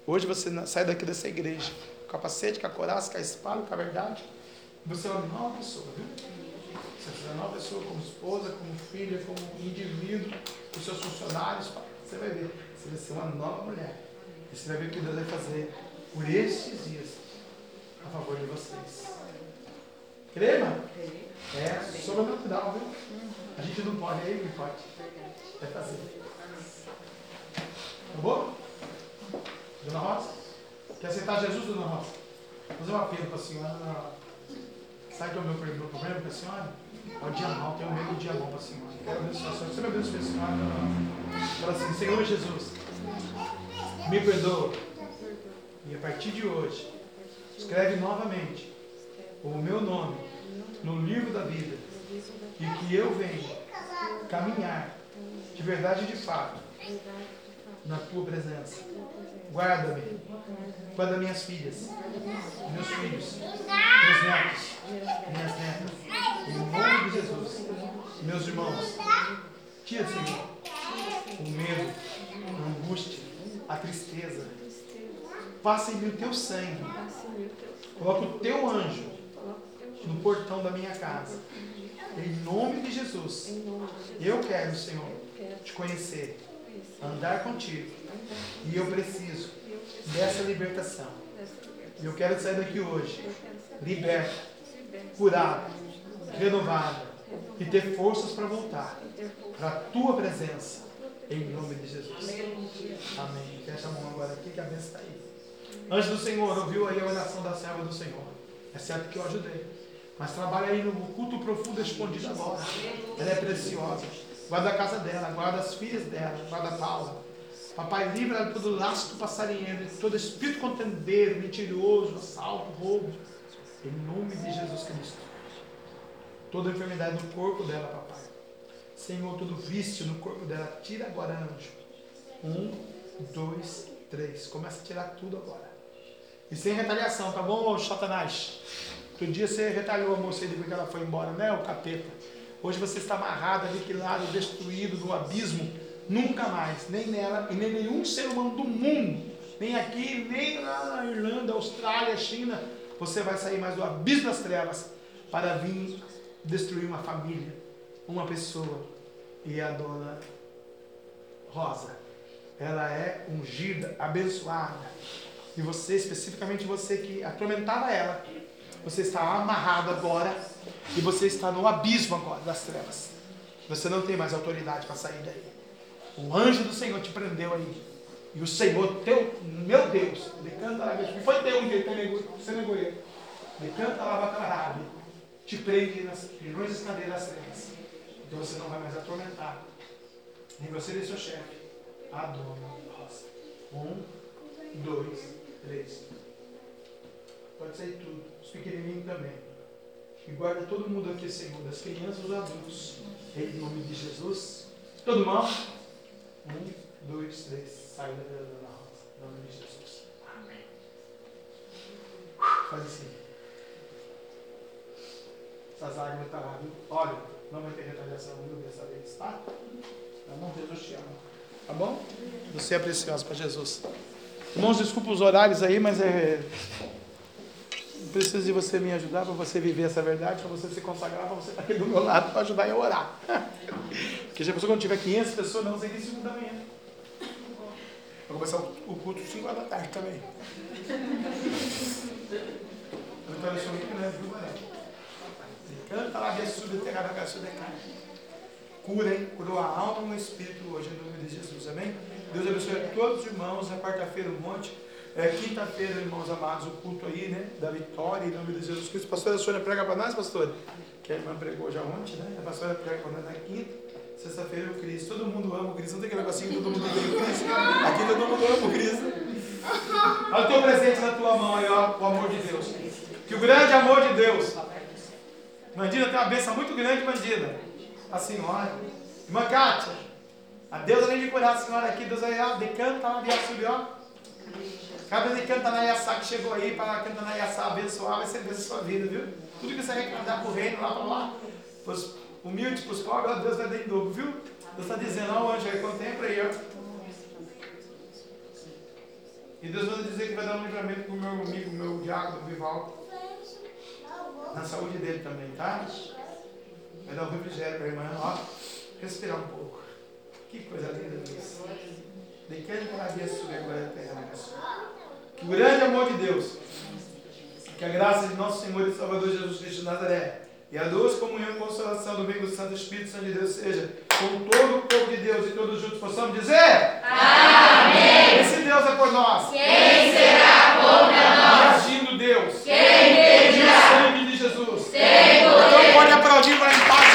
Speaker 2: Hoje você sai daqui dessa igreja capacete, com a coraça, com a espada, com a verdade. Você é uma nova pessoa, viu? Você é uma nova pessoa como esposa, como filha, como indivíduo, com seus funcionários. Você vai ver. Você vai ser uma nova mulher. E você vai ver o que Deus vai fazer por estes dias a favor de vocês. Crê, irmã? É sobrenatural, viu? A gente não pode, aí não pode. Vai fazer. Acabou? Dona Rosa? Quer aceitar Jesus, Dona Rosa? Vou fazer um apelo para a senhora. Sabe qual é o meu problema com a senhora? É o dia mal, tenho medo do dia bom para a senhora. Quero abençoar a senhora. Você me abençoe a senhora. Fala assim, Senhor Jesus, me perdoa. E a partir de hoje, escreve novamente o meu nome no livro da vida. E que eu venha caminhar de verdade e de fato na tua presença. Guarda-me. Guarda minhas filhas, meus filhos, meus netos, minhas netas. Em nome de Jesus. Meus irmãos, tira, Senhor, o medo, a angústia, a tristeza. Passa em mim o teu sangue. Coloca o teu anjo no portão da minha casa. Em nome de Jesus. Eu quero, Senhor, te conhecer, andar contigo. E eu preciso dessa libertação. E eu quero sair daqui hoje, liberto, curado, renovado e ter forças para voltar para a tua presença. Em nome de Jesus. Amém. Fecha a mão agora aqui que a bênção está aí. Antes do Senhor, ouviu aí a oração da serva do Senhor. É certo que eu ajudei. Mas trabalha aí no culto profundo escondido agora. Ela é preciosa. Guarda a casa dela, guarda as filhas dela, guarda a Paula. Papai, livra todo laço do passarinheiro, todo espírito contendeiro, mentiroso, assalto, roubo. Em nome de Jesus Cristo. Toda enfermidade no corpo dela, papai. Senhor, todo vício no corpo dela, tira agora, anjo. Um, dois, três. Começa a tirar tudo agora. E sem retaliação, tá bom, Satanás? Outro dia você retalhou a moça aí porque ela foi embora, né? O capeta. Hoje você está amarrado, aniquilado, destruído no abismo. Nunca mais, nem nela e nem nenhum ser humano do mundo, nem aqui, nem lá na Irlanda, Austrália, China, você vai sair mais do abismo das trevas para vir destruir uma família, uma pessoa. E a dona Rosa, ela é ungida, abençoada. E você, especificamente você que atormentava ela, você está amarrado agora e você está no abismo agora das trevas. Você não tem mais autoridade para sair daí. O anjo do Senhor te prendeu aí. E o Senhor, teu, meu Deus, decanta lá, foi Deus que você negou ele. Decanta lá, bacarrabe te prende nas de cadeiras trevas. Então você não vai mais atormentar. Nem você nem seu chefe. A dona Rosa. Um, dois, três. Pode sair tudo. Os pequenininhos também. E guarda todo mundo aqui, Senhor, das crianças os adultos. Em nome de Jesus. Todo mal? Um, dois, três. Sai da dona Rosa. Em nome de Jesus. Amém. Faz assim essas lágrimas estão lá, viu? Olha, não vai ter retaliação viu, dessa vez, tá? Tá bom? Jesus te ama. Tá bom? Você é precioso para Jesus. Irmãos, desculpa os horários aí, mas é. Preciso de você me ajudar para você viver essa verdade, para você se consagrar, para você estar aqui do meu lado para ajudar eu a orar. Porque já pensou quando tiver 500 pessoas, não, sei nem segunda manhã. Vai começar o culto 5 horas da tarde também. Eu estou achando que não é, viu, Canta lá, ressurda, terra, bagaço de cura, hein? Curou a alma e o espírito hoje, em nome de Jesus, amém? Deus abençoe a todos os irmãos, na quarta-feira o monte, é, quinta-feira, irmãos amados, o culto aí, né? Da vitória, em nome de Jesus Cristo. Pastora Sônia prega para nós, pastor? Que a irmã pregou já ontem, né? A pastora prega para nós na quinta. Sexta-feira o Cristo. Todo mundo ama o Cristo. Não tem aquele negocinho que todo mundo ama o Cristo. Aqui todo mundo ama o Cristo. Olha o teu presente na tua mão aí, ó, o amor de Deus. Que o grande amor de Deus. Mandina tem uma bênção muito grande, Mandina. A senhora. Irmã Kátia. A Deus, além de curar a senhora aqui, Deus aí, ó, decanta lá de açúcar, ó. Cada vez que que chegou aí para cantar na Iaçá abençoar, vai ser bênção sua vida, viu? Tudo que você arrecadar para o reino, lá para lá, para os humildes, para os pobres, ó, Deus vai dar em dobro, viu? Deus está dizendo, ó, anjo, aí contempla aí, ó. E Deus vai dizer que vai dar um livramento para o meu amigo, meu diácono, Vival. Na saúde dele também, tá? Vai dar um refrigério para a irmã, ó. Respirar um pouco. Que coisa linda Deus. De quem havia sua glória eterna, Que o grande amor de Deus, que a graça de nosso Senhor e Salvador Jesus Cristo de Nazaré e a doce comunhão e consolação do Vigo Santo Espírito Santo de Deus seja com todo o povo de Deus e todos juntos possamos dizer: Amém! Esse Deus é por nós.
Speaker 1: Quem será contra nós?
Speaker 2: Agindo Deus.
Speaker 1: Quem
Speaker 2: impedirá? O sangue de Jesus. Tem poder. Então pode aplaudir para empatar. paz.